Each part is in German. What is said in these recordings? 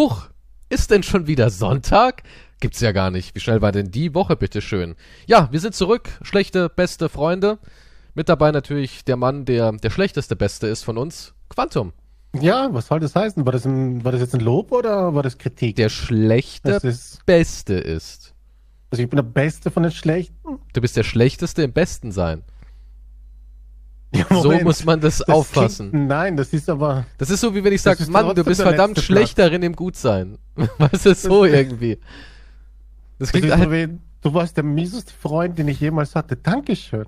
Huch, ist denn schon wieder Sonntag? Gibt's ja gar nicht. Wie schnell war denn die Woche, bitteschön? Ja, wir sind zurück. Schlechte, beste Freunde. Mit dabei natürlich der Mann, der der schlechteste Beste ist von uns. Quantum. Ja, was soll das heißen? War das, ein, war das jetzt ein Lob oder war das Kritik? Der schlechte ist, Beste ist. also ich bin der Beste von den Schlechten. Du bist der Schlechteste im Besten sein. Ja, So muss man das, Das auffassen. Klingt, nein, das ist aber. Das ist so, wie wenn ich Das sage, ist Mann, du bist verdammt schlecht darin im Gutsein. Weißt du, so irgendwie. Das Das klingt ist halt, du warst der mieseste Freund, den ich jemals hatte. Dankeschön.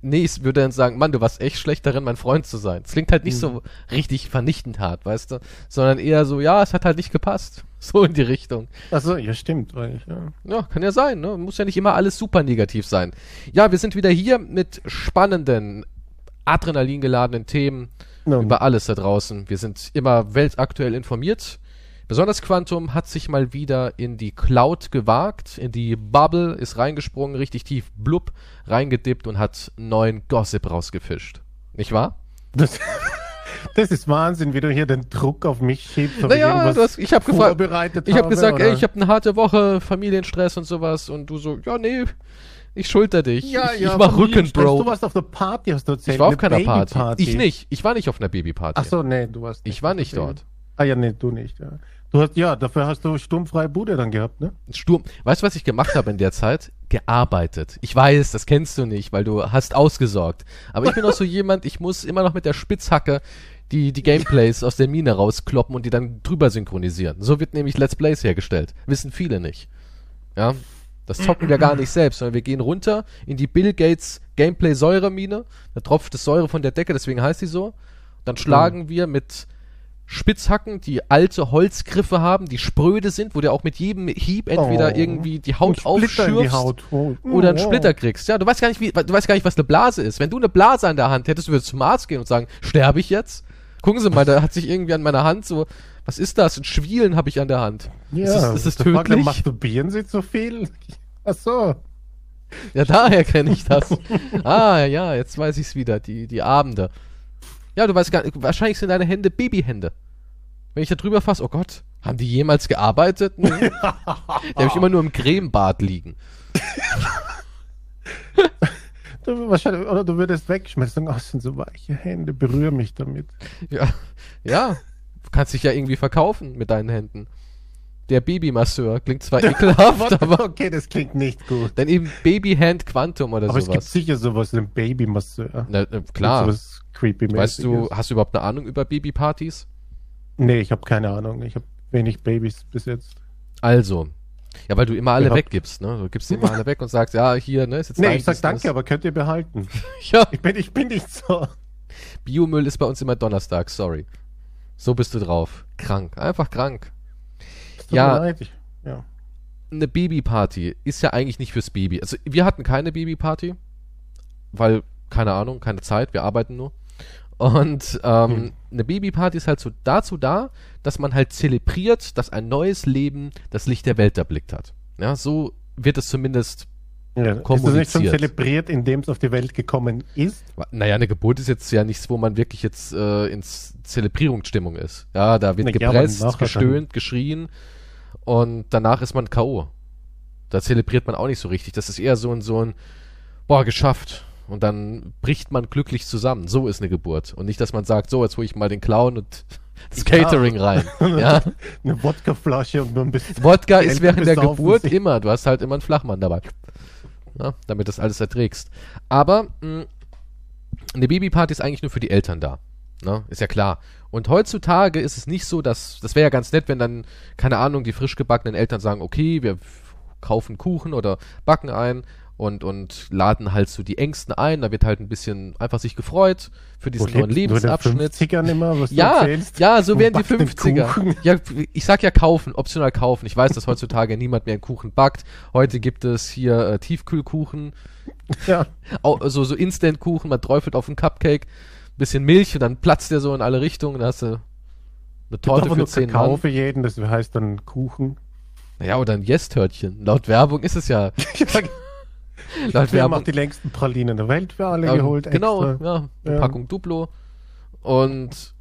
nee, ich würde dann sagen, Mann, du warst echt schlecht darin, mein Freund zu sein. Das klingt halt nicht Mhm. so richtig vernichtend hart, weißt du, sondern eher so, ja, es hat halt nicht gepasst. So in die Richtung. Achso, ja, stimmt. Weil ich, ja. Ja, kann ja sein, ne? Muss ja nicht immer alles super negativ sein. Ja, wir sind wieder hier mit spannenden, adrenalingeladenen Themen Ja, über alles da draußen. Wir sind immer weltaktuell informiert. Besonders Quantum hat sich mal wieder in die Cloud gewagt, in die Bubble, ist reingesprungen, richtig tief blub, reingedippt und hat neuen Gossip rausgefischt. Nicht wahr? das, das ist Wahnsinn, wie du hier den Druck auf mich schiebst. Naja, du hast- ich hab gefragt- Ich habe gesagt, oder? ey, ich habe eine harte Woche, Familienstress und sowas und du so, ja, nee, ich schulter dich. ja, ich, ja, ich mach Rücken. Bro. Du warst auf der Party, hast du erzählt. Ich war auf eine keiner Party. Babyparty. Ich nicht. Ich war nicht auf einer Babyparty. Ach so, nee, du warst Ich war nicht dort. Ah ja, nee, du nicht, ja. Du hast, ja, dafür hast du sturmfreie Bude dann gehabt, ne? Sturm. Weißt du, was ich gemacht habe in der Zeit? Gearbeitet. Ich weiß, das kennst du nicht, weil du hast ausgesorgt. Aber ich bin auch so jemand, ich muss immer noch mit der Spitzhacke die, die Gameplays aus der Mine rauskloppen und die dann drüber synchronisieren. So wird nämlich Let's Plays hergestellt. Wissen viele nicht. Ja. Das zocken wir gar nicht selbst, sondern wir gehen runter in die Bill Gates Gameplay Säuremine. Da tropft es Säure von der Decke, deswegen heißt die so. Dann schlagen wir mit Spitzhacken, die alte Holzgriffe haben, die spröde sind, wo du auch mit jedem Hieb entweder Oh. irgendwie die Haut in die aufschürfst Haut. Oh, oder einen oh. Splitter kriegst. Ja, du weißt gar nicht, wie, du weißt gar nicht, was eine Blase ist. Wenn du eine Blase an der Hand hättest, würdest du zum Arzt gehen und sagen, sterbe ich jetzt? Gucken Sie mal, da hat sich irgendwie an meiner Hand so, was ist das? Ein Schwielen habe ich an der Hand. Ja, ist es, ist es der Frage, tödlich? Masturbieren Sie zu viel? Ach so. Ja, daher kenne ich das. ah, ja, jetzt weiß ich's wieder, die, die Abende. Ja, du weißt gar nicht, wahrscheinlich sind deine Hände Babyhände. Wenn ich da drüber fasse, oh Gott, haben die jemals gearbeitet? Nee. die habe ich immer nur im Cremebad liegen. Du, wahrscheinlich, oder du würdest wegschmeißen. Oh, sind so weiche Hände, berühr mich damit. Ja, ja. Du kannst dich ja irgendwie verkaufen mit deinen Händen. Der Babymasseur klingt zwar ekelhaft, aber okay, das klingt nicht gut. dann eben Babyhand Quantum oder Aber es gibt sowas. sicher sowas, ein Babymasseur. Na, na, klar. Sowas creepy Weißt du, hast du überhaupt eine Ahnung über Babypartys? Nee, ich habe keine Ahnung. Ich habe wenig Babys bis jetzt. Also. Ja, weil du immer alle Ja. weggibst, ne? Du gibst immer alle weg und sagst, ja, hier, ne, ist jetzt Nee, ich sag danke, aber könnt ihr behalten. Ja, Ich bin, ich bin nicht so. Biomüll ist bei uns immer Donnerstag, sorry. So bist du drauf. Krank. Einfach krank. Es tut Ja. mir leid. Ich, ja. eine Babyparty ist ja eigentlich nicht fürs Baby. Also wir hatten keine Babyparty, weil, keine Ahnung, keine Zeit, wir arbeiten nur. Und ähm, Hm. eine Babyparty ist halt so dazu da, dass man halt zelebriert, dass ein neues Leben das Licht der Welt erblickt hat. Ja, so wird es zumindest. Ja, ist das nicht schon Kommuniziert. zelebriert, indem es auf die Welt gekommen ist? Naja, eine Geburt ist jetzt ja nichts, wo man wirklich jetzt äh, ins Zelebrierungsstimmung ist. Ja, da wird Na ja, gepresst, nachher gestöhnt, geschrien und danach ist man K.O. Da zelebriert man auch nicht so richtig. Das ist eher so ein, so ein, boah, geschafft. Und dann bricht man glücklich zusammen. So ist eine Geburt. Und nicht, dass man sagt, so, jetzt hole ich mal den Clown und das Ja. Catering rein. ja. Eine Wodkaflasche und nur ein bisschen. Wodka ist während der Geburt sich. immer. Du hast halt immer einen Flachmann dabei. Ja, damit das alles erträgst. Aber mh, eine Babyparty ist eigentlich nur für die Eltern da. Ne? Ist ja klar. Und heutzutage ist es nicht so, dass, das wäre ja ganz nett, wenn dann, keine Ahnung, die frisch gebackenen Eltern sagen, okay, wir kaufen Kuchen oder backen ein und, und laden halt so die Ängsten ein. Da wird halt ein bisschen einfach sich gefreut für diesen neuen Lebensabschnitt. 50ern immer, was du Ja, erzählst. ja, so werden die backt den 50er. Kuchen. Ja, ich sag ja kaufen, optional kaufen. Ich weiß, dass heutzutage niemand mehr einen Kuchen backt. Heute gibt es hier äh, Tiefkühlkuchen, Ja. so, so Instant-Kuchen, man träufelt auf einen Cupcake, bisschen Milch und dann platzt der so in alle Richtungen, dann hast du eine Torte für nur 10 Kakao Mann. für jeden, das heißt dann Kuchen. Naja, oder ein Yes-Törtchen. Laut Werbung ist es ja. Laut Wir haben auch Werbung. die längsten Pralinen der Welt für alle Ähm, geholt. genau, Extra. ja, eine Ja. Packung Duplo. Und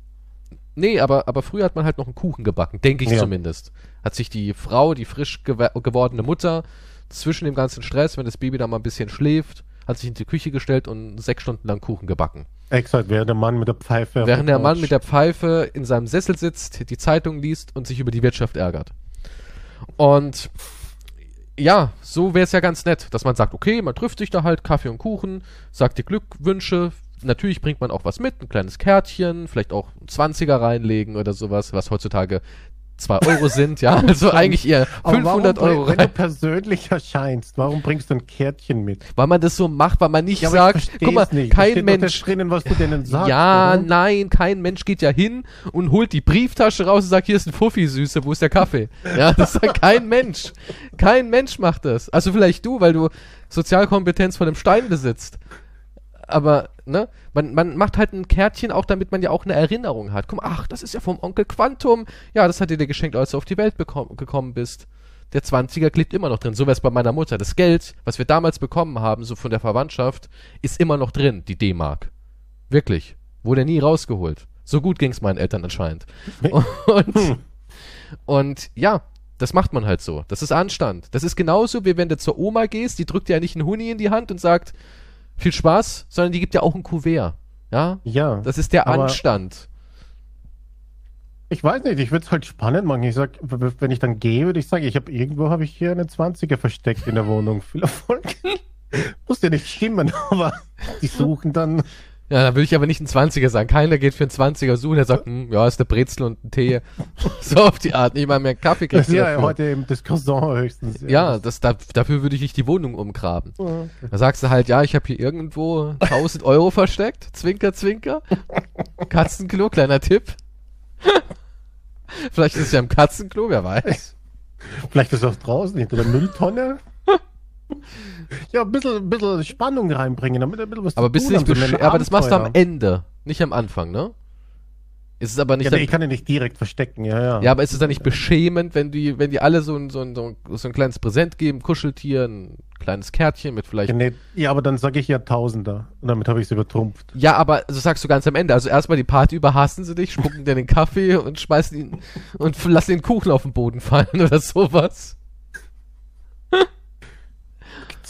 Nee, aber, aber früher hat man halt noch einen Kuchen gebacken, denke ich Ja. zumindest. Hat sich die Frau, die frisch gew gewordene Mutter, zwischen dem ganzen Stress, wenn das Baby da mal ein bisschen schläft, hat sich in die Küche gestellt und sechs Stunden lang Kuchen gebacken. Exakt, während der Mann mit der Pfeife. Während der Mann mit der Pfeife in seinem Sessel sitzt, die Zeitung liest und sich über die Wirtschaft ärgert. Und ja, so wäre es ja ganz nett, dass man sagt, okay, man trifft sich da halt, Kaffee und Kuchen, sagt die Glückwünsche. Natürlich bringt man auch was mit, ein kleines Kärtchen, vielleicht auch ein 20er reinlegen oder sowas, was heutzutage 2 Euro sind, ja, also eigentlich eher Aber 500 warum, Euro Wenn du persönlich erscheinst, warum bringst du ein Kärtchen mit? weil man das so macht, weil man nicht aber sagt, guck mal, nicht. Kein Mensch, drinnen, was du denen sagst. ja, oder? nein, kein Mensch geht ja hin und holt die Brieftasche raus und sagt, hier ist ein Fuffi, Süße, wo ist der Kaffee? Ja, das sagt kein Mensch. Kein Mensch macht das. Also vielleicht du, weil du Sozialkompetenz von dem Stein besitzt. Aber, ne, man, man macht halt ein Kärtchen auch, damit man ja auch eine Erinnerung hat. Guck mal, ach, das ist ja vom Onkel Quantum. Ja, das hat dir der geschenkt, als du auf die Welt gekommen bist. Der 20er klebt immer noch drin. So wär's bei meiner Mutter. Das Geld, was wir damals bekommen haben, so von der Verwandtschaft, ist immer noch drin, die D-Mark. Wirklich. Wurde nie rausgeholt. So gut ging's meinen Eltern anscheinend. Und, und ja, das macht man halt so. Das ist Anstand. Das ist genauso, wie wenn du zur Oma gehst, die drückt dir ja nicht einen Huni in die Hand und sagt, viel Spaß, sondern die gibt dir auch ein Kuvert. Ja, Ja. das ist der Anstand. Ich weiß nicht, ich würde es halt spannend machen. Ich sag, wenn ich dann gehe, würde ich sagen, ich habe irgendwo habe ich hier eine 20er versteckt in der Wohnung. Viel Erfolg. Muss ja nicht stimmen, aber die suchen dann. Ja, da würde ich aber nicht ein 20er sagen. Keiner geht für einen 20er suchen, der sagt, hm, ja, ist eine Brezel und ein Tee. so auf die Art. Nicht mal mehr Kaffee kriegst du ja dafür. heute eben das Croissant höchstens. Ja, das, da, dafür würde ich nicht die Wohnung umgraben. Okay. Da sagst du halt, ja, ich habe hier irgendwo 1000 Euro versteckt. Zwinker, zwinker. Katzenklo, kleiner Tipp. Vielleicht ist es ja im Katzenklo, wer weiß. Vielleicht ist es auch draußen hinter der Mülltonne. ja, ein bisschen, ein bisschen Spannung reinbringen, damit ein bisschen was Aber bist du nicht haben, so besch- ein aber das machst du am. Ende, nicht am Anfang, ne? Ist es aber nicht Ja, nee, ich kann ja nicht direkt verstecken, ja, ja. ja, aber ist es dann nicht beschämend, wenn die, wenn die alle so ein, so ein, so ein, so ein kleines Präsent geben, Kuscheltier, ein kleines Kärtchen mit vielleicht Ja, nee, ja, aber dann sage ich ja Tausender. Und damit habe ich es übertrumpft. Ja, aber so sagst du ganz am Ende. Also erstmal die Party überhassen sie dich, spucken dir den Kaffee und schmeißen ihn und lassen den Kuchen auf den Boden fallen oder sowas.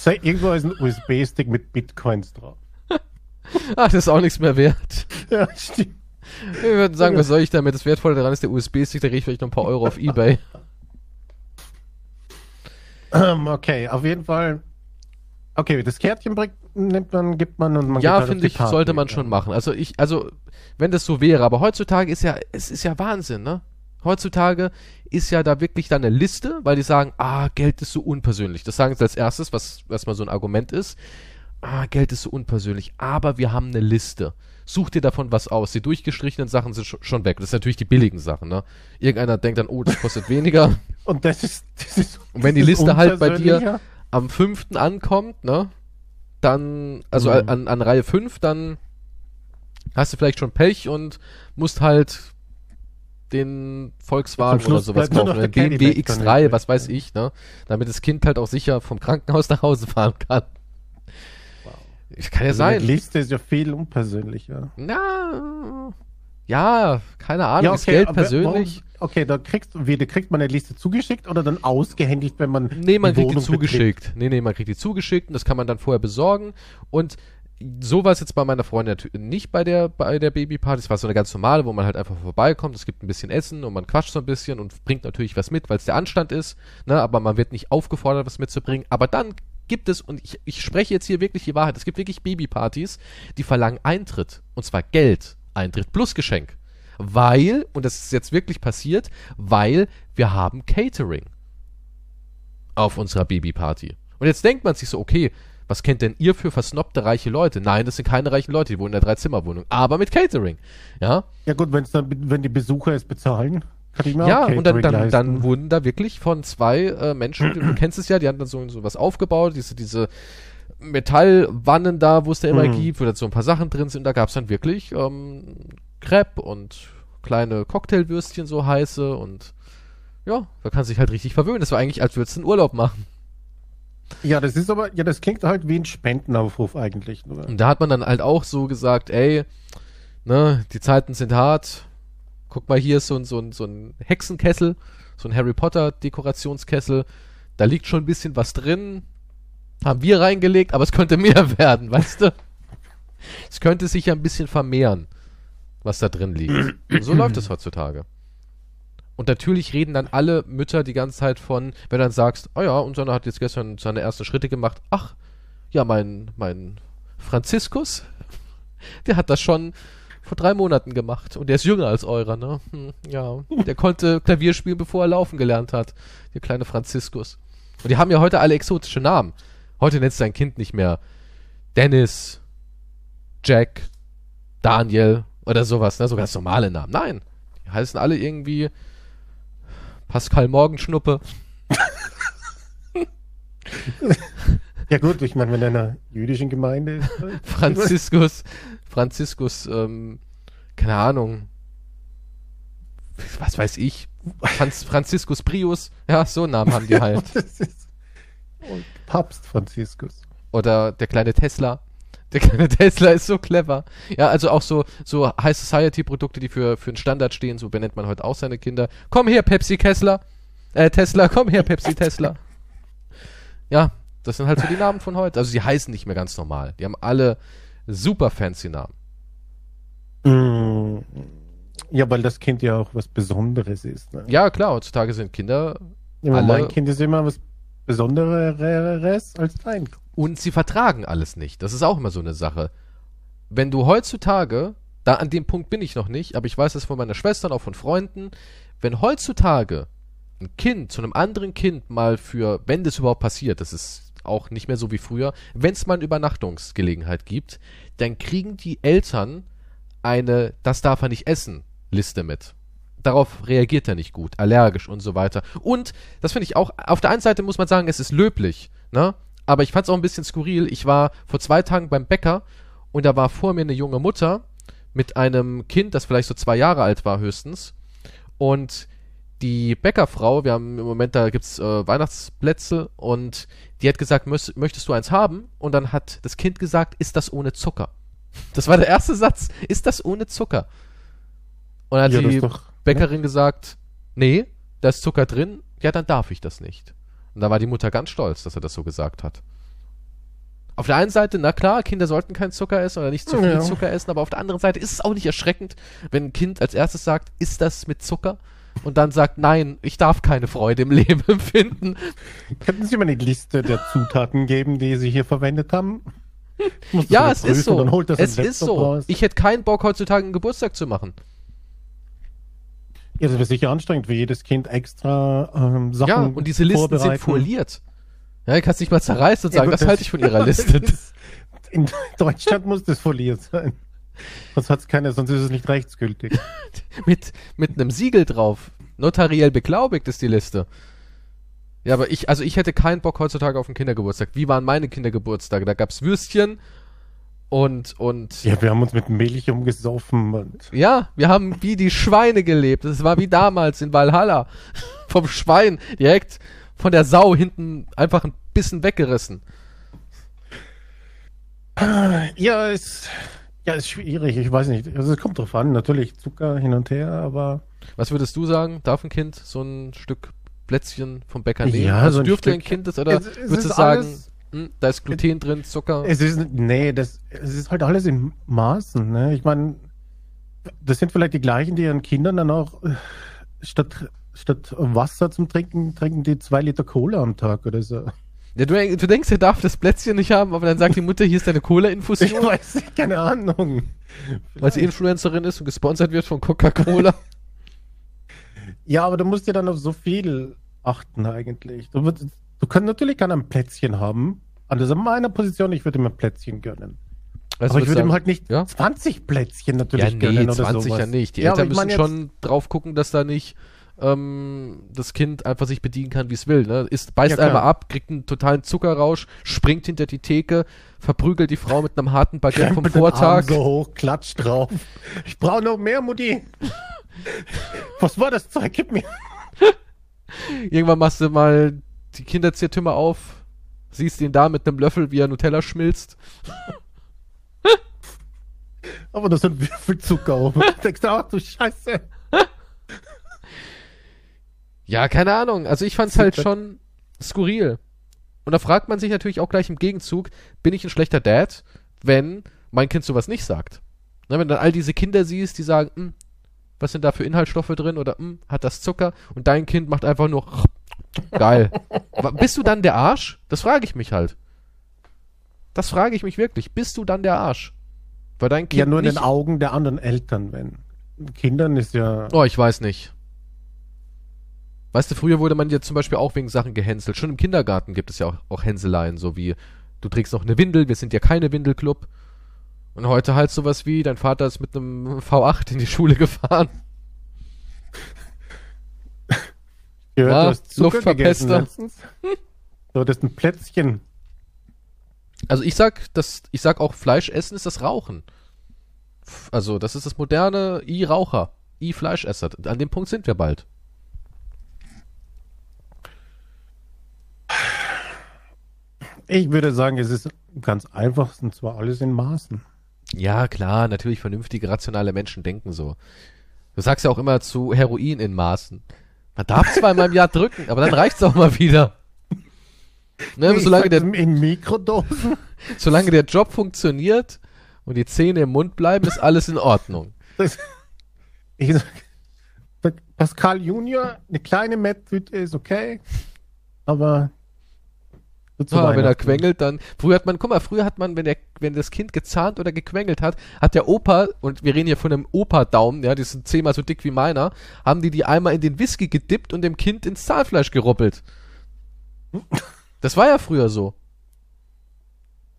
Irgendwo ist ein USB-Stick mit Bitcoins drauf. Ach, das ist auch nichts mehr wert. Ja, stimmt. Wir würden sagen, was soll ich damit? Das Wertvolle daran ist der USB-Stick, da kriege ich vielleicht noch ein paar Euro auf Ebay. Ähm, okay, auf jeden Fall. Okay, das Kärtchen bringt, nimmt man, gibt man und man ja, halt finde ich, Party. sollte man schon machen. Also ich, also, wenn das so wäre, aber heutzutage ist ja, es ist ja Wahnsinn, ne? Heutzutage ist ja da wirklich dann eine Liste, weil die sagen, ah, Geld ist so unpersönlich. Das sagen sie als erstes, was erstmal so ein Argument ist. Ah, Geld ist so unpersönlich, aber wir haben eine Liste. Such dir davon was aus. Die durchgestrichenen Sachen sind schon, schon weg. Das sind natürlich die billigen Sachen, ne? Irgendeiner denkt dann, oh, das kostet weniger. Und das ist, das ist Und wenn die Liste halt bei dir am fünften ankommt, ne? Dann, also Mhm. an, an Reihe 5, dann hast du vielleicht schon Pech und musst halt den Volkswagen oder sowas kaufen, oder den BMW dann X3, übrig. was weiß ich, ne? Damit das Kind halt auch sicher vom Krankenhaus nach Hause fahren kann. Ich kann ja Also sein. Liste ist ja viel unpersönlicher. Na, ja, keine Ahnung, ist okay, Geld aber persönlich? Warum, okay, da kriegst wie, da kriegt man eine Liste zugeschickt oder dann ausgehändigt, wenn man Nee, man kriegt die Wohnung zugeschickt. Nee, nee, man kriegt die zugeschickt und das kann man dann vorher besorgen. Und so war es jetzt bei meiner Freundin nicht bei der, bei der Babyparty. Es war so eine ganz normale, wo man halt einfach vorbeikommt. Es gibt ein bisschen Essen und man quatscht so ein bisschen und bringt natürlich was mit, weil es der Anstand ist. Ne? Aber man wird nicht aufgefordert, was mitzubringen. Aber dann gibt es, und ich, ich spreche jetzt hier wirklich die Wahrheit, es gibt wirklich Babypartys, die verlangen Eintritt. Und zwar Geld. Eintritt plus Geschenk. Weil, und das ist jetzt wirklich passiert, weil wir haben Catering auf unserer Babyparty. Und jetzt denkt man sich so, okay, was kennt denn ihr für versnobte reiche Leute? Nein, das sind keine reichen Leute, die wohnen in der Dreizimmerwohnung, aber mit Catering. Ja, Ja gut, wenn's dann, wenn die Besucher es bezahlen, kann ich mir ja auch und dann, Catering dann, leisten. dann wurden da wirklich von zwei äh, Menschen, du kennst es ja, die haben dann so, so was aufgebaut, diese, diese Metallwannen da, wo es da immer Mhm. gibt, wo da so ein paar Sachen drin sind, da gab es dann wirklich ähm, Crepe und kleine Cocktailwürstchen, so heiße und ja, da kann sich halt richtig verwöhnen. Das war eigentlich, als würdest du einen Urlaub machen. Ja, das ist aber, ja, das klingt halt wie ein Spendenaufruf eigentlich. Nur. Und da hat man dann halt auch so gesagt, ey, ne, die Zeiten sind hart, guck mal, hier ist so ein, so ein, so ein Hexenkessel, so ein Harry Potter Dekorationskessel. Da liegt schon ein bisschen was drin. Haben wir reingelegt, aber es könnte mehr werden, weißt du? Es könnte sich ja ein bisschen vermehren, was da drin liegt. Und so läuft es heutzutage. Und natürlich reden dann alle Mütter die ganze Zeit von, wenn du dann sagst, oh ja, unser hat jetzt gestern seine ersten Schritte gemacht. Ach, ja, mein, mein Franziskus, der hat das schon vor drei Monaten gemacht. Und der ist jünger als eurer, ne? Hm, ja, der konnte Klavier spielen, bevor er laufen gelernt hat. Der kleine Franziskus. Und die haben ja heute alle exotische Namen. Heute nennst du dein Kind nicht mehr Dennis, Jack, Daniel oder sowas, ne? So ganz normale Namen. Nein. Die heißen alle irgendwie Pascal Morgenschnuppe. Ja gut, ich meine, wenn er in einer jüdischen Gemeinde ist. Franziskus, Franziskus, ähm, keine Ahnung. Was weiß ich. Franz, Franziskus Prius. Ja, so einen Namen haben die halt. Und Papst Franziskus. Oder der kleine Tesla. Der kleine Tesla ist so clever. Ja, also auch so, so High Society Produkte, die für, für einen Standard stehen, so benennt man heute auch seine Kinder. Komm her, Pepsi Kessler. Äh, Tesla, komm her, Pepsi Tesla. Ja, das sind halt so die Namen von heute. Also sie heißen nicht mehr ganz normal. Die haben alle super fancy Namen. Mm, Ja, weil das Kind ja auch was Besonderes ist. Ne? Ja, klar, heutzutage sind Kinder Ja, mein Kind ist immer was Besonderes als dein. und sie vertragen alles nicht. Das ist auch immer so eine Sache. Wenn du heutzutage, da an dem Punkt bin ich noch nicht, aber ich weiß es von meiner Schwester und auch von Freunden, wenn heutzutage ein Kind zu einem anderen Kind mal für, wenn das überhaupt passiert, das ist auch nicht mehr so wie früher, wenn es mal eine Übernachtungsgelegenheit gibt, dann kriegen die Eltern eine Das darf er nicht essen Liste mit. Darauf reagiert er nicht gut, allergisch und so weiter. Und, das finde ich auch, auf der einen Seite muss man sagen, es ist löblich, ne? Aber ich fand es auch ein bisschen skurril. Ich war vor zwei Tagen beim Bäcker und da war vor mir eine junge Mutter mit einem Kind, das vielleicht so zwei Jahre alt war höchstens. Und die Bäckerfrau, wir haben im Moment, da gibt's äh, Weihnachtsplätze und die hat gesagt, "Möss- möchtest du eins haben? Und dann hat das Kind gesagt, ist das ohne Zucker? Das war der erste Satz. Ist das ohne Zucker? Und dann hat Ja, die Bäckerin gesagt, nee, da ist Zucker drin, ja, dann darf ich das nicht. Und da war die Mutter ganz stolz, dass er das so gesagt hat. Auf der einen Seite, na klar, Kinder sollten keinen Zucker essen oder nicht zu viel Ja. Zucker essen, aber auf der anderen Seite ist es auch nicht erschreckend, wenn ein Kind als erstes sagt, ist das mit Zucker? Und dann sagt, nein, ich darf keine Freude im Leben empfinden. Könnten Sie mir eine Liste der Zutaten geben, die Sie hier verwendet haben? Ja, es ist so. Dann holt das Es ist so. raus. Ich hätte keinen Bock, heutzutage einen Geburtstag zu machen. Ja, das wäre sicher anstrengend für jedes Kind extra ähm, Sachen Ja, und diese Listen sind foliert. Ja, du kannst nicht mal zerreißen und Ja, sagen, gut, das halte ich von ihrer Liste. das- In Deutschland muss das foliert sein. Sonst hat's keiner, sonst ist es nicht rechtsgültig. mit, mit einem Siegel drauf. Notariell beglaubigt ist die Liste. Ja, aber ich, also ich hätte keinen Bock heutzutage auf einen Kindergeburtstag. Wie waren meine Kindergeburtstage? Da gab's Würstchen und, und, ja. Ja, wir haben uns mit Milch umgesoffen und wir haben wie die Schweine gelebt. Es war wie damals in Valhalla. Vom Schwein direkt von der Sau hinten einfach ein bisschen weggerissen. ja, ist ja ist schwierig. Ich weiß nicht. Also es kommt drauf an. Natürlich Zucker hin und her, aber Was würdest du sagen? Darf ein Kind so ein Stück Plätzchen vom Bäcker nehmen? Ja, also so dürfte ein Kind das oder Es- es würdest du sagen, alles- hm, da ist Gluten drin, Zucker? es ist nee, das es ist halt alles in Maßen. Ne? Ich meine, das sind vielleicht die gleichen, die ihren Kindern dann auch äh, statt statt Wasser zum Trinken trinken die zwei Liter Cola am Tag oder so. Ja, du, du denkst, er darf das Plätzchen nicht haben, aber dann sagt die Mutter, hier ist deine Ich Cola-Infusion, weiß nicht, keine Ahnung. weil sie Influencerin ist und gesponsert wird von Coca-Cola. Ja, aber du musst ja dann auf so viel achten eigentlich. Du, du kannst natürlich gerne ein Plätzchen haben. Also in meiner Position, ich würde ihm ein Plätzchen gönnen. Weißt aber ich würde ihm sagen? halt nicht Ja? 20 Plätzchen natürlich Ja, nee, gönnen oder 20 sowas. ja nicht. Die Ja, Eltern müssen schon drauf gucken, dass da nicht ähm, das Kind einfach sich bedienen kann, wie es will. Ne? Ist, beißt Ja, einmal ab, kriegt einen totalen Zuckerrausch, springt hinter die Theke, verprügelt die Frau mit einem harten Baguette vom Vortag. so hoch, klatscht drauf. Ich brauche noch mehr, Mutti. Was war das Zeug? Gib mir. Irgendwann machst du mal die Kinderziertümer auf, siehst ihn da mit einem Löffel, wie er Nutella schmilzt. Aber das sind Würfelzucker oben. Du denkst, ach du Scheiße. Ja, keine Ahnung. Also ich fand's halt schon skurril. Und da fragt man sich natürlich auch gleich im Gegenzug, bin ich ein schlechter Dad, wenn mein Kind sowas nicht sagt? Na, wenn du dann all diese Kinder siehst, die sagen, "Hm, was sind da für Inhaltsstoffe drin oder "Hm, hat das Zucker? Und dein Kind macht einfach nur geil. Bist du dann der Arsch? Das frage ich mich halt. Das frage ich mich wirklich. Bist du dann der Arsch? Weil dein Kind Ja, nur in den Augen der anderen Eltern, wenn. Kindern ist ja. Oh, ich weiß nicht. Weißt du, früher wurde man ja zum Beispiel auch wegen Sachen gehänselt. Schon im Kindergarten gibt es ja auch, auch Hänseleien, so wie du trägst noch eine Windel, wir sind ja keine Windelclub. Und heute halt sowas wie, dein Vater ist mit einem V8 in die Schule gefahren. Gehört, Ja, du hast Luftverpester. letztens. Du hattest ein Plätzchen. Also ich sag, das, ich sag auch, Fleisch essen ist das Rauchen. Also, das ist das moderne I-Raucher, I-Fleischesser. An dem Punkt sind wir bald. Ich würde sagen, es ist ganz einfach, und zwar alles in Maßen. Ja, klar, natürlich vernünftige, rationale Menschen denken so. Du sagst ja auch immer zu Heroin in Maßen. Man darf zweimal im Jahr drücken, aber dann reicht's auch mal wieder. Ne, Ich solange, der, in Mikrodosen. solange der Job funktioniert und die Zähne im Mund bleiben, ist alles in Ordnung. Das, ich sag, Pascal Junior, eine kleine Metttüte ist okay, aber zu Ja, wenn er quengelt, dann. Früher hat man, guck mal, früher hat man, wenn der, wenn das Kind gezahnt oder gequengelt hat, hat der Opa, und wir reden hier von einem Opa-Daumen, ja, die sind zehnmal so dick wie meiner, haben die die einmal in den Whisky gedippt und dem Kind ins Zahnfleisch geruppelt. Das war ja früher so.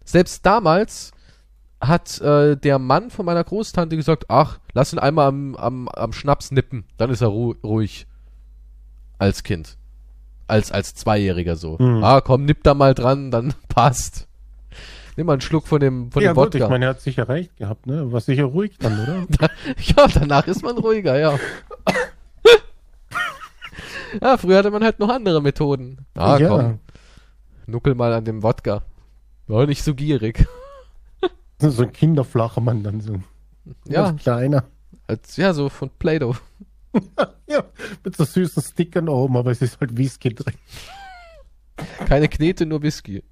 Selbst damals hat äh, der Mann von meiner Großtante gesagt, ach, lass ihn einmal am, am, am Schnaps nippen, dann ist er ru ruhig. Als Kind. Als, als Zweijähriger so. Hm. Ah, komm, nipp da mal dran, dann passt. Nimm mal einen Schluck von dem, von ja dem gut, Wodka. ich meine, er hat sicher recht gehabt, ne? War sicher ruhig dann, oder? ja, danach ist man ruhiger, ja. ja, früher hatte man halt noch andere Methoden. Ah, ja. komm, nuckel mal an dem Wodka. War nicht so gierig. So ein kinderflacher Mann dann so. Ja, kleiner. als, ja, so von Play-Doh. Ja, mit so süßen Stickern oben, aber es ist halt Whisky drin. Keine Knete, nur Whisky.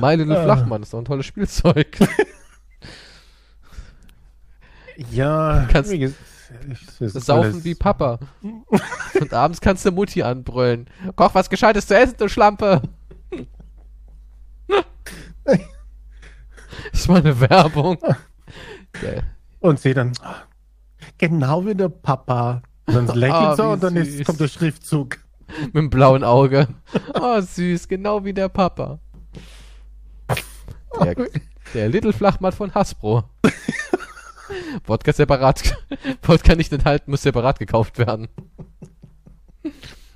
My Little Ah. Flachmann ist doch ein tolles Spielzeug. Ja, Kannst- wie Saufen alles- wie Papa. Und abends kannst du Mutti anbrüllen. Koch was Gescheites zu essen, du Schlampe. Das war eine Werbung. Der, Und sie dann, ah, genau wie der Papa. Und dann lächelt Ah, so und dann ist, kommt der Schriftzug. mit dem blauen Auge. Oh, süß, genau wie der Papa. Der, der Little Flachmann von Hasbro. Wodka separat. Wodka nicht enthalten, muss separat gekauft werden.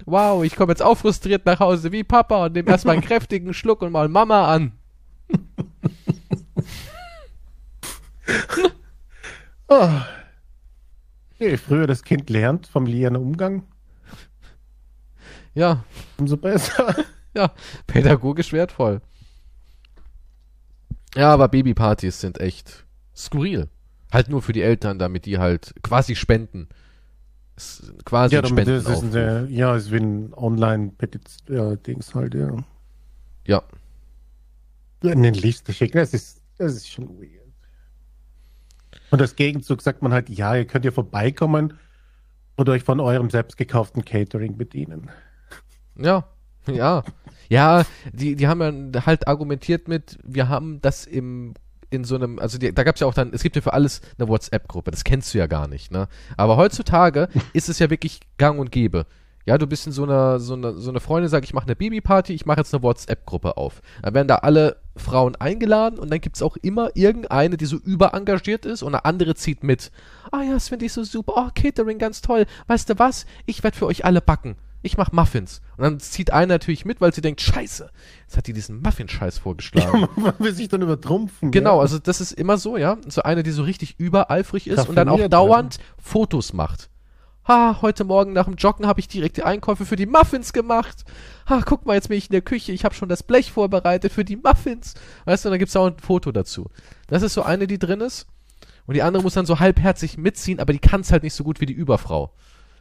Wow, ich komme jetzt auch frustriert nach Hause wie Papa und nehme erstmal einen kräftigen Schluck und mal Mama an. Ah. Je früher das Kind lernt, familiären Umgang, Ja, umso besser. ja, pädagogisch wertvoll. Ja, aber Babypartys sind echt skurril. Halt nur für die Eltern, damit die halt quasi spenden. Quasi Ja, ein damit, das ist eine, ja, ist wie ein Online-Dings halt, ja. Ja, Eine Liste schicken, das ist, das ist schon weird. Und als Gegenzug sagt man halt, ja, ihr könnt ja vorbeikommen oder euch von eurem selbst gekauften Catering bedienen. ja, ja. Ja, die, die haben ja halt argumentiert mit, wir haben das im in so einem, also die, da gab es ja auch dann, es gibt ja für alles eine WhatsApp-Gruppe, das kennst du ja gar nicht, ne? Aber heutzutage ist es ja wirklich gang und gäbe. Ja, du bist in so einer, so einer, so eine Freundin sagt, ich mache eine Babyparty, ich mache jetzt eine WhatsApp-Gruppe auf. Dann werden da alle Frauen eingeladen und dann gibt's auch immer irgendeine, die so überengagiert ist und eine andere zieht mit. Ah ja, das finde ich so super. Oh, Catering, ganz toll. Weißt du was? Ich werde für euch alle backen. Ich mache Muffins. Und dann zieht eine natürlich mit, weil sie denkt, scheiße, jetzt hat die diesen Muffin-Scheiß vorgeschlagen. Man will sich dann übertrumpfen. Genau, ja. also das ist immer so, ja. So eine, die so richtig übereifrig ist und dann auch dauernd Fotos macht. Ha, heute Morgen nach dem Joggen habe ich direkt die Einkäufe für die Muffins gemacht. Ha, guck mal, jetzt bin ich in der Küche, ich habe schon das Blech vorbereitet für die Muffins. Weißt du, und dann gibt's auch ein Foto dazu. Das ist so eine, die drin ist. Und die andere muss dann so halbherzig mitziehen, aber die kann's halt nicht so gut wie die Überfrau.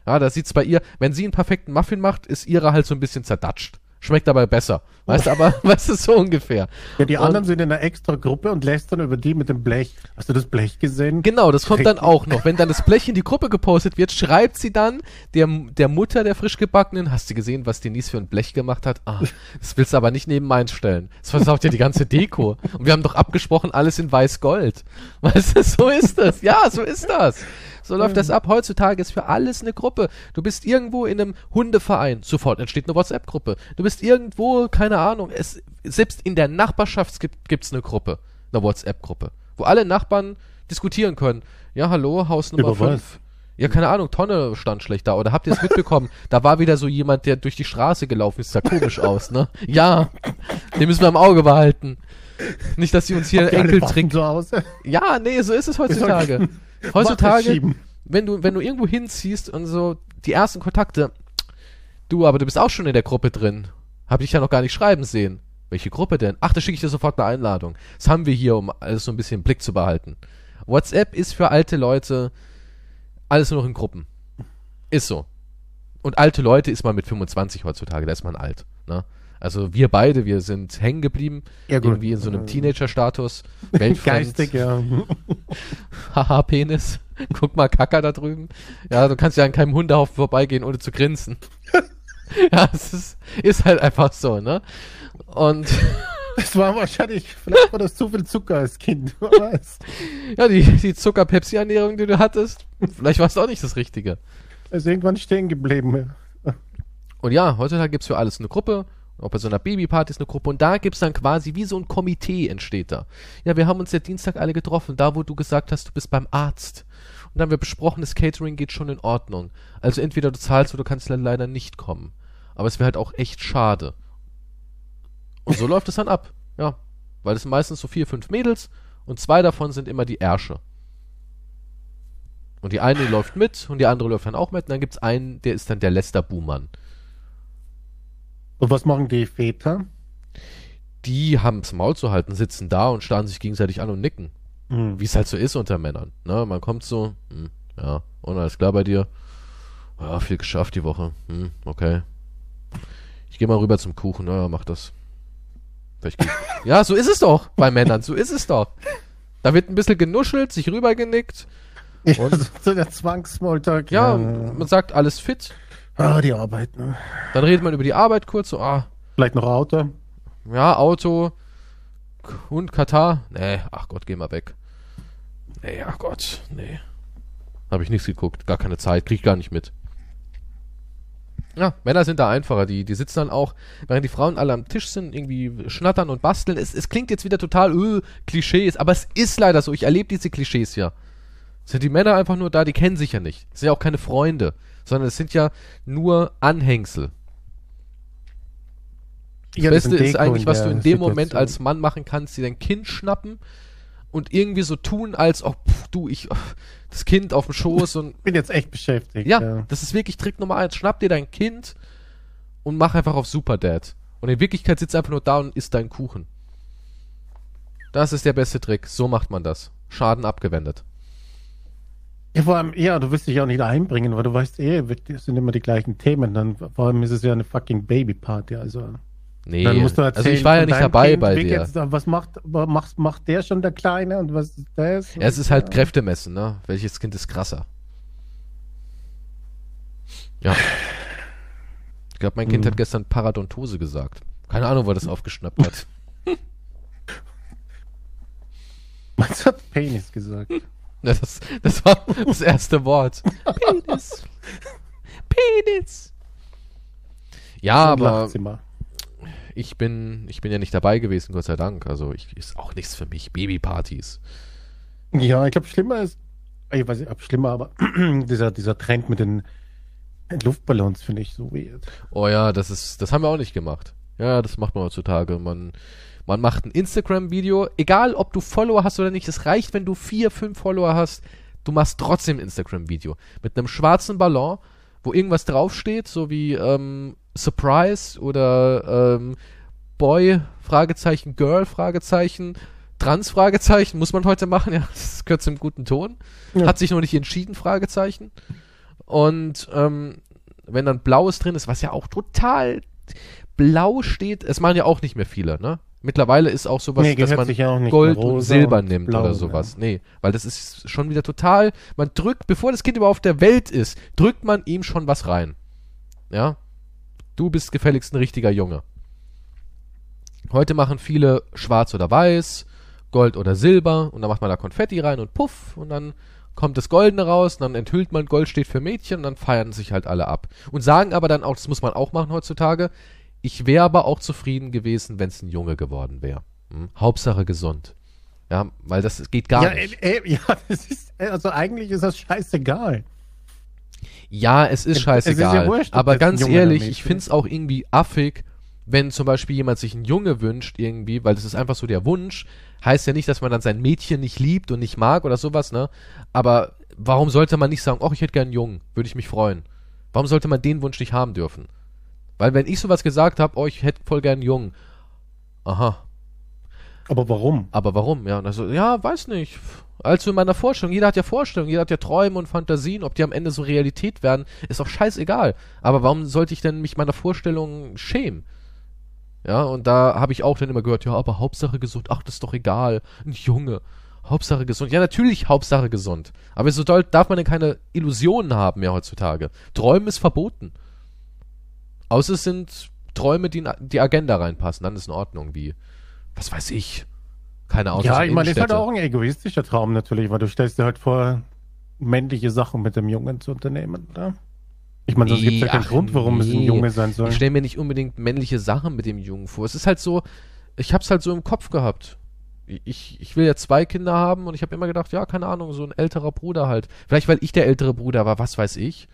Ja, da sieht's bei ihr, wenn sie einen perfekten Muffin macht, ist ihre halt so ein bisschen zerdatscht. Schmeckt aber besser. Weißt du, aber, weißt du, so ungefähr. Ja, die Und- anderen sind in einer extra Gruppe und lästern über die mit dem Blech. Hast du das Blech gesehen? Genau, das kommt dann auch noch. Wenn dann das Blech in die Gruppe gepostet wird, schreibt sie dann der, der Mutter der frisch gebackenen, hast du gesehen, was Denise für ein Blech gemacht hat? Ah, das willst du aber nicht neben meins stellen. Das versaut ja die ganze Deko. Und wir haben doch abgesprochen, alles in weiß-gold. Weißt du, so ist das. Ja, so ist das. So läuft das ab. Heutzutage ist für alles eine Gruppe. Du bist irgendwo in einem Hundeverein, sofort entsteht eine WhatsApp-Gruppe. Du bist irgendwo, keine Ahnung, es, selbst in der Nachbarschaft gibt gibt's eine Gruppe, eine WhatsApp-Gruppe, wo alle Nachbarn diskutieren können. Ja, hallo, Haus Nummer Über 5. Ja, keine Ahnung, Tonne stand schlecht da. Oder habt ihr es mitbekommen? da war wieder so jemand, der durch die Straße gelaufen ist. Sah komisch aus, ne? Ja, den müssen wir im Auge behalten. Nicht, dass sie uns hier Enkeltrick zu Hause. ja, nee, so ist es heutzutage. heutzutage, wenn du, wenn du irgendwo hinziehst und so die ersten Kontakte, du, aber du bist auch schon in der Gruppe drin. Hab dich ja noch gar nicht schreiben sehen. Welche Gruppe denn? Ach, da schicke ich dir sofort eine Einladung. Das haben wir hier, um alles so ein bisschen im Blick zu behalten. WhatsApp ist für alte Leute alles nur noch in Gruppen. Ist so. Und alte Leute ist man mit 25 heutzutage, da ist man alt. Ne? Also wir beide, wir sind hängen geblieben, Ja, gut. irgendwie in so einem Teenager-Status. Geistig, ja. Haha, Penis. Guck mal, Kacker da drüben. Ja, du kannst ja an keinem Hundehaufen vorbeigehen, ohne zu grinsen. ja, es ist, ist halt einfach so, ne? Und Das war wahrscheinlich, vielleicht war das zu viel Zucker als Kind. Wer weiß. ja, die, die Zucker-Pepsi-Ernährung, die du hattest, vielleicht war es auch nicht das Richtige. Ist irgendwann stehen geblieben. Und ja, heutzutage gibt's für alles eine Gruppe. Auch bei so einer Babyparty ist eine Gruppe. Und da gibt's dann quasi wie so ein Komitee entsteht da. Ja, wir haben uns ja Dienstag alle getroffen, da wo du gesagt hast, du bist beim Arzt. Und dann haben wir besprochen, das Catering geht schon in Ordnung. Also entweder du zahlst oder du kannst le- leider nicht kommen. Aber es wäre halt auch echt schade. Und so läuft es dann ab. Ja. Weil es meistens so vier, fünf Mädels und zwei davon sind immer die Ärsche. Und die eine läuft mit und die andere läuft dann auch mit. Und dann gibt's einen, der ist dann der Lester Buhmann. Und was machen die Väter? die haben's Maul zu halten, sitzen da und starren sich gegenseitig an und nicken. Hm. Wie es halt so ist unter Männern. Ne? Man kommt so, hm, ja, und alles klar bei dir. Ja, viel geschafft die Woche. Hm, okay. Ich gehe mal rüber zum Kuchen, ja, mach das. Ja, so ist es doch bei Männern, so ist es doch. Da wird ein bisschen genuschelt, sich rübergenickt. Ja, Und? so der Zwangssmalltalk. Ja, man sagt alles fit. Ah, die Arbeit, ne? Dann redet man über die Arbeit kurz, so, ah, Vielleicht noch Auto. Ja, Auto, Hund, Katar. Nee, ach Gott, geh mal weg. Nee, ach Gott, nee. Habe ich nichts geguckt, gar keine Zeit, krieg ich gar nicht mit. Ja, Männer sind da einfacher, die, die sitzen dann auch, während die Frauen alle am Tisch sind, irgendwie schnattern und basteln. Es, es klingt jetzt wieder total, öh, Klischees, aber es ist leider so, ich erlebe diese Klischees ja. Sind die Männer einfach nur da, die kennen sich ja nicht. Sind ja auch keine Freunde, sondern es sind ja nur Anhängsel. Das Ja, Beste ist eigentlich, was du in dem Moment Situation. als Mann machen kannst, dir dein Kind schnappen und irgendwie so tun, als ob du, ich, das Kind auf dem Schoß und bin jetzt echt beschäftigt. ja, das ist wirklich Trick Nummer eins. Schnapp dir dein Kind und mach einfach auf Superdad. Und in Wirklichkeit sitzt einfach nur da und isst deinen Kuchen. Das ist der beste Trick. So macht man das. Schaden abgewendet. Ja, vor allem, ja, du willst dich auch nicht einbringen, weil du weißt eh, das sind immer die gleichen Themen. Dann, vor allem ist es ja eine fucking Babyparty, also. Nee, Dann musst du also erzählen ich war ja nicht dabei kind, bei dir. da, was macht, macht, macht der schon der Kleine und was ist das? Ja, es ist halt Kräftemessen, ne? Welches Kind ist krasser? Ja. Ich glaube, mein Kind Hm. hat gestern Paradontose gesagt. Keine Ahnung, wo er das aufgeschnappt hat. Was hat Penis gesagt? Das, das war das erste Wort. Penis. Penis. Ja, Und aber ich bin, ich bin ja nicht dabei gewesen, Gott sei Dank. Also ich, ist auch nichts für mich. Babypartys. Ja, ich glaube, schlimmer ist, ich weiß nicht, ob schlimmer, aber dieser, dieser Trend mit den Luftballons finde ich so weird. Oh ja, das ist, das haben wir auch nicht gemacht. Ja, das macht man heutzutage. Man, man macht ein Instagram-Video, egal ob du Follower hast oder nicht, es reicht, wenn du vier, fünf Follower hast, du machst trotzdem ein Instagram-Video. Mit einem schwarzen Ballon, wo irgendwas draufsteht, so wie ähm, Surprise oder ähm, Boy, Fragezeichen, Girl, Fragezeichen, Trans, Fragezeichen, muss man heute machen, ja, das gehört zum guten Ton. Ja. Hat sich noch nicht entschieden, Fragezeichen. Und ähm, wenn dann Blaues drin ist, was ja auch total blau steht, es machen ja auch nicht mehr viele, ne? Mittlerweile ist auch sowas, Nee, dass man sich ja Gold und Silber und nimmt blau, oder sowas. Nee, weil das ist schon wieder total, man drückt, bevor das Kind überhaupt auf der Welt ist, drückt man ihm schon was rein. Ja? Du bist gefälligst ein richtiger Junge. Heute machen viele schwarz oder weiß, Gold oder Silber und dann macht man da Konfetti rein und puff und dann kommt das Goldene raus und dann enthüllt man, Gold steht für Mädchen und dann feiern sich halt alle ab. Und sagen aber dann auch, das muss man auch machen heutzutage, ich wäre aber auch zufrieden gewesen, wenn es ein Junge geworden wäre. Hm? Hauptsache gesund. Ja, weil das geht gar ja, nicht. äh, äh, ja, das ist, also eigentlich ist das scheißegal. Ja, es ist Es- scheißegal. es ist ja wurscht, aber ganz ehrlich, ich find's auch irgendwie affig, wenn zum Beispiel jemand sich einen Junge wünscht irgendwie, weil das ist einfach so der Wunsch. Heißt ja nicht, dass man dann sein Mädchen nicht liebt und nicht mag oder sowas, ne? Aber warum sollte man nicht sagen, oh, ich hätte gern einen Jungen, würde ich mich freuen. Warum sollte man den Wunsch nicht haben dürfen? Weil wenn ich sowas gesagt habe, oh, ich hätte voll gern einen Jungen. Aha, Aber warum? aber warum? Ja, und also, ja, weiß nicht. Also in meiner Vorstellung, jeder hat ja Vorstellungen, jeder hat ja Träume und Fantasien, ob die am Ende so Realität werden, ist doch scheißegal. Aber warum sollte ich denn mich meiner Vorstellung schämen? Ja, und da habe ich auch dann immer gehört, ja, aber Hauptsache gesund, ach, das ist doch egal. Ein Junge. Hauptsache gesund. Ja, natürlich Hauptsache gesund. Aber so doll darf man denn keine Illusionen haben mehr heutzutage. Träumen ist verboten. Außer es sind Träume, die in die Agenda reinpassen, dann ist in Ordnung, wie, was weiß ich. Keine Ahnung. ja, ich meine, das ist halt auch ein egoistischer Traum natürlich, weil du stellst dir halt vor, männliche Sachen mit dem Jungen zu unternehmen, oder? Ich meine, sonst gibt es ja keinen Grund, warum es ein nee. Junge sein soll. Ich stelle mir nicht unbedingt männliche Sachen mit dem Jungen vor. Es ist halt so, ich hab's halt so im Kopf gehabt. Ich, ich will ja zwei Kinder haben und ich habe immer gedacht, ja, keine Ahnung, so ein älterer Bruder halt. Vielleicht, weil ich der ältere Bruder war, was weiß ich.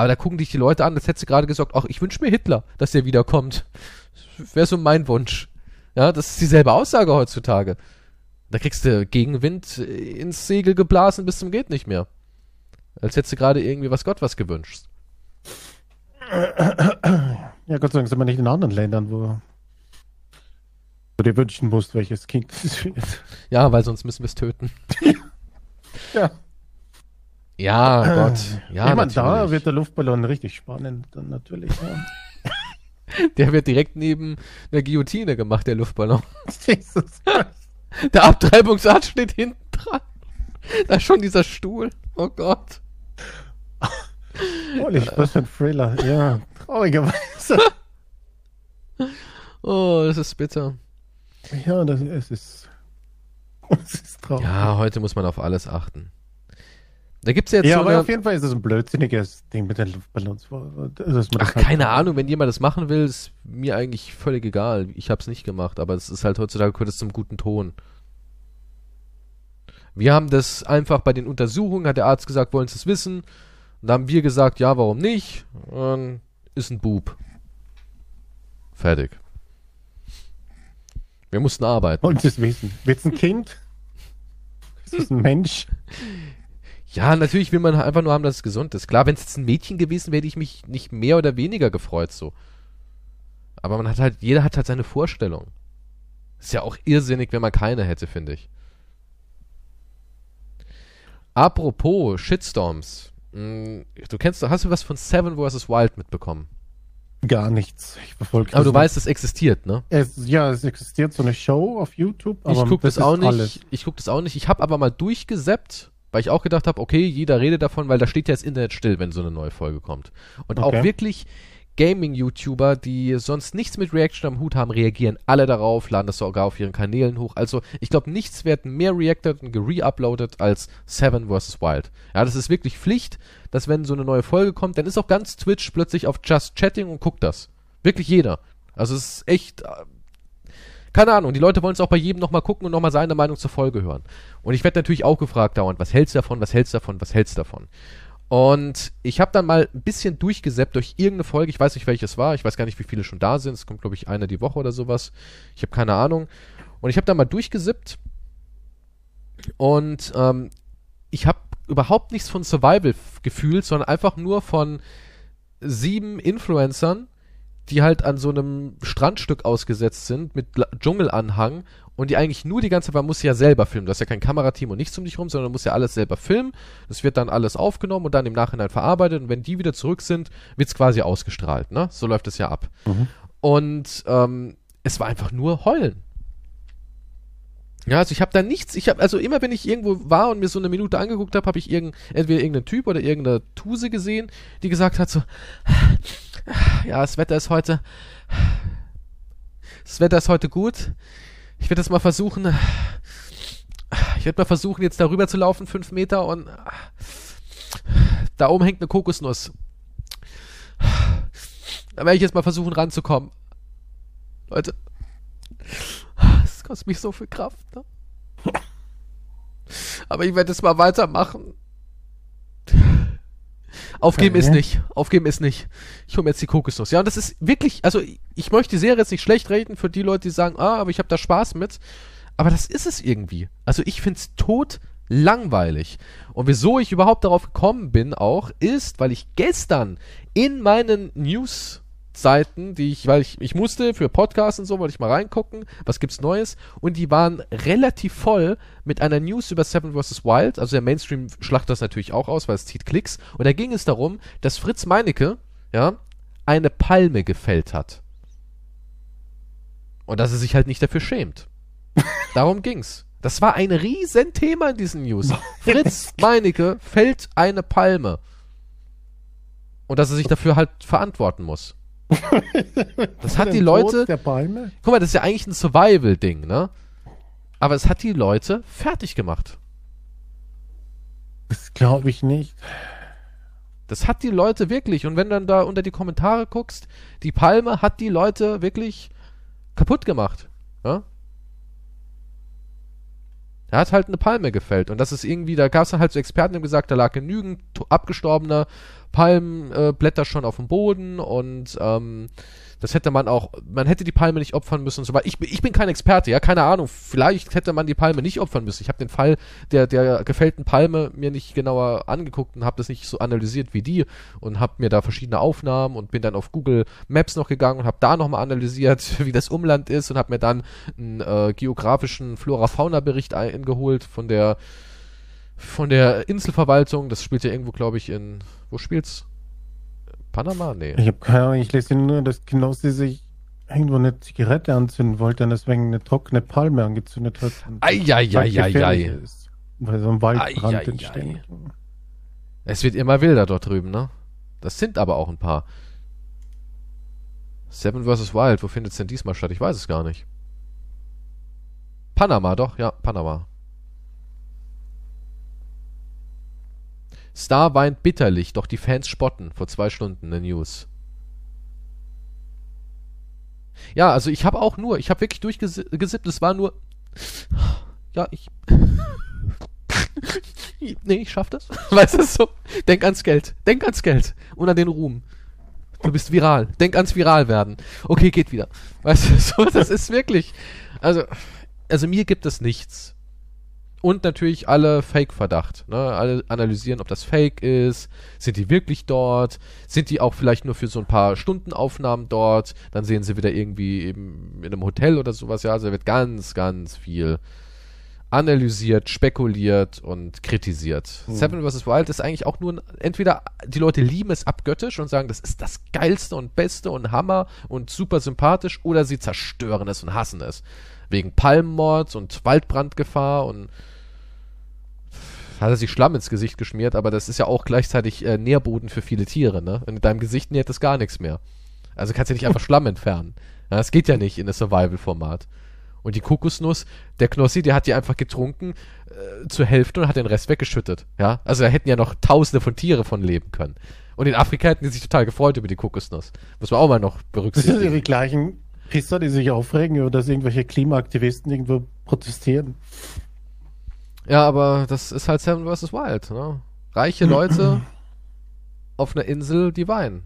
Aber da gucken dich die Leute an, als hättest du gerade gesagt, ach, ich wünsche mir Hitler, dass der wiederkommt. Wäre so mein Wunsch. Ja, das ist dieselbe Aussage heutzutage. Da kriegst du Gegenwind ins Segel geblasen bis zum geht nicht mehr. Als hättest du gerade irgendwie was Gott was gewünscht. Ja, Gott sei Dank sind wir nicht in anderen Ländern, wo du dir wünschen musst, welches Kind es wird. Ja, weil sonst müssen wir es töten. Ja, Ja, Gott. Ja, ich meine, da wird der Luftballon richtig spannend, dann natürlich. Ja. der wird direkt neben der Guillotine gemacht, der Luftballon. Jesus. Der Abtreibungsarzt steht hinten dran. Da ist schon dieser Stuhl. Oh Gott. Holy, was für ein Thriller. Ja, traurigerweise. Oh, das ist bitter. Ja, das, es ist. Es ist traurig. Ja, heute muss man auf alles achten. Da gibt's jetzt Ja, so aber eine, auf jeden Fall ist es ein blödsinniges Ding mit den Luftballons. Das Ach, halt- keine Ahnung, wenn jemand das machen will, ist mir eigentlich völlig egal. Ich hab's nicht gemacht, aber es ist halt heutzutage gehört es zum guten Ton. Wir haben das einfach bei den Untersuchungen, hat der Arzt gesagt, wollen Sie es wissen? Und da haben wir gesagt, ja, warum nicht? Und ist ein Bub. Fertig. Wir mussten arbeiten. Und das wissen. Wird's ein Kind? Ist es ein Mensch? Ja, natürlich will man einfach nur haben, dass es gesund ist. Klar, wenn es jetzt ein Mädchen gewesen wäre, hätte ich mich nicht mehr oder weniger gefreut so. Aber man hat halt, jeder hat halt seine Vorstellung. Ist ja auch irrsinnig, wenn man keine hätte, finde ich. Apropos Shitstorms. Hm, Du kennst, hast du was von Seven vs. Wild mitbekommen? Gar nichts. Ich verfolge Aber du das weißt, es existiert, ne? Es, ja, es existiert so eine Show auf YouTube, aber ich guck das, ist auch nicht. alles. Ich guck das auch nicht. Ich habe aber mal durchgeseppt, weil ich auch gedacht habe, okay, jeder redet davon, weil da steht ja das Internet still, wenn so eine neue Folge kommt. Und Okay. auch wirklich Gaming-YouTuber, die sonst nichts mit Reaction am Hut haben, reagieren alle darauf, laden das sogar auf ihren Kanälen hoch. Also ich glaube, nichts wird mehr reacted und gereuploadet als Seven vs. Wild. Ja, das ist wirklich Pflicht, dass wenn so eine neue Folge kommt, dann ist auch ganz Twitch plötzlich auf Just Chatting und guckt das. Wirklich jeder. Also es ist echt, äh, keine Ahnung, die Leute wollen es auch bei jedem nochmal gucken und nochmal seine Meinung zur Folge hören. Und ich werde natürlich auch gefragt dauernd, was hältst du davon, was hältst du davon, was hältst du davon? Und ich habe dann mal ein bisschen durchgesäppt durch irgendeine Folge, ich weiß nicht, welches war, ich weiß gar nicht, wie viele schon da sind, es kommt, glaube ich, eine die Woche oder sowas. Ich habe keine Ahnung. Und ich habe dann mal durchgesippt und ähm, ich habe überhaupt nichts von Survival gefühlt, sondern einfach nur von sieben Influencern, die halt an so einem Strandstück ausgesetzt sind mit La- Dschungelanhang und die eigentlich nur die ganze Zeit, man muss ja selber filmen. Du hast ja kein Kamerateam und nichts um dich rum, sondern du musst ja alles selber filmen. Das wird dann alles aufgenommen und dann im Nachhinein verarbeitet und wenn die wieder zurück sind, wird's quasi ausgestrahlt. Ne? So läuft es ja ab. Mhm. Und ähm, es war einfach nur heulen. Ja, also ich habe da nichts, ich habe also immer wenn ich irgendwo war und mir so eine Minute angeguckt habe, habe ich irgend, entweder irgendeinen Typ oder irgendeine Tuse gesehen, die gesagt hat so, ja, das Wetter ist heute, das Wetter ist heute gut. Ich werde das mal versuchen, ich werde mal versuchen jetzt darüber zu laufen, fünf Meter und da oben hängt eine Kokosnuss. Da werde ich jetzt mal versuchen ranzukommen. Leute, kostet mich so viel Kraft. Ne? Aber ich werde jetzt mal weitermachen. Aufgeben Okay. ist nicht. Aufgeben ist nicht. Ich hole mir jetzt die Kokosnuss. Ja, und das ist wirklich, also ich möchte die Serie jetzt nicht schlecht reden für die Leute, die sagen, ah, aber ich habe da Spaß mit. Aber das ist es irgendwie. Also ich find's tot langweilig. Und wieso ich überhaupt darauf gekommen bin auch, ist, weil ich gestern in meinen News-Seiten, die ich, weil ich, ich musste für Podcasts und so, wollte ich mal reingucken, was gibt's Neues, und die waren relativ voll mit einer News über Seven vs. Wild, also der Mainstream schlacht das natürlich auch aus, weil es zieht Klicks, und da ging es darum, dass Fritz Meinecke, ja, eine Palme gefällt hat. Und dass er sich halt nicht dafür schämt. Darum ging's. Das war ein Riesenthema in diesen News. Fritz Meinecke fällt eine Palme. Und dass er sich dafür halt verantworten muss. Das hat die Leute, guck mal, das ist ja eigentlich ein Survival-Ding, ne? Aber es hat die Leute fertig gemacht. Das glaube ich nicht. Das hat die Leute wirklich. Und wenn du dann da unter die Kommentare guckst, die Palme hat die Leute wirklich kaputt gemacht. Ja? Er hat halt eine Palme gefällt. Und das ist irgendwie, da gab es dann halt so Experten, die haben gesagt, da lag genügend to- abgestorbener Palmenblätter äh, schon auf dem Boden und ähm, das hätte man auch, man hätte die Palme nicht opfern müssen so weiter. Ich, bin- ich bin kein Experte, ja, keine Ahnung. Vielleicht hätte man die Palme nicht opfern müssen. Ich habe den Fall der, der gefällten Palme mir nicht genauer angeguckt und habe das nicht so analysiert wie die und habe mir da verschiedene Aufnahmen und bin dann auf Google Maps noch gegangen und habe da nochmal analysiert, wie das Umland ist und habe mir dann einen äh, geografischen Flora-Fauna-Bericht eingeholt von der von der Inselverwaltung. Das spielt ja irgendwo, glaube ich, in wo spielt's? Panama? Nee. Ich habe keine Ahnung, ich lese nur, dass Knossi sich irgendwo eine Zigarette anzünden wollte und deswegen eine trockene Palme angezündet hat. Eieieiei. Weil so ein Waldbrand Eieiei. entsteht. Es wird immer wilder dort drüben, ne? Das sind aber auch ein paar. Seven vs. Wild, wo findet es denn diesmal statt? Ich weiß es gar nicht. Panama, doch, ja, Panama. Star weint bitterlich, doch die Fans spotten. Vor zwei Stunden in der News. Ja, also ich habe auch nur, ich habe wirklich durchgesippt, es war nur. Ja, ich. nee, ich schaff das. Weißt du so? Denk ans Geld. Denk ans Geld. Und an den Ruhm. Du bist viral. Denk ans Viral werden. Okay, geht wieder. Weißt du, so, das ist wirklich. Also, also mir gibt es nichts. Und natürlich alle Fake-Verdacht. Ne? Alle analysieren, ob das Fake ist. Sind die wirklich dort? Sind die auch vielleicht nur für so ein paar Stundenaufnahmen dort? Dann sehen sie wieder irgendwie eben in einem Hotel oder sowas. Ja, also da wird ganz, ganz viel analysiert, spekuliert und kritisiert. Hm. Seven vs. Wild ist eigentlich auch nur ein, entweder die Leute lieben es abgöttisch und sagen, das ist das geilste und beste und Hammer und super sympathisch oder sie zerstören es und hassen es. Wegen Palmenmords und Waldbrandgefahr und hat er sich Schlamm ins Gesicht geschmiert, aber das ist ja auch gleichzeitig äh, Nährboden für viele Tiere, ne? Und in deinem Gesicht nährt es gar nichts mehr. Also kannst du nicht einfach Schlamm entfernen. Ja, das geht ja nicht in das Survival-Format. Und die Kokosnuss, der Knossi, der hat die einfach getrunken äh, zur Hälfte und hat den Rest weggeschüttet. Ja, also da hätten ja noch Tausende von Tiere von leben können. Und in Afrika hätten die sich total gefreut über die Kokosnuss. Muss man auch mal noch Das sind berücksichtigen. die gleichen Pisser, die sich aufregen, über dass irgendwelche Klimaaktivisten irgendwo protestieren. Ja, aber das ist halt Seven vs. Wild, ne? Reiche Leute auf einer Insel, die weinen.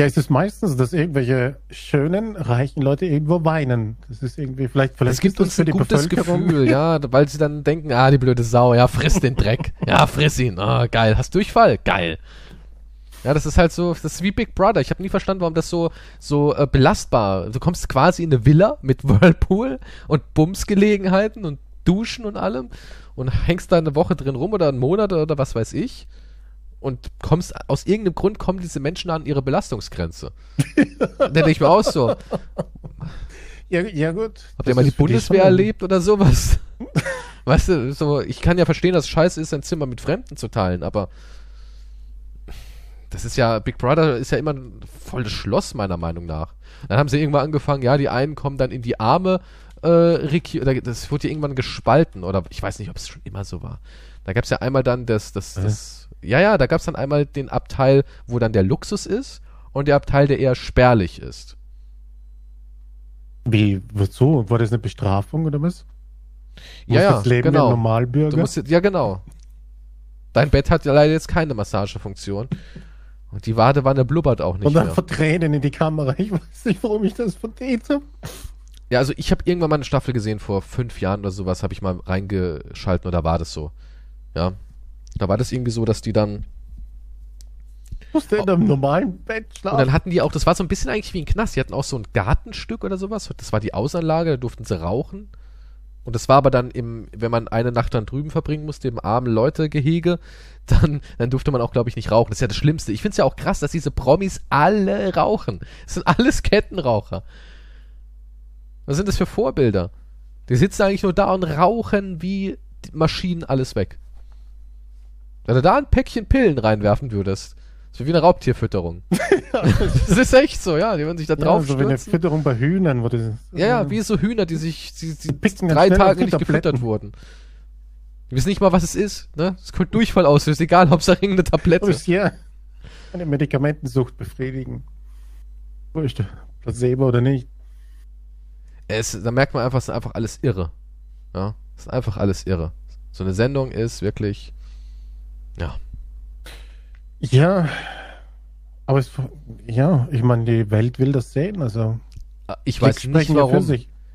Ja, es ist meistens, dass irgendwelche schönen, reichen Leute irgendwo weinen. Das ist irgendwie, vielleicht, vielleicht Es gibt uns für ein die gutes. Gefühl, ja, weil sie dann denken, ah, die blöde Sau, ja, friss den Dreck. Ja, friss ihn. Ah, geil. Hast Durchfall? Geil. Ja, das ist halt so, das ist wie Big Brother. Ich habe nie verstanden, warum das so so äh, belastbar. Du kommst quasi in eine Villa mit Whirlpool und Bumsgelegenheiten und Duschen und allem und hängst da eine Woche drin rum oder einen Monat oder was weiß ich und kommst aus irgendeinem Grund kommen diese Menschen an ihre Belastungsgrenze. Dann denke ich mir auch so. Ja, ja gut. Habt ihr mal die Bundeswehr erlebt oder sowas? weißt du, so, ich kann ja verstehen, dass es scheiße ist, ein Zimmer mit Fremden zu teilen, aber das ist ja, Big Brother ist ja immer ein volles Schloss, meiner Meinung nach. Dann haben sie irgendwann angefangen, ja, die einen kommen dann in die Arme, äh, Ricky, das wurde ja irgendwann gespalten, oder ich weiß nicht, ob es schon immer so war. Da gab es ja einmal dann das, das, das, das ja, ja, da gab es dann einmal den Abteil, wo dann der Luxus ist und der Abteil, der eher spärlich ist. Wie, wozu? War das eine Bestrafung oder was? Ja, ja, Leben genau. Normalbürger? Du musst, ja, genau. Dein Bett hat ja leider jetzt keine Massagefunktion. Und die Badewanne blubbert auch nicht Und dann mehr. Tränen in die Kamera. Ich weiß nicht, warum ich das verdient habe. Ja, also ich habe irgendwann mal eine Staffel gesehen, vor fünf Jahren oder sowas, habe ich mal reingeschalten und da war das so. Ja. Da war das irgendwie so, dass die dann. Musste in einem normalen Bett Und schlafen. dann hatten die auch, das war so ein bisschen eigentlich wie ein Knast. Die hatten auch so ein Gartenstück oder sowas. Das war die Außanlage, da durften sie rauchen. Und das war aber dann im, wenn man eine Nacht dann drüben verbringen musste, im armen Leute-Gehege, dann, dann durfte man auch, glaube ich, nicht rauchen. Das ist ja das Schlimmste. Ich finde es ja auch krass, dass diese Promis alle rauchen. Das sind alles Kettenraucher. Was sind das für Vorbilder? Die sitzen eigentlich nur da und rauchen wie die Maschinen alles weg. Wenn du da ein Päckchen Pillen reinwerfen würdest, das wäre wie eine Raubtierfütterung. das ist echt so, ja. Die würden sich da ja, drauf so wie eine. Fütterung bei Hühnern. Wo das, Ja, ja, wie so Hühner, die sich die, die, Die drei Tage nicht gefüttert wurden. Die wissen nicht mal, was es ist. Ne? Es könnte Durchfall aus, ist egal, Hauptsache irgendeine Tablette. muss ja eine Medikamentensucht befriedigen. Wurscht, Placebo oder nicht. Es, da merkt man einfach, es ist einfach alles irre. Ja, es ist einfach alles irre. So eine Sendung ist wirklich, ja. Ja, aber es, ja, ich meine, die Welt will das sehen. Also, Ich die weiß nicht warum.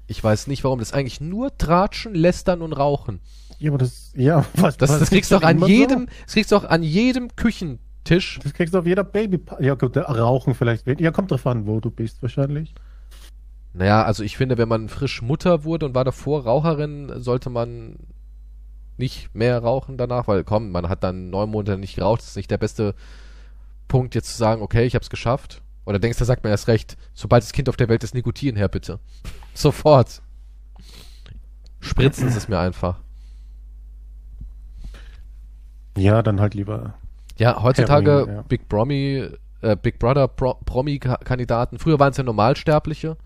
Ich weiß nicht warum. Das ist eigentlich nur Tratschen, Lästern und Rauchen. Ja, aber das, ja, was, Das, was das kriegst du ist auch an jedem, das kriegst du auch an jedem Küchentisch. So? Das kriegst du auf jeder Baby. Ja, gut, der Rauchen vielleicht. Ja, kommt drauf an, wo du bist, wahrscheinlich. Naja, also ich finde, wenn man frisch Mutter wurde und war davor Raucherin, sollte man nicht mehr rauchen danach, weil komm, man hat dann neun Monate nicht geraucht, das ist nicht der beste Punkt jetzt zu sagen, okay, ich hab's geschafft. Oder denkst du, sagt man erst recht, sobald das Kind auf der Welt ist, Nikotin her, bitte. Sofort. Spritzen Sie es mir einfach. Ja, dann halt lieber. Ja, heutzutage Heroin, ja. Big Promi, äh, Big Brother Pro Promi-Kandidaten. Früher waren es ja Normalsterbliche.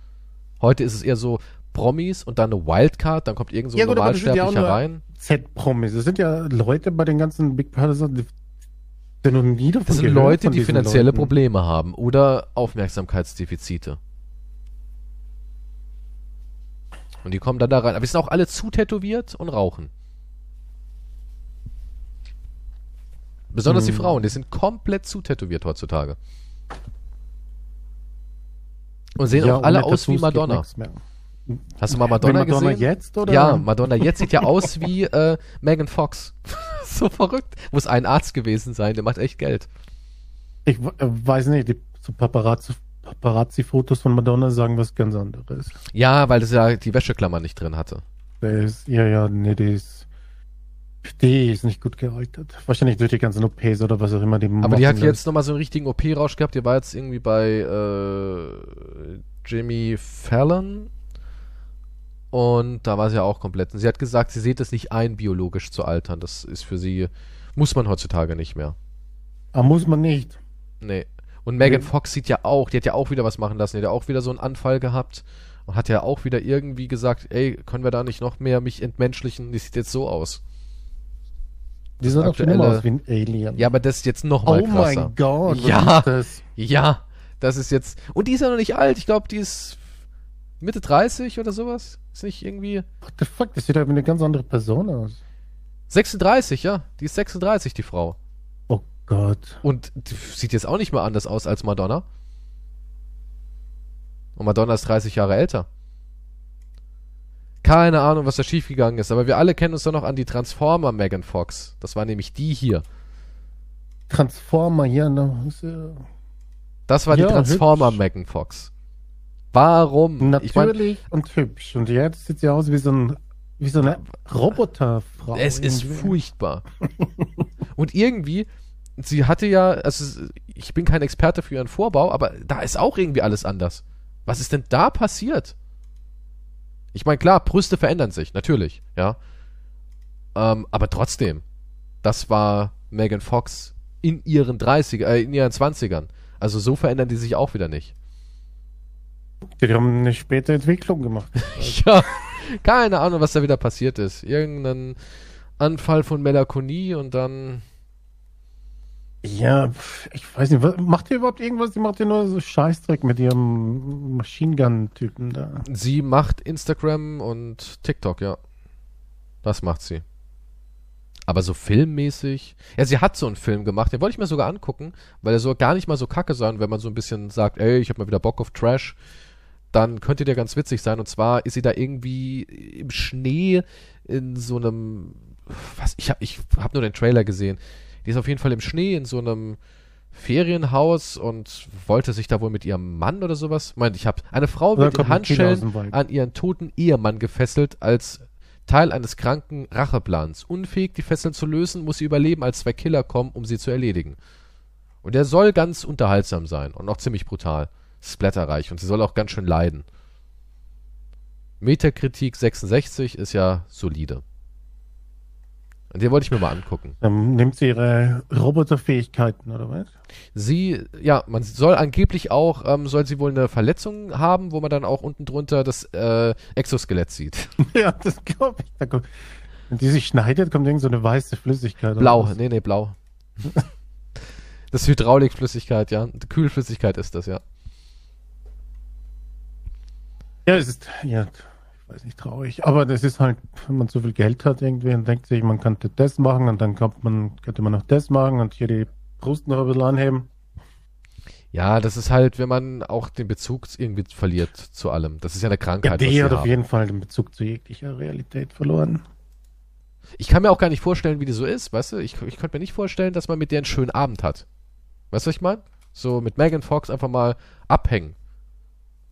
Heute ist es eher so Promis und dann eine Wildcard, dann kommt irgend so ein Ja, gut, ja Normalsterblicher nur- rein. Z-Promis. Das sind ja Leute bei den ganzen Big Brother, die, die noch nie davon Das sind Leute, die finanzielle Leuten. Probleme haben oder Aufmerksamkeitsdefizite. Und die kommen dann da rein. Aber die sind auch alle zu tätowiert und rauchen. Besonders die Hm. Frauen, die sind komplett zu tätowiert heutzutage. Und sehen Ja, auch alle aus wie Madonna. Hast du mal Madonna, Madonna gesehen? jetzt oder? Ja, Madonna jetzt sieht ja aus wie äh, Megan Fox. so verrückt. Muss ein Arzt gewesen sein, der macht echt Geld. Ich äh, weiß nicht, die so Paparazzi- Paparazzi-Fotos von Madonna sagen was ganz anderes. Ja, weil das ja die Wäscheklammer nicht drin hatte. Der ist, ja, ja, nee, die ist, die ist nicht gut gealtert. Wahrscheinlich durch die ganzen OPs oder was auch immer die Aber die hat jetzt nochmal so einen richtigen OP-Rausch gehabt. Die war jetzt irgendwie bei äh, Jimmy Fallon. Und da war sie ja auch komplett. Und sie hat gesagt, sie sieht es nicht ein, biologisch zu altern. Das ist für sie, muss man heutzutage nicht mehr. Ah, muss man nicht. Nee. Und Megan Nee. Fox sieht ja auch, die hat ja auch wieder was machen lassen. Die hat ja auch wieder so einen Anfall gehabt. Und hat ja auch wieder irgendwie gesagt, ey, können wir da nicht noch mehr mich entmenschlichen? Die sieht jetzt so aus. Die schon aktuelle- immer aus wie ein Alien. Ja, aber das ist jetzt noch mal oh krasser. mein Gott, Ja. das? Ja, das ist jetzt. Und die ist ja noch nicht alt. Ich glaube, die ist Mitte 30 oder sowas. Ist nicht irgendwie. What the fuck, das sieht ja wie eine ganz andere Person aus. 36, ja. Die ist 36, die Frau. Oh Gott. Und die sieht jetzt auch nicht mehr anders aus als Madonna. Und Madonna ist 30 Jahre älter. Keine Ahnung, was da schiefgegangen ist, aber wir alle kennen uns doch noch an die Transformer Megan Fox. Das war nämlich die hier. Transformer, ja, ist, äh, Das war Ja, die Transformer hübsch. Megan Fox. Warum? Ich mein, natürlich und hübsch. Und jetzt sieht sie aus wie so ein wie so eine Roboterfrau. es ist irgendwie. furchtbar. Und irgendwie, sie hatte ja, also ich bin kein Experte für ihren Vorbau, aber da ist auch irgendwie alles anders. Was ist denn da passiert? Ich meine, klar, Brüste verändern sich, natürlich, ja. Ähm, aber trotzdem, das war Megan Fox in ihren 30 äh, in ihren 20ern. Also so verändern die sich auch wieder nicht. Die haben eine späte Entwicklung gemacht. Ja, keine Ahnung, was da wieder passiert ist. Irgendein Anfall von Melancholie und dann. Ja, ich weiß nicht, macht ihr überhaupt irgendwas? Die macht ja nur so Scheißdreck mit ihrem Machine Gun-Typen da. Sie macht Instagram und TikTok, ja. Das macht sie. Aber so filmmäßig. Ja, sie hat so einen Film gemacht, den wollte ich mir sogar angucken, weil er so gar nicht mal so kacke sein, wenn man so ein bisschen sagt, ey, ich hab mal wieder Bock auf Trash. Dann könnte der ganz witzig sein. Und zwar ist sie da irgendwie im Schnee in so einem. Was? Ich hab, ich hab nur den Trailer gesehen. Die ist auf jeden Fall im Schnee in so einem Ferienhaus und wollte sich da wohl mit ihrem Mann oder sowas. Meint, ich habe eine Frau wird in Handschellen an ihren toten Ehemann gefesselt als Teil eines kranken Racheplans. Unfähig, die Fesseln zu lösen, muss sie überleben, als zwei Killer kommen, um sie zu erledigen. Und der soll ganz unterhaltsam sein und auch ziemlich brutal. Splatterreich und sie soll auch ganz schön leiden. Metakritik 66 ist ja solide. Und den wollte ich mir mal angucken. Dann nimmt sie ihre Roboterfähigkeiten, oder was? Sie, ja, man soll angeblich auch, ähm, soll sie wohl eine Verletzung haben, wo man dann auch unten drunter das äh, Exoskelett sieht. ja, das glaube ich. Da wenn die sich schneidet, kommt irgend so eine weiße Flüssigkeit. Blau, nee, nee, blau. das ist Hydraulikflüssigkeit, ja. Kühlflüssigkeit ist das, ja. Ja, es ist, ja, weiß nicht, traurig. Aber das ist halt, wenn man so viel Geld hat irgendwie und denkt sich, man könnte das machen und dann kommt man, könnte man noch das machen und hier die Brust noch ein bisschen anheben. Ja, das ist halt, wenn man auch den Bezug irgendwie verliert zu allem. Das ist ja eine Ja, Krankheit. was die hat auf jeden Fall den Bezug zu jeglicher Realität verloren. Ich kann mir auch gar nicht vorstellen, wie die so ist, weißt du? Ich, ich könnte mir nicht vorstellen, dass man mit der einen schönen Abend hat. Weißt du, was ich meine? So mit Megan Fox einfach mal abhängen.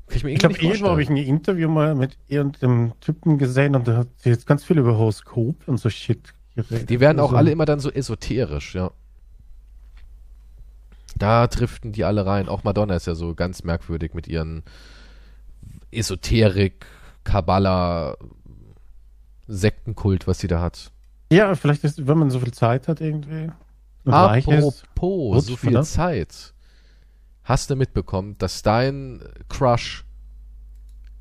Ich Ich glaube, irgendwo habe ich ein Interview mal mit irgendeinem Typen gesehen und da hat sie jetzt ganz viel über Horoskop und so Shit geredet. Die werden auch Also, alle immer dann so esoterisch, ja. Da driften die alle rein. Auch Madonna ist ja so ganz merkwürdig mit ihren Esoterik, Kabbala, Sektenkult, was sie da hat. Ja, vielleicht ist, wenn man so viel Zeit hat irgendwie ist. Apropos, rutscht so viel? Zeit. Hast du mitbekommen, dass dein Crush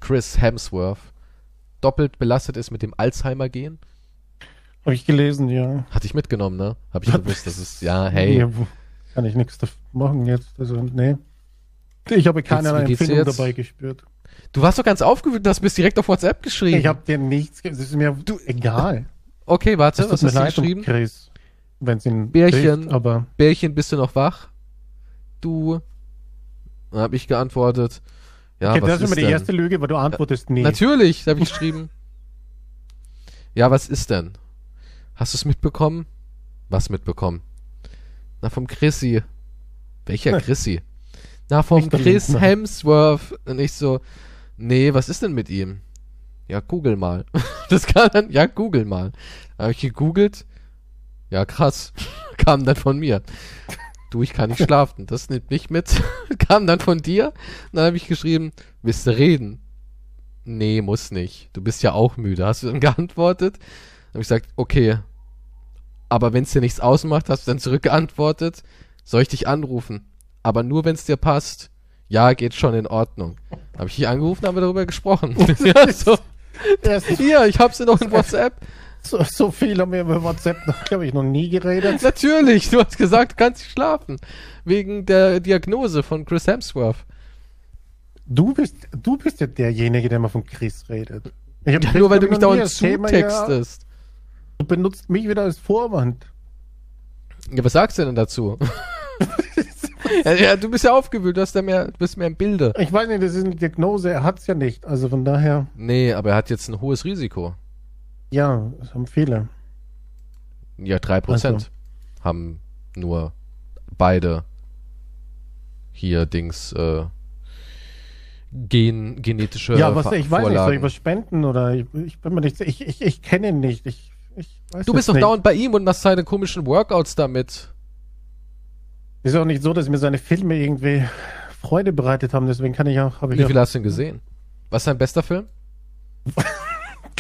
Chris Hemsworth doppelt belastet ist mit dem Alzheimer-Gen? Habe ich gelesen, ja. Hatte ich mitgenommen, ne? Hab ich gewusst, das ist, ja, hey. Ja, kann ich nichts machen jetzt. Also, nee. Ich habe keinerlei Empfindung dabei gespürt. Du warst doch ganz aufgewühlt, hast mir direkt auf WhatsApp geschrieben. Ich habe dir nichts, es ist mir du, egal. okay, warte, Es was hast du geschrieben? Chris, wenn es ihn Bärchen. trifft, aber Bärchen, bist du noch wach? Du. Dann hab ich geantwortet. Ja, okay, was das ist immer die denn? erste Lüge, weil du antwortest nie. Natürlich, habe ich geschrieben. Ja, was ist denn? Hast du es mitbekommen? Was mitbekommen? Na, vom Chrissy. Welcher Chrissy? Na, vom Chris Lindner. Hemsworth. Und ich so, nee, was ist denn mit ihm? Ja, google mal. Das kann dann, ja, google mal. Habe ich gegoogelt. Ja, krass. Kam dann von mir. Du, ich kann nicht schlafen. Das nimmt mich mit. Kam dann von dir. Dann habe ich geschrieben, willst du reden? Nee, muss nicht. Du bist ja auch müde. Hast du dann geantwortet? Dann habe ich gesagt, okay. Aber wenn es dir nichts ausmacht, hast du dann zurückgeantwortet, soll ich dich anrufen? Aber nur, wenn es dir passt. Ja, geht schon in Ordnung. Habe ich dich angerufen, haben wir darüber gesprochen. ja, so. Hier, ich hab's dir noch in WhatsApp. So, so viel haben wir über WhatsApp noch, glaube ich, noch nie geredet. Natürlich, du hast gesagt, du kannst nicht schlafen. Wegen der Diagnose von Chris Hemsworth. Du bist, du bist ja derjenige, der mal von Chris redet. Ja, nur weil du ich, mich dauernd Thema, ja, zutextest. Du benutzt mich wieder als Vorwand. Ja, was sagst du denn dazu? ja, du bist ja aufgewühlt, du, hast ja mehr, du bist mehr im Bilde. Ich weiß nicht, das ist eine Diagnose, er hat's ja nicht. Also von daher, Nee, aber er hat jetzt ein hohes Risiko. Ja, das haben viele. Ja, drei Prozent Also. haben nur beide hier Dings äh, gen, genetische Ja, was ich weiß nicht, soll ich Vorlagen. was spenden oder ich, ich bin mir nicht. Ich, ich, ich kenne ihn nicht. Ich, ich weiß Du es bist doch nicht. dauernd bei ihm und machst seine komischen Workouts damit. Ist auch nicht so, dass mir seine Filme irgendwie Freude bereitet haben, deswegen kann ich auch. Habe ich Wie auch, viel hast du denn gesehen? Was ist dein bester Film?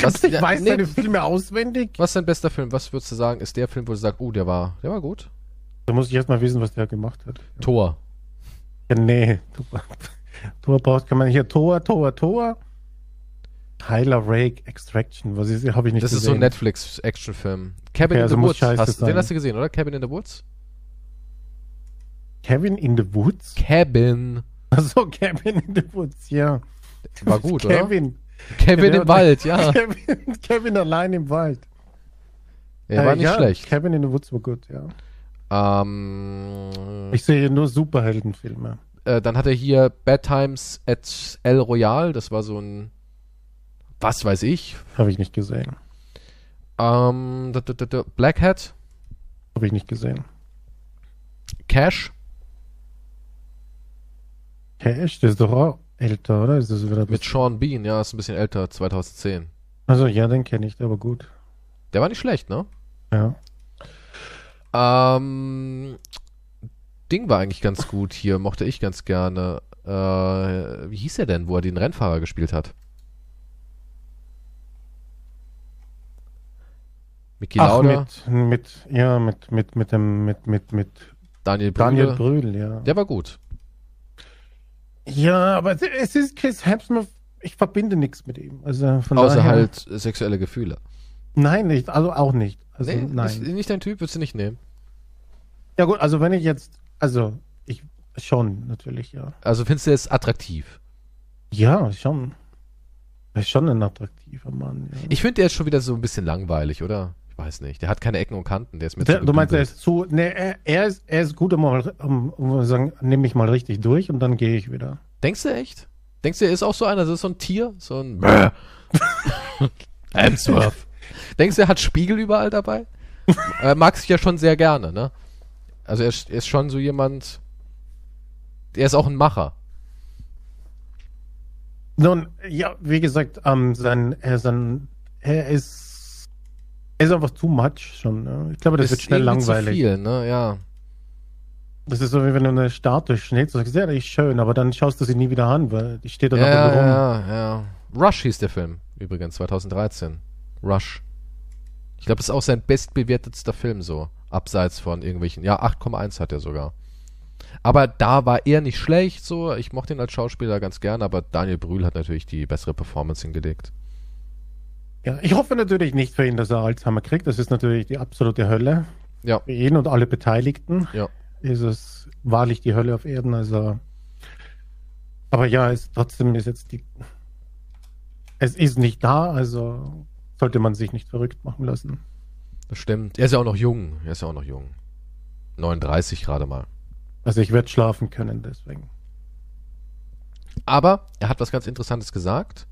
was, ich weiß nee. seine Filme auswendig. Was ist dein bester Film? Was würdest du sagen, ist der Film, wo du sagst, oh, der war, der war gut? Da muss ich erstmal wissen, was der gemacht hat. Tor. Ja, nee. Tor, braucht, kann man hier Tor, Tor, Tor. Tyler Rake Extraction. Was ist, habe ich nicht Das ist so ein gesehen. Netflix-Action-Film. Cabin Okay, in also the Woods. Hast, den hast du gesehen, oder? Cabin in the Woods? Kevin in the Woods? Cabin. Achso, Kevin in the Woods, ja. War gut, oder? Kevin. Kevin im Wald, ja. Kevin, Kevin allein im Wald. War Äh, nicht ja, schlecht. Kevin in the Woods war gut, ja. Ähm, Ich sehe nur Superheldenfilme. äh, dann hat er hier Bad Times at El Royale. Das war so ein, was weiß ich. Habe ich nicht gesehen. Ähm, da, da, da, Black Hat, Habe ich nicht gesehen. Cash. Cash, das ist doch auch älter, oder? Ist das wieder Mit Sean Bean, ja, ist ein bisschen älter, 2010. Also ja, den kenne ich, der war gut. Der war nicht schlecht, ne? Ja. Ähm, Ding war eigentlich ganz gut hier, mochte ich ganz gerne. Äh, wie hieß er denn, wo er den Rennfahrer gespielt hat? Mickey Ach, Lauda, mit, mit, ja, mit, mit, mit dem, mit, mit, mit Daniel Brühl. Daniel Brühl, ja. Der war gut. Ja, aber es ist Chris Hemsworth, ich verbinde nichts mit ihm. Also von Außer daher, halt sexuelle Gefühle. Nein, nicht, also auch nicht. Also nee, nein. Ist nicht dein Typ, würdest du nicht nehmen. Ja gut, also wenn ich jetzt, also ich schon natürlich, ja. Also findest du es attraktiv? Ja, schon. Er ist schon ein attraktiver Mann. Ja. Ich finde, der ist schon wieder so ein bisschen langweilig, oder? Ich weiß nicht. Der hat keine Ecken und Kanten. Der ist mir Der, zu du meinst, er ist zu, ne, er, er ist, er ist gut, um um, um sagen, nehme ich mal richtig durch und dann gehe ich wieder. Denkst du echt? Denkst du, er ist auch so einer? Das ist so ein Tier? So ein. Hemsworth. Denkst du, er hat Spiegel überall dabei? er mag sich ja schon sehr gerne, ne? Also er ist, er ist schon so jemand. Er ist auch ein Macher. Nun, ja, wie gesagt, ähm, sein, er, sein, er ist, er ist einfach too much schon. Ne? Ich glaube, das wird schnell langweilig. Zu viel, ne? Ja. Das ist so, wie wenn du eine Statue schnitzt und sagst, ja, die ist schön, aber dann schaust du sie nie wieder an, weil die steht da noch Ja, immer rum. ja, ja. Rush hieß der Film, übrigens, 2013. Rush. Ich glaube, das ist auch sein bestbewertetster Film so. Abseits von irgendwelchen. Ja, 8,1 hat er sogar. Aber da war er nicht schlecht so. Ich mochte ihn als Schauspieler ganz gern, aber Daniel Brühl hat natürlich die bessere Performance hingelegt. Ja, ich hoffe natürlich nicht für ihn, dass er Alzheimer kriegt. Das ist natürlich die absolute Hölle. Ja. Für ihn und alle Beteiligten Ja. ist es wahrlich die Hölle auf Erden. Also, aber ja, es trotzdem ist jetzt die, es ist nicht da, also sollte man sich nicht verrückt machen lassen. Das stimmt. Er ist ja auch noch jung. Er ist ja auch noch jung. 39 gerade mal. Also ich werde schlafen können, deswegen. Aber er hat was ganz Interessantes gesagt.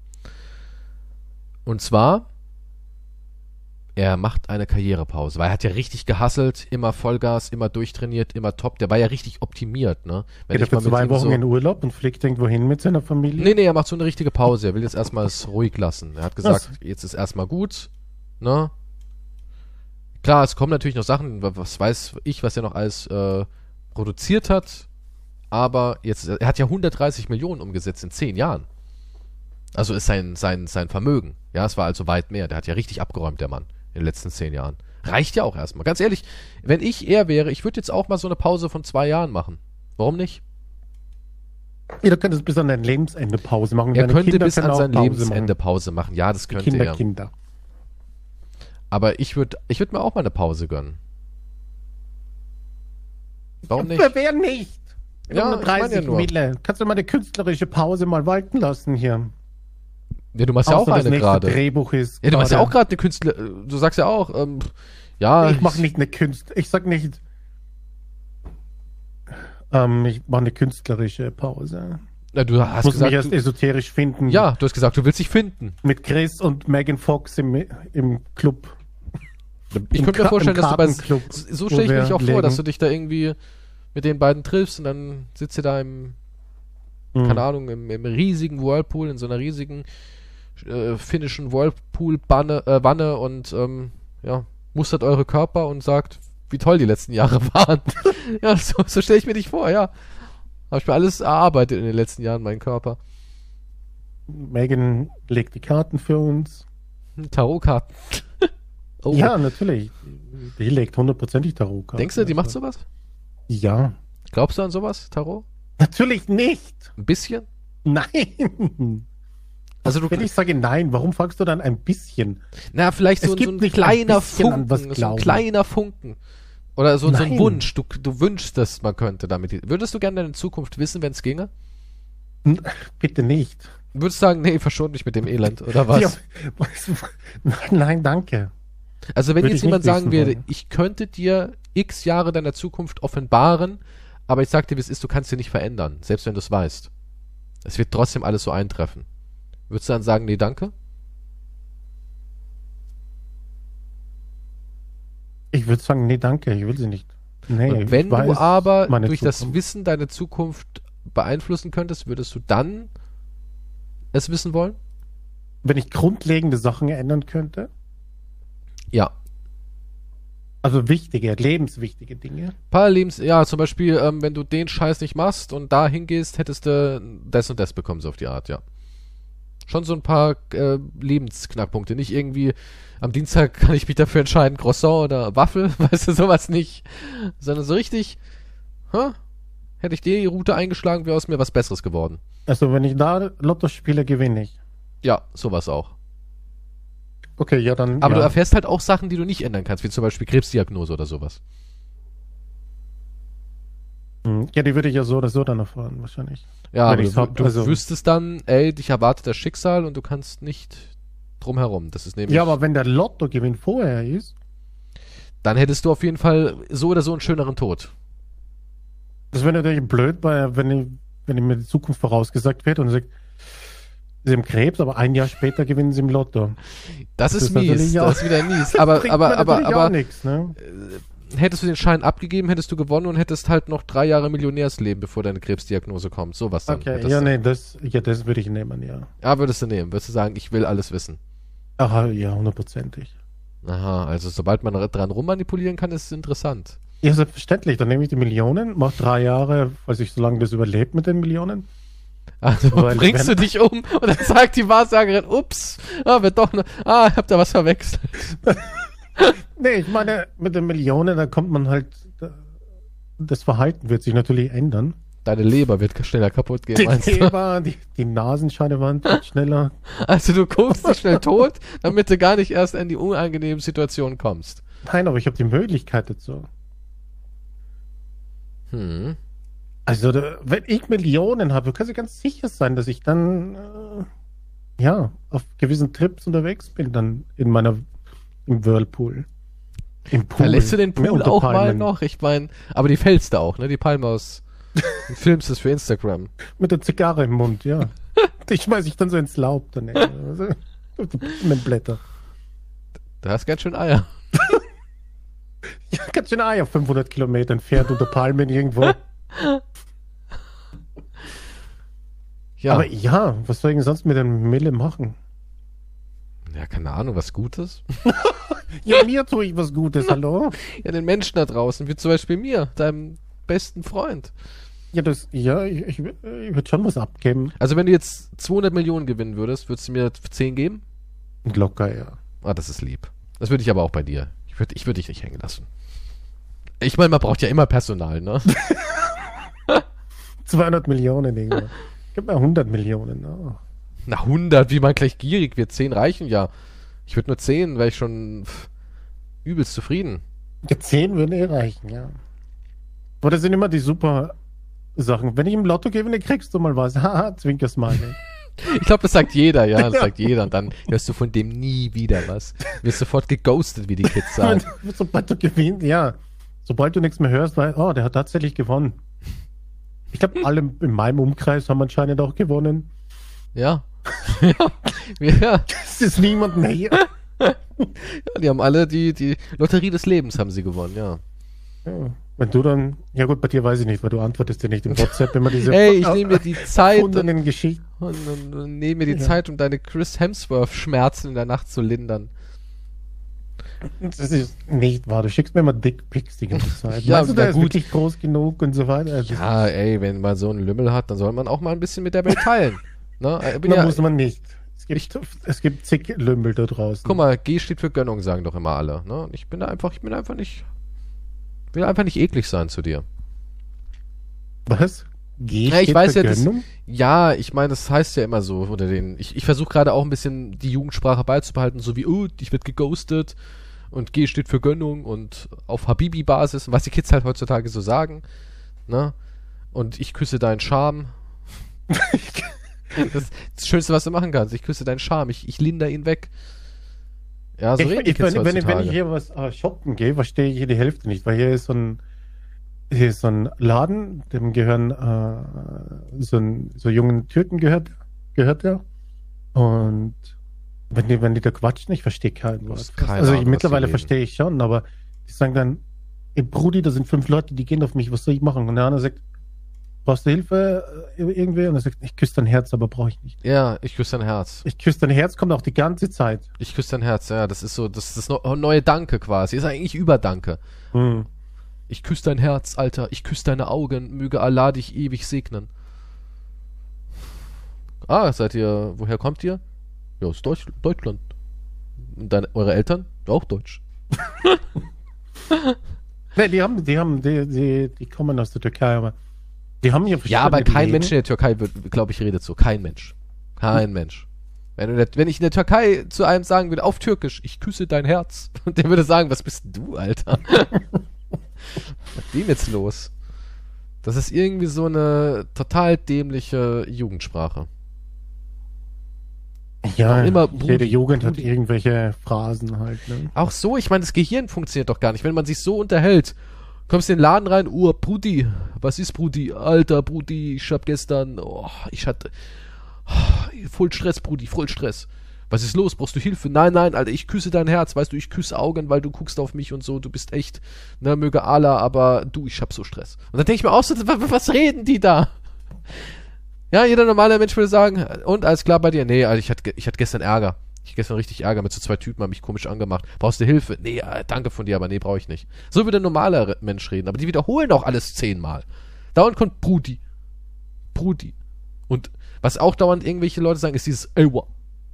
Und zwar, er macht eine Karrierepause, weil er hat ja richtig gehasselt, immer Vollgas, immer durchtrainiert, immer top. Der war ja richtig optimiert, ne? Wenn Geht er für zwei Wochen so, in Urlaub und fliegt irgendwo hin mit seiner Familie? Nee, nee, er macht so eine richtige Pause. Er will jetzt erstmal es ruhig lassen. Er hat gesagt, Was? jetzt ist erstmal gut, ne? Klar, es kommen natürlich noch Sachen, was weiß ich, was er noch alles äh, produziert hat. Aber jetzt, er hat ja 130 Millionen umgesetzt in 10 Jahren. Also ist sein, sein, sein Vermögen. Ja, es war also weit mehr. Der hat ja richtig abgeräumt, der Mann, in den letzten 10 Jahren. Reicht ja auch erstmal. Ganz ehrlich, wenn ich er wäre, ich würde jetzt auch mal so eine Pause von zwei Jahren machen. Warum nicht? Ja, du könntest bis an dein Lebensende Pause machen. Er Deine könnte Kinder bis an sein Pause Lebensende machen. Pause machen. Ja, das könnte Kinder, er. Kinder. Aber ich würde ich würd mir auch mal eine Pause gönnen. Warum nicht? Wer, nicht? Ja, haben nur ich meine 30 ja. Kannst du mal eine künstlerische Pause mal walten lassen hier? Ja, du machst ja auch eine gerade. Drehbuch ist. Ja, du machst ja auch gerade eine Künstler. Du sagst ja auch, ähm, ja. Ich mache nicht eine Künst. Ich sag nicht. Ähm, ich mache eine künstlerische Pause. Na, du hast Muss mich gesagt. erst Du, esoterisch finden. ja, du hast gesagt, du willst dich finden. Mit Chris und Megan Fox im, im Club. Ich Im könnte mir vorstellen, dass du bei. Kartenclub, So stelle ich mich auch vor, legen. dass du dich da irgendwie mit den beiden triffst und dann sitzt ihr da im, Mhm. keine Ahnung, im, im riesigen Whirlpool, in so einer riesigen äh, finnischen Whirlpool-Wanne äh, Wanne und ähm, ja, mustert eure Körper und sagt, wie toll die letzten Jahre waren. ja, so, so stelle ich mir dich vor, ja. Habe ich mir alles erarbeitet in den letzten Jahren, meinen Körper. Megan legt die Karten für uns. Hm, Tarotkarten. oh, Ja, natürlich. Die legt hundertprozentig Tarotkarten. Denkst du, die macht Also, sowas? Ja. Glaubst du an sowas, Tarot? Natürlich nicht. Ein bisschen? Nein. Also du, Wenn ich sage nein, warum fragst du dann ein bisschen? na, vielleicht Es so, gibt so ein nicht kleiner ein bisschen an Funken, was so ein kleiner Funken. Oder so, so ein. Wunsch. Du, du wünschst, dass man könnte damit. Würdest du gerne deine Zukunft wissen, wenn es ginge? Bitte nicht. Würdest du sagen, nee, verschont mich mit dem Elend, oder was? Ja, nein, nein, danke. Also wenn Würde jetzt ich jemand sagen würde, wollen. ich könnte dir x Jahre deiner Zukunft offenbaren, aber ich sag dir, wie es ist, du kannst sie nicht verändern, selbst wenn du es weißt. Es wird trotzdem alles so eintreffen. Würdest du dann sagen, nee, danke? Ich würde sagen, nee, danke, ich will sie nicht. Nee, Und wenn du weiß aber durch das Zukunft. Wissen deine Zukunft beeinflussen könntest, würdest du dann es wissen wollen? Wenn ich grundlegende Sachen ändern könnte, Ja. also wichtige, lebenswichtige Dinge. Paar Lebens, ja, zum Beispiel, ähm, wenn du den Scheiß nicht machst und da hingehst, hättest du das und das bekommen, so auf die Art, ja. Schon so ein paar äh, Lebensknackpunkte. Nicht irgendwie, am Dienstag kann ich mich dafür entscheiden, Croissant oder Waffel, weißt du, sowas nicht. Sondern so richtig, hä? Hätte ich die Route eingeschlagen, wäre aus mir was Besseres geworden. Also wenn ich da Lotto spiele, gewinne ich. Ja, sowas auch. Okay, ja, dann. Aber ja. du erfährst halt auch Sachen, die du nicht ändern kannst, wie zum Beispiel Krebsdiagnose oder sowas. Hm, Ja, die würde ich ja so oder so dann erfahren, wahrscheinlich. Ja, aber du, hab, du also- wüsstest dann, ey, dich erwartet das Schicksal und du kannst nicht drumherum. Das ist nämlich. Ja, aber wenn der Lottogewinn vorher ist, dann hättest du auf jeden Fall so oder so einen schöneren Tod. das wäre natürlich blöd, weil wenn, ich, wenn ich mir die Zukunft vorausgesagt wird und sagt, sie haben Krebs, aber ein Jahr später gewinnen sie im Lotto. Das, ist ist mies. Das ist wieder mies. Aber, aber, aber, aber nichts, ne? Hättest du den Schein abgegeben, hättest du gewonnen und hättest halt noch drei Jahre Millionärsleben, bevor deine Krebsdiagnose kommt. Sowas dann. Okay, ja, nee, das, ja, das würde ich nehmen, ja. Ja, würdest du nehmen. Würdest du sagen, ich will alles wissen. Aha, ja, hundertprozentig. Aha, also sobald man dran rummanipulieren kann, ist es interessant. Ja, selbstverständlich. Dann nehme ich die Millionen, mache drei Jahre, falls ich so lange das überlebt mit den Millionen. Also Weil bringst du dich um und dann sagt die Wahrsagerin, ups, ah, wird doch ne, ah, ich hab da was verwechselt. Nee, ich meine, mit den Millionen, da kommt man halt, das Verhalten wird sich natürlich ändern. Deine Leber wird schneller kaputt gehen, Die meinst du? Leber, die, die Nasenscheidewand wird schneller. Also du guckst dich schnell tot, damit du gar nicht erst in die unangenehmen Situationen kommst. Nein, aber ich habe die Möglichkeit dazu. Hm. Also, da, wenn ich Millionen habe, kannst du ganz sicher sein, dass ich dann, äh, ja, auf gewissen Trips unterwegs bin, dann in meiner, im Whirlpool. Im Pool. Verlässt du den Pool Unter auch mal noch? Ich meine, aber die fällst du auch, ne? Die Palme aus. Du filmst es für Instagram. Mit der Zigarre im Mund, ja. die schmeiße ich dann so ins Laub daneben. Also, die Palmenblätter. Du hast ganz schön Eier. Ja, ganz schön Ei auf 500 Kilometer entfernt unter Palmen irgendwo. Ja. Aber ja, was soll ich denn sonst mit dem Mille machen? Ja, keine Ahnung, was Gutes. Ja, mir tue ich was Gutes, hallo? Ja, den Menschen da draußen, wie zum Beispiel mir, deinem besten Freund. Ja, das, ja, ich, ich, ich würde schon was abgeben. Also wenn du jetzt 200 Millionen gewinnen würdest, würdest du mir 10 geben? Locker, ja. Ah, das ist lieb. Das würde ich aber auch bei dir. Ich würde ich würd dich nicht hängen lassen. Ich meine, man braucht ja immer Personal, ne? 200 Millionen irgendwo. Gib mir 100 Millionen. Oh. Na, 100, wie man gleich gierig wird. 10 reichen ja. Ich würde nur 10, wäre ich schon pff, übelst zufrieden. Ja, 10 würden eh reichen, ja. Aber das sind immer die super Sachen. Wenn ich im Lotto gewinne, kriegst du mal was. Haha, Zwinkersmiley. Ich glaube, das sagt jeder, ja. Das sagt jeder. Und dann hörst du von dem nie wieder was. Wirst sofort geghostet, wie die Kids sagen. Sobald du gewinnst, ja. Sobald du nichts mehr hörst, weil, oh, der hat tatsächlich gewonnen. Ich glaube, alle in meinem Umkreis haben anscheinend auch gewonnen. Ja. Ja. ja. Es ist niemand mehr hier. Die haben alle die, die Lotterie des Lebens haben sie gewonnen, ja. Ja. Wenn du dann, ja gut, bei dir weiß ich nicht, weil du antwortest ja nicht im WhatsApp immer diese Ey, ich nehme mir die Zeit und, Geschichten. und, und, und nehme mir die Ja. Zeit, um deine Chris Hemsworth-Schmerzen in der Nacht zu lindern. Das ist nicht wahr. Du schickst mir immer Dickpics die ganze Zeit. Ja, Meinst du, der ist gut. wirklich groß genug und so weiter? Also, Ja, ey, wenn man so einen Lümmel hat, dann soll man auch mal ein bisschen mit der Welt teilen. Ne? Ich bin da ja, muss man nicht. Es gibt, es gibt zig Lümmel da draußen. guck mal, G steht für Gönnung, sagen doch immer alle. Ne? Ich bin da einfach, ich bin einfach nicht, will einfach nicht eklig sein zu dir. Was? Geh Ja, ich weiß für ja, das-? Ja, ich meine, das heißt ja immer so unter den. Ich, ich versuche gerade auch ein bisschen die Jugendsprache beizubehalten, so wie, oh, ich werd geghostet und G steht für Gönnung und auf Habibi-Basis, was die Kids halt heutzutage so sagen. Ne? Und ich küsse deinen Charme. das, ist das Schönste, was du machen kannst. Ich küsse deinen Charme. Ich, ich linder ihn weg. Ja, so ich, reden ich, wenn, wenn, wenn ich hier was äh, shoppen gehe, verstehe ich hier die Hälfte nicht, weil hier ist so ein, hier ist so ein Laden, dem gehören äh, so, ein, so jungen Türken gehört, gehört der. Und wenn die, wenn die da quatschen, ich verstehe kein Wort. hast keine also ich, Ahnung, was mittlerweile verstehe ich schon, aber die sagen dann, ey Brudi, da sind fünf Leute, die gehen auf mich, was soll ich machen? Und der andere sagt, brauchst du Hilfe äh, irgendwie? Und er sagt, ich küsse dein Herz, aber brauche ich nicht. ja, ich küsse dein Herz. Ich küsse dein Herz, kommt auch die ganze Zeit. Ich küsse dein Herz, ja. Das ist so, das ist das neu- neue Danke quasi. Ist eigentlich Überdanke. Hm. Ich küsse dein Herz, Alter. Ich küsse deine Augen. Möge Allah dich ewig segnen. Ah, seid ihr, woher kommt ihr? Ja, aus Deutsch, Deutschland. Und deine, eure Eltern? Auch Deutsch. Nee, die haben, die haben, die, die, die kommen aus der Türkei, aber die haben hier Ja, aber kein. Mensch in der Türkei wird, glaube ich, redet so. Kein Mensch. Kein Mensch. Wenn, der, wenn ich in der Türkei zu einem sagen würde, auf Türkisch, ich küsse dein Herz, und der würde sagen, was bist du, Alter? Was ist dem jetzt los? Das ist irgendwie so eine total dämliche Jugendsprache. Ja, immer jede Jugend hat irgendwelche Phrasen halt. Ne? Auch so, ich meine, das Gehirn funktioniert doch gar nicht. Wenn man sich so unterhält, kommst in den Laden rein, oh, Brudi, was ist Brudi? Alter, Brudi, ich hab gestern, oh, ich hatte, oh, voll Stress, Brudi, voll Stress. Was ist los? Brauchst du Hilfe? Nein, nein, Alter, ich küsse dein Herz, weißt du, ich küsse Augen, weil du guckst auf mich und so, du bist echt, ne, möge Allah, aber du, ich hab so Stress. Und dann denke ich mir auch so, wa- wa- was reden die da? Ja, jeder normale Mensch würde sagen, und alles klar bei dir? Nee, Alter, ich hatte, ich hatte gestern Ärger. Ich gestern richtig Ärger mit so zwei Typen, haben mich komisch angemacht. Brauchst du Hilfe? Nee, äh, danke von dir, aber nee, brauche ich nicht. So würde ein normaler Mensch reden, aber die wiederholen auch alles zehnmal. Dauernd kommt Brudi. Brudi. Und was auch dauernd irgendwelche Leute sagen, ist dieses Ewa.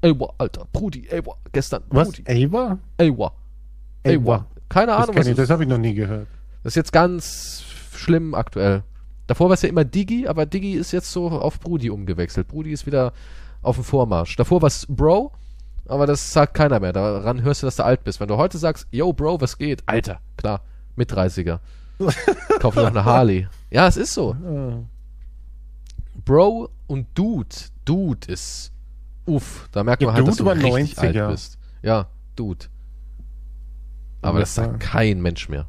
Ewa, Alter. Brudi, Ewa. Gestern. Was? Brudi. Ava? Ewa. Ewa. Keine Das, Ahnung, kenn was ich, das habe ich noch nie gehört. Das ist jetzt ganz schlimm aktuell. Davor war es ja immer Digi, aber Digi ist jetzt so auf Brudi umgewechselt. Brudi ist wieder auf dem Vormarsch. Davor war es Bro, aber das sagt keiner mehr. Daran hörst du, dass du alt bist. Wenn du heute sagst, yo Bro, was geht? Alter, klar, mit 30er. Kauf noch eine Harley. Ja, es ist so. Bro und Dude. Dude ist. Uff, da merkt Ja, man halt, dass du Dude richtig 90er. alt bist. Ja, Dude. Aber das sagt kein Mensch mehr.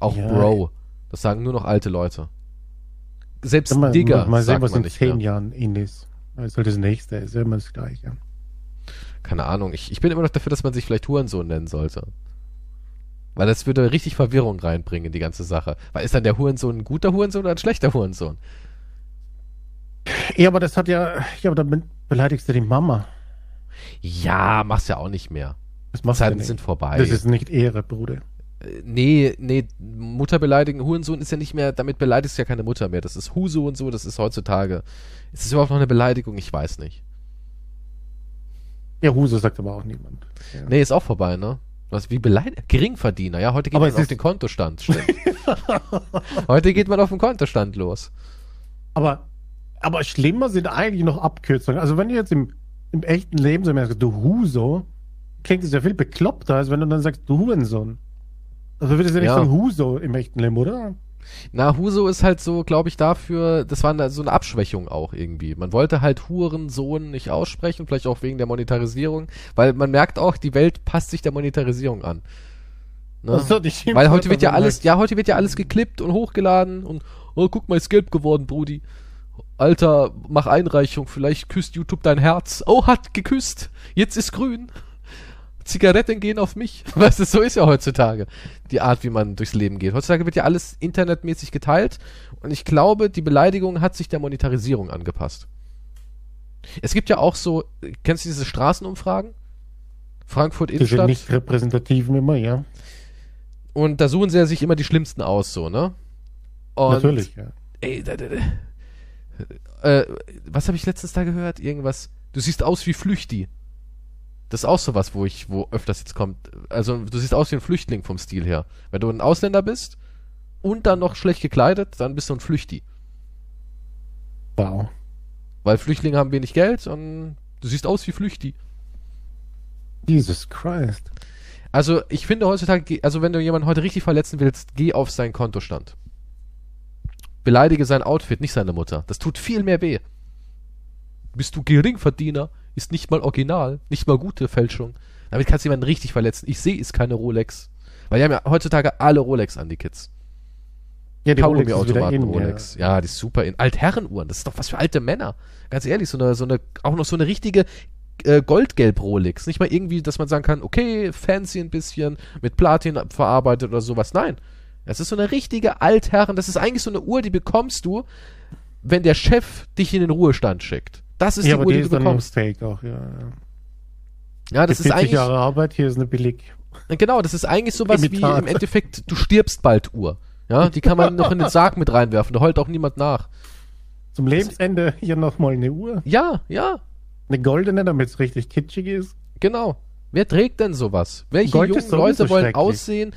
Auch Ja, Bro. Das sagen nur noch alte Leute. Selbst Mal, Digger mal, mal sehen, was man in zehn. Jahren in ist. Also das nächste ist immer das gleiche. Keine Ahnung. Ich, ich bin immer noch dafür, dass man sich vielleicht Hurensohn nennen sollte. Weil das würde richtig Verwirrung reinbringen in die ganze Sache. Weil ist dann der Hurensohn ein guter Hurensohn oder ein schlechter Hurensohn? Ja, aber das hat ja, ja, aber dann beleidigst du die Mama. Ja, machst ja auch nicht mehr. Das machst du Zeiten nicht. sind vorbei. Das ist nicht Ehre, Bruder. Äh, nee, nee, Mutter beleidigen, Hurensohn ist ja nicht mehr, damit beleidigst du ja keine Mutter mehr. Das ist Huso und so, das ist heutzutage. Ist das überhaupt noch eine Beleidigung? Ich weiß nicht. Ja, Huse sagt aber auch niemand. Ja. Nee, ist auch vorbei, ne? Was, wie beleidigt? Geringverdiener, ja, heute geht Aber man auf den Kontostand. Heute geht man auf den Kontostand los. Aber, aber schlimmer sind eigentlich noch Abkürzungen. Also wenn du jetzt im, im echten Leben so merkst, du Huso, klingt es ja viel bekloppter, als wenn du dann sagst, du Hurensohn. Also würdest du nicht Ja. sagen Huso im echten Leben, oder? Na, Huso ist halt so, glaube ich, dafür, das war so eine Abschwächung auch irgendwie. Man wollte halt Hurensohn nicht aussprechen, vielleicht auch wegen der Monetarisierung, weil man merkt auch, die Welt passt sich der Monetarisierung an. Ne? Weil heute wird ja alles, ja, heute wird ja alles geklippt und hochgeladen und, oh, guck mal, ist gelb geworden, Brudi. Alter, mach Einreichung, vielleicht küsst YouTube dein Herz. Oh, hat geküsst. Jetzt ist grün. Zigaretten gehen auf mich. Weißt du, so ist ja heutzutage die Art, wie man durchs Leben geht. Heutzutage wird ja alles internetmäßig geteilt und ich glaube, die Beleidigung hat sich der Monetarisierung angepasst. Es gibt ja auch so, kennst du diese Straßenumfragen? Frankfurt Diese Innenstadt. nicht repräsentativen immer, ja. Und da suchen sie ja sich immer die schlimmsten aus, so, ne? Und, Natürlich, ja. Ey, da, da, da. Äh, was habe ich letztens da gehört? Irgendwas. Du siehst aus wie Flüchti. Das ist auch sowas, wo ich, wo öfters jetzt kommt. Also, du siehst aus wie ein Flüchtling vom Stil her. Wenn du ein Ausländer bist und dann noch schlecht gekleidet, dann bist du ein Flüchti. Wow. Weil Flüchtlinge haben wenig Geld und du siehst aus wie Flüchti. Jesus Christ. Also, ich finde heutzutage, also wenn du jemanden heute richtig verletzen willst, geh auf seinen Kontostand. Beleidige sein Outfit, nicht seine Mutter. Das tut viel mehr weh. Bist du Geringverdiener? Ist nicht mal original, nicht mal gute Fälschung. Damit kannst du jemanden richtig verletzen. Ich sehe, ist keine Rolex. Weil die haben ja heutzutage alle Rolex an, die Kids. Ja, die Rolex ist wieder in, Rolex. Ja. die ist super in. Altherrenuhren, das ist doch was für alte Männer. Ganz ehrlich, so eine, so eine, auch noch so eine richtige äh, goldgelb Rolex. Nicht mal irgendwie, dass man sagen kann, okay, fancy ein bisschen, mit Platin verarbeitet oder sowas. Nein. Das ist so eine richtige Altherren, das ist eigentlich so eine Uhr, die bekommst du, wenn der Chef dich in den Ruhestand schickt. Das ist Ja, die Uhr, die die, du bekommst. fake auch, ja. ja. Das ist 40 eigentlich, Jahre Arbeit, hier ist eine billig. genau, das ist eigentlich sowas wie im Endeffekt, du stirbst bald Uhr. Ja, die kann man noch in den Sarg mit reinwerfen, da heult auch niemand nach. Zum Lebensende hier nochmal eine Uhr. Ja, ja, Eine goldene, damit es richtig kitschig ist. Genau. Wer trägt denn sowas? Welche Gold jungen Leute wollen aussehen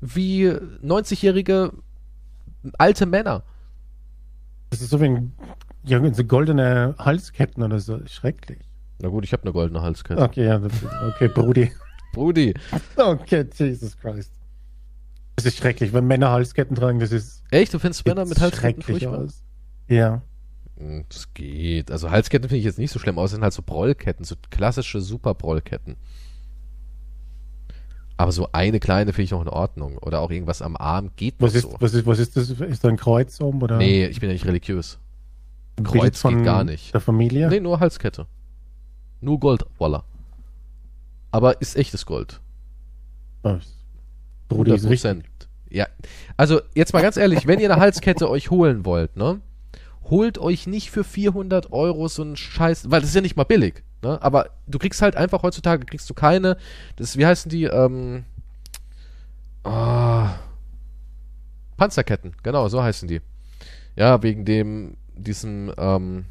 wie 90-jährige alte Männer? Das ist so wie ein, ja, so goldene Halsketten oder so. Schrecklich. Na gut, ich habe eine goldene Halskette. Okay, ja, okay, Brudi. Brudi. Okay, Jesus Christ. Das ist schrecklich, wenn Männer Halsketten tragen, das ist Echt? Du findest Männer mit Halsketten schrecklich furchtbar? aus. Ja. Hm, Das geht. Also Halsketten finde ich jetzt nicht so schlimm aus, sind halt so Brollketten, so klassische Super-Brollketten. Aber so eine kleine finde ich noch in Ordnung. Oder auch irgendwas am Arm geht Was ist, so. was ist, was ist das? Ist da ein Kreuz um oder Nee, ich bin ja nicht religiös. Kreuz geht gar nicht. Der Familie? Nee, nur Halskette. Nur Gold, voila. Aber ist echtes Gold. Oh, Brudi ist richtig. 100%. Ja. Also, jetzt mal ganz ehrlich, wenn ihr eine Halskette euch holen wollt, ne? Holt euch nicht für 400 Euro so einen Scheiß, weil das ist ja nicht mal billig, ne? Aber du kriegst halt einfach heutzutage, kriegst du keine, das, wie heißen die, ähm, ah, Panzerketten, genau, so heißen die. Ja, wegen dem, diesem, ähm,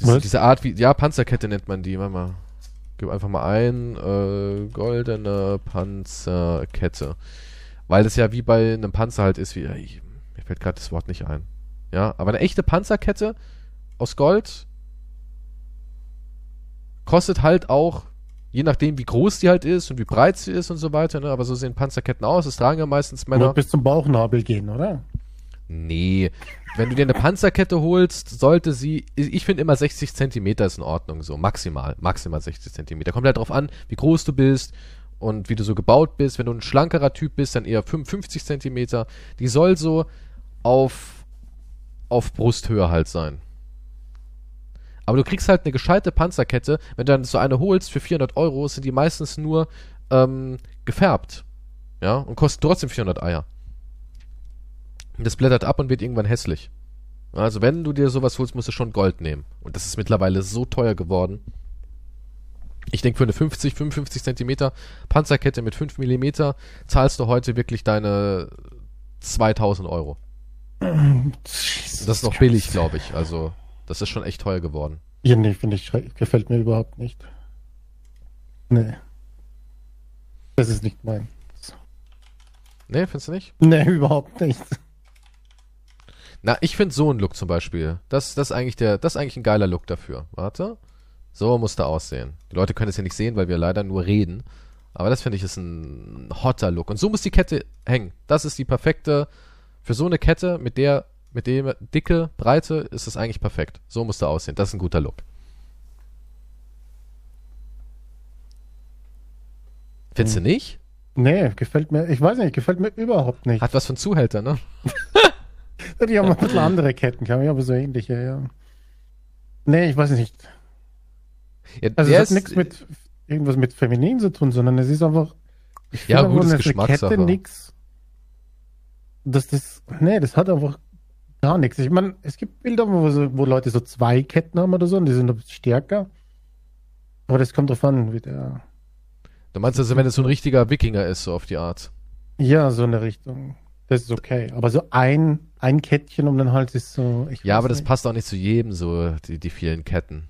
diese, diese Art wie, ja, Panzerkette nennt man die, warte mal. Gib einfach mal ein, äh, goldene Panzerkette. Weil das ja wie bei einem Panzer halt ist, wie, ich, mir fällt gerade das Wort nicht ein. Ja, aber eine echte Panzerkette aus Gold kostet halt auch, je nachdem wie groß die halt ist und wie breit sie ist und so weiter, ne, aber so sehen Panzerketten aus, das tragen ja meistens Männer. Wird bis zum Bauchnabel gehen, oder? Nee, wenn du dir eine Panzerkette holst, sollte sie, ich finde immer 60 Zentimeter ist in Ordnung, so maximal, maximal 60 Zentimeter. Kommt halt drauf an, wie groß du bist und wie du so gebaut bist. Wenn du ein schlankerer Typ bist, dann eher 55 Zentimeter. Die soll so auf, auf Brusthöhe halt sein. Aber du kriegst halt eine gescheite Panzerkette, wenn du dann so eine holst für 400 Euro, sind die meistens nur ähm, gefärbt. Ja, und kosten trotzdem 400 Eier. Das blättert ab und wird irgendwann hässlich. Also wenn du dir sowas holst, musst du schon Gold nehmen. Und das ist mittlerweile so teuer geworden. Ich denke, für eine 50, 55 Zentimeter Panzerkette mit 5 Millimeter zahlst du heute wirklich deine 2000 Euro. Jesus Das ist noch billig, glaube ich. Also, das ist schon echt teuer geworden. Ja, nee, finde ich, gefällt mir überhaupt nicht. Nee. Das ist nicht mein. Nee, findest du nicht? Nee, überhaupt nicht. Na, ich finde so einen Look zum Beispiel. Das, das, ist eigentlich der, das ist eigentlich ein geiler Look dafür. Warte. So muss der aussehen. Die Leute können es ja nicht sehen, weil wir leider nur reden. Aber das finde ich ist ein hotter Look. Und so muss die Kette hängen. Das ist die perfekte, für so eine Kette mit der, mit dem dicke Breite ist es eigentlich perfekt. So muss der aussehen. Das ist ein guter Look. Findest du nicht? Nee, gefällt mir, ich weiß nicht, gefällt mir überhaupt nicht. Hat was von Zuhälter, ne? Die haben ein bisschen andere Ketten, kann ich aber so ähnliche, ja. Nee, ich weiß nicht. Ja, Also der es hat nichts mit irgendwas mit feminin zu tun, sondern es ist einfach. Ich Ja, finde gut, einfach, ist eine Geschmackssache. Kette nix. Das, das, nee, das hat einfach gar nichts. Ich meine, es gibt Bilder, wo, so, wo Leute so zwei Ketten haben oder so und die sind ein bisschen stärker. Aber das kommt drauf an, wie der. Du meinst also, wenn es so ein richtiger Wikinger ist, so auf die Art. Ja, so eine Richtung. Das ist okay. Aber so ein, ein Kettchen um den Hals ist so. Ja, aber das nicht. passt auch nicht zu jedem, so die, die vielen Ketten.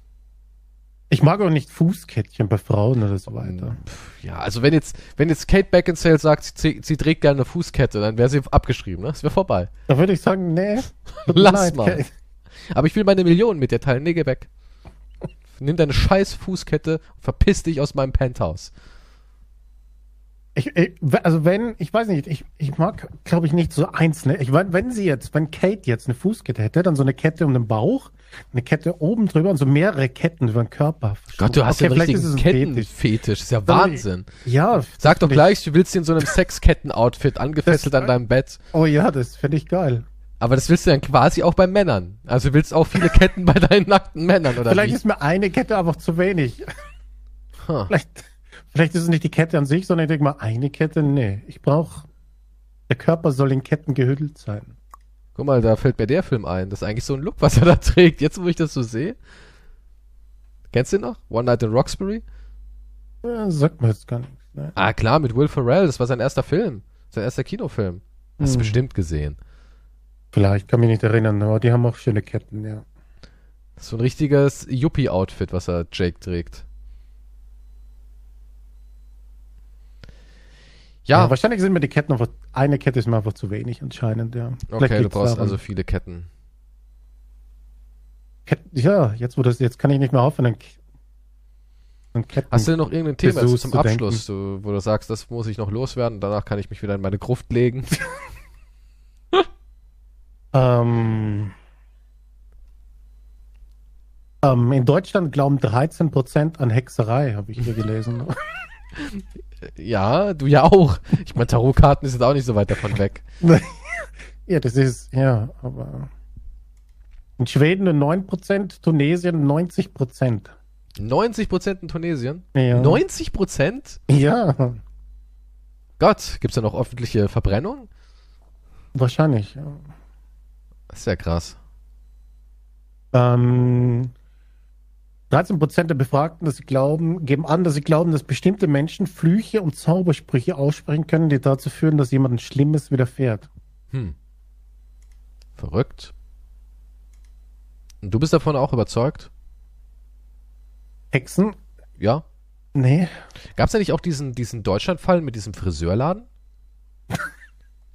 Ich mag auch nicht Fußkettchen bei Frauen oder so weiter. Ja, also wenn jetzt, wenn jetzt Kate Beckinsale sagt, sie, sie, trägt gerne eine Fußkette, dann wäre sie abgeschrieben, ne? Das wäre vorbei. Da würde ich sagen, nee. Lass mal. Kate. Aber ich will meine Millionen mit dir teilen. Nee, geh weg. Nimm deine scheiß Fußkette und verpiss dich aus meinem Penthouse. Ich, ich, also wenn, ich weiß nicht, ich, ich mag, glaube ich, nicht so einzelne. Ich wenn sie jetzt, wenn Kate jetzt eine Fußkette hätte, dann so eine Kette um den Bauch, eine Kette oben drüber und so mehrere Ketten über den Körper. Gott, du hast Okay, ja einen richtigen. Kettenfetisch. ist ja Wahnsinn. Ja. Sag doch gleich, du willst in so einem Sexketten-Outfit angefesselt Das- an deinem Bett. oh ja, das finde ich geil. Aber das willst du dann quasi auch bei Männern. Also du willst auch viele Ketten bei deinen nackten Männern, oder Vielleicht wie? ist mir eine Kette einfach zu wenig. Huh. Vielleicht, vielleicht ist es nicht die Kette an sich, sondern ich denke mal, eine Kette, nee. Ich brauche, der Körper soll in Ketten gehüllt sein. Guck mal, da fällt mir der Film ein. Das ist eigentlich so ein Look, was er da trägt. Jetzt, wo ich das so sehe. Kennst du den noch? One Night in Roxbury? Ja, sagt mir jetzt gar nichts. Ne? Ah, klar, mit Will Ferrell. Das war sein erster Film. Sein erster Kinofilm. Hast du Hm. bestimmt gesehen. Vielleicht, kann mich nicht erinnern, aber die haben auch schöne Ketten, ja. Das ist so ein richtiges Yuppie-Outfit, was er Jake trägt. Ja, wahrscheinlich sind mir die Ketten einfach, eine Kette ist mir einfach zu wenig anscheinend, ja. Vielleicht okay, du brauchst daran. also viele Ketten. Ketten, ja, jetzt wo das, jetzt kann ich nicht mehr aufhören. an Ketten. Hast du denn noch irgendein Thema Versuch's zum zu Abschluss, du, wo du sagst, das muss ich noch loswerden, danach kann ich mich wieder in meine Gruft legen? Ähm, ähm, in Deutschland glauben 13% an Hexerei, habe ich hier gelesen. ja, du ja auch. Ich meine, Tarotkarten ist jetzt auch nicht so weit davon weg. ja, das ist, ja, aber. In Schweden nur 9%, Tunesien 90%. 90% in Tunesien? Ja. 90%? Ja, Gott, gibt's da noch öffentliche Verbrennung? wahrscheinlich. Ja. Das ist ja krass. Ähm, 13% der Befragten, dass sie glauben, geben an, dass sie glauben, dass bestimmte Menschen Flüche und Zaubersprüche aussprechen können, die dazu führen, dass jemandem Schlimmes widerfährt. Hm. Verrückt. Und du bist davon auch überzeugt? Hexen? Ja? Nee. Gab's da nicht auch diesen, diesen Deutschlandfall mit diesem Friseurladen?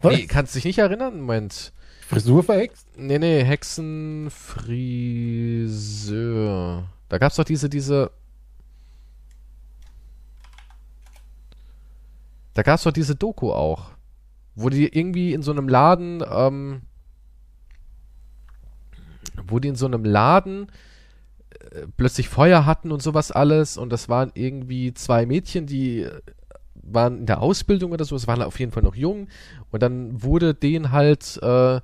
Was? Nee, kannst dich nicht erinnern? Moment. Frisur verhext? Nee, nee, Hexenfriseur. Da gab's doch diese, diese. Da gab's doch diese Doku auch. Wo die irgendwie in so einem Laden, ähm, wo die in so einem Laden äh, plötzlich Feuer hatten und sowas alles und das waren irgendwie zwei Mädchen, die äh, waren in der Ausbildung oder so, es waren auf jeden Fall noch jung und dann wurde denen halt äh,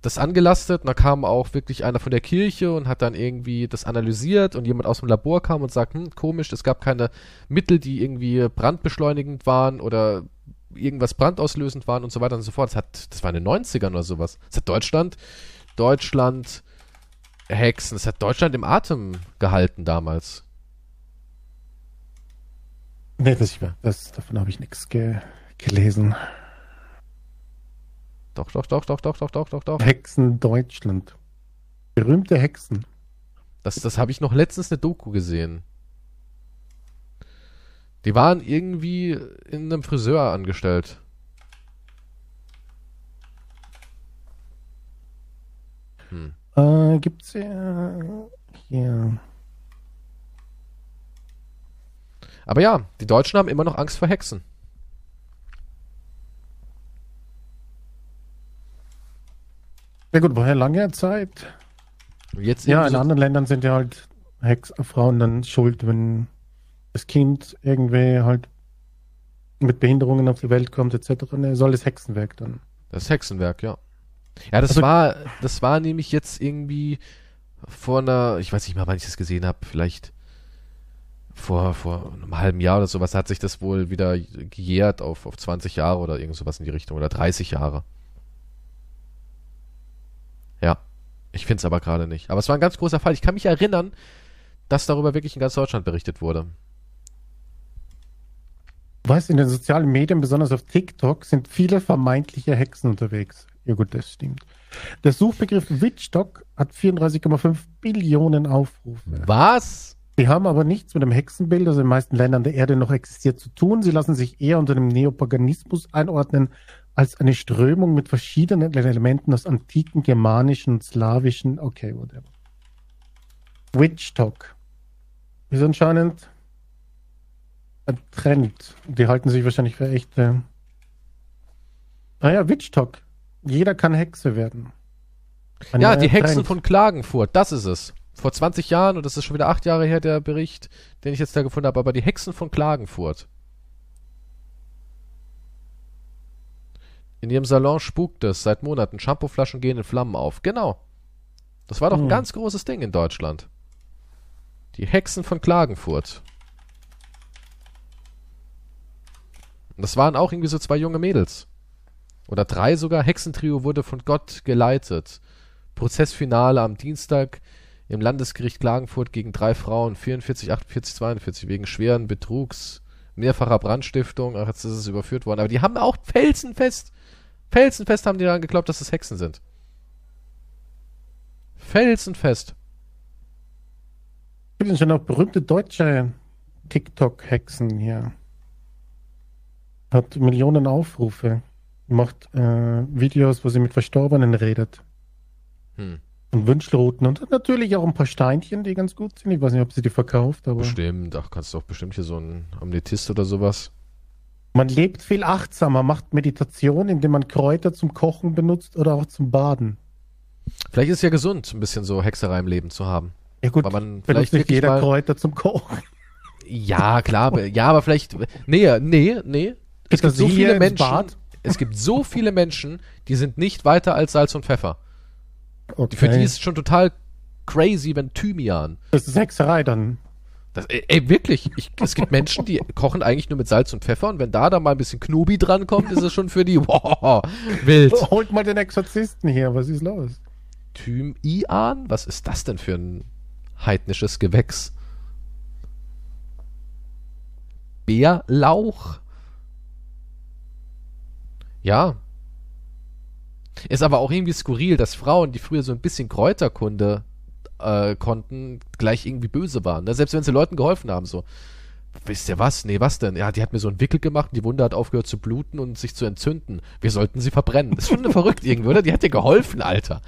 das angelastet und da kam auch wirklich einer von der Kirche und hat dann irgendwie das analysiert und jemand aus dem Labor kam und sagt, hm, komisch, es gab keine Mittel, die irgendwie brandbeschleunigend waren oder irgendwas brandauslösend waren und so weiter und so fort. Das hat, das war in den 90ern oder sowas. Das hat Deutschland, Deutschland, Hexen, das hat Deutschland im Atem gehalten damals. Nee, das, das, davon habe ich nichts ge gelesen. Doch, doch, doch, doch, doch, doch, doch, doch, doch. Hexen Deutschland. Berühmte Hexen. Das, das habe ich noch letztens eine Doku gesehen. Die waren irgendwie in einem Friseur angestellt. Hm. Äh, gibt's ja hier. Aber ja, die Deutschen haben immer noch Angst vor Hexen. Ja gut, woher lange Zeit? Jetzt Ja, in so- anderen Ländern sind ja halt Hex Frauen dann schuld, wenn das Kind irgendwie halt mit Behinderungen auf die Welt kommt, etc. Ne, soll das Hexenwerk dann. Das Hexenwerk, ja. Ja, das Also- war, das war nämlich jetzt irgendwie vor einer, ich weiß nicht mal, wann ich das gesehen habe, vielleicht vor, vor einem halben Jahr oder sowas hat sich das wohl wieder gejährt auf, auf 20 Jahre oder irgend sowas in die Richtung oder 30 Jahre. Ja, ich finde es aber gerade nicht. Aber es war ein ganz großer Fall. Ich kann mich erinnern, dass darüber wirklich in ganz Deutschland berichtet wurde. Du weißt, in den sozialen Medien, besonders auf TikTok, sind viele vermeintliche Hexen unterwegs. Ja gut, das stimmt. Der Suchbegriff Witchstock hat 34,5 Billionen Aufrufe. Was? Sie haben aber nichts mit dem Hexenbild, das in den meisten Ländern der Erde noch existiert, zu tun. Sie lassen sich eher unter dem Neopaganismus einordnen als eine Strömung mit verschiedenen Elementen aus antiken, germanischen, slawischen, okay, whatever. Witch Talk ist anscheinend ein Trend. Die halten sich wahrscheinlich für echte. Naja, Witch Talk. Jeder kann Hexe werden. Ein ja, die Hexen Trend. von Klagenfurt, das ist es. Vor 20 Jahren, und das ist schon wieder acht Jahre her, der Bericht, den ich jetzt da gefunden habe, aber die Hexen von Klagenfurt. In ihrem Salon spukt es seit Monaten. Shampooflaschen gehen in Flammen auf. Genau. Das war doch ein hm. ganz großes Ding in Deutschland. Die Hexen von Klagenfurt. Und das waren auch irgendwie so zwei junge Mädels. Oder drei sogar. Hexentrio wurde von Gott geleitet. Prozessfinale am Dienstag im Landesgericht Klagenfurt gegen drei Frauen. 44, 48, 42 wegen schweren Betrugs, mehrfacher Brandstiftung. Ach, jetzt ist es überführt worden. Aber die haben auch felsenfest Felsenfest haben die daran geglaubt, dass es Hexen sind. Felsenfest. Es gibt schon noch berühmte deutsche TikTok-Hexen hier. Hat Millionen Aufrufe. Macht äh, Videos, wo sie mit Verstorbenen redet. Hm. Und Wünschelrouten und natürlich auch ein paar Steinchen, die ganz gut sind. Ich weiß nicht, ob sie die verkauft, aber. Bestimmt, ach, kannst du doch bestimmt hier so ein Amnetist oder sowas. Man lebt viel achtsamer, macht Meditation, indem man Kräuter zum Kochen benutzt oder auch zum Baden. Vielleicht ist es ja gesund, ein bisschen so Hexerei im Leben zu haben. Ja gut, Weil man vielleicht nicht jeder mal... Kräuter zum Kochen. Ja, klar, ja, aber vielleicht, nee, nee, nee. Es gibt so viele Menschen, es gibt so viele Menschen, die sind nicht weiter als Salz und Pfeffer. Okay. Für die ist es schon total crazy, wenn Thymian. Das ist Hexerei dann. Das, ey, wirklich. Ich, es gibt Menschen, die kochen eigentlich nur mit Salz und Pfeffer und wenn da dann mal ein bisschen Knobi drankommt, ist es schon für die wow, wild. Holt mal den Exorzisten hier, was ist los? Thymian? Was ist das denn für ein heidnisches Gewächs? Bärlauch? Ja. Ist aber auch irgendwie skurril, dass Frauen, die früher so ein bisschen Kräuterkunde äh, konnten, gleich irgendwie böse waren. Ne? Selbst wenn sie Leuten geholfen haben, so. Wisst ihr was? Nee, was denn? Ja, die hat mir so einen Wickel gemacht, die Wunde hat aufgehört zu bluten und sich zu entzünden. Wir sollten sie verbrennen. Das ist schon verrückt irgendwie, oder? Die hat dir geholfen, Alter.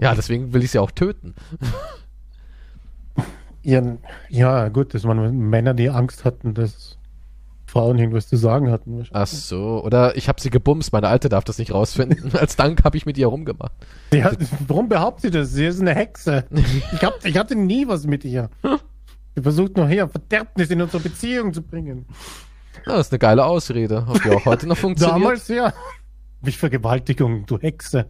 Ja, deswegen will ich sie auch töten. Ja, ja gut, das waren Männer, die Angst hatten, dass Frauen irgendwas zu sagen hatten. Ach so, oder ich habe sie gebumst, meine Alte darf das nicht rausfinden. Als Dank habe ich mit ihr rumgemacht. Ja, warum behauptet sie das? Sie ist eine Hexe. Ich, hab, ich hatte nie was mit ihr. Sie versucht nur hier Verderbnis in unsere Beziehung zu bringen. Ja, das ist eine geile Ausrede, ob die auch heute noch funktioniert. Damals ja. Wie Vergewaltigung, du Hexe.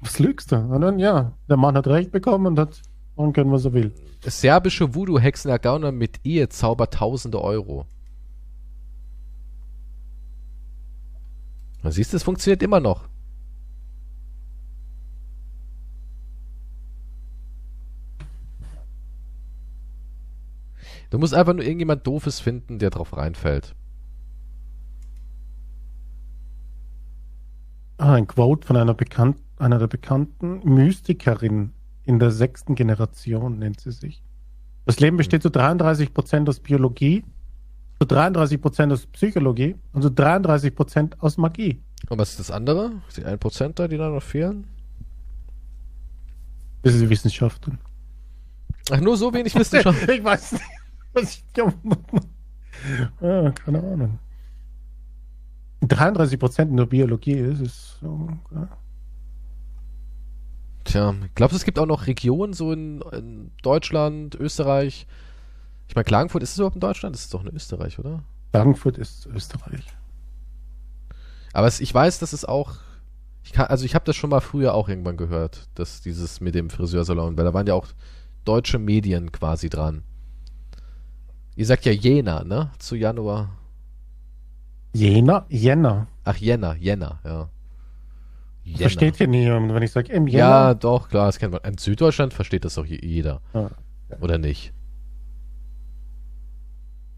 Was lügst du? Und dann, ja, der Mann hat recht bekommen und hat machen können, was er will. Serbische Voodoo-Hexen ergaunern mit Ehezauber tausende Euro. Man siehst, es funktioniert immer noch. Du musst einfach nur irgendjemand Doofes finden, der drauf reinfällt. Ah, ein Quote von einer, Bekan einer der bekannten Mystikerin in der sechsten Generation, nennt sie sich. Das Leben besteht zu 33 Prozent aus Biologie, zu 33 Prozent aus Psychologie und zu 33 Prozent aus Magie. Und was ist das andere? Die 1 Prozent da, die da noch fehlen? Das ist die Wissenschaft. Ach, nur so wenig Wissenschaft? ich weiß nicht. Was ich, ja, keine Ahnung. 33 Prozent nur Biologie ist, ist so, ja. Tja, glaubst du, es gibt auch noch Regionen so in, in Deutschland, Österreich? Ich meine, Klagenfurt, ist es überhaupt in Deutschland? Das ist doch in Österreich, oder? Klagenfurt ist Österreich. Aber es, ich weiß, dass es auch. Ich kann, also ich habe das schon mal früher auch irgendwann gehört, dass dieses mit dem Friseursalon, weil da waren ja auch deutsche Medien quasi dran. Ihr sagt ja Jena, ne? Zu Januar. Jena? Jänner. Ach, Jänner, Jänner, ja. Jänner. Versteht hier niemand, wenn ich sage im Ja, Jänner? doch, klar, das kennt man. In Süddeutschland versteht das doch je- jeder. Ja. Oder nicht?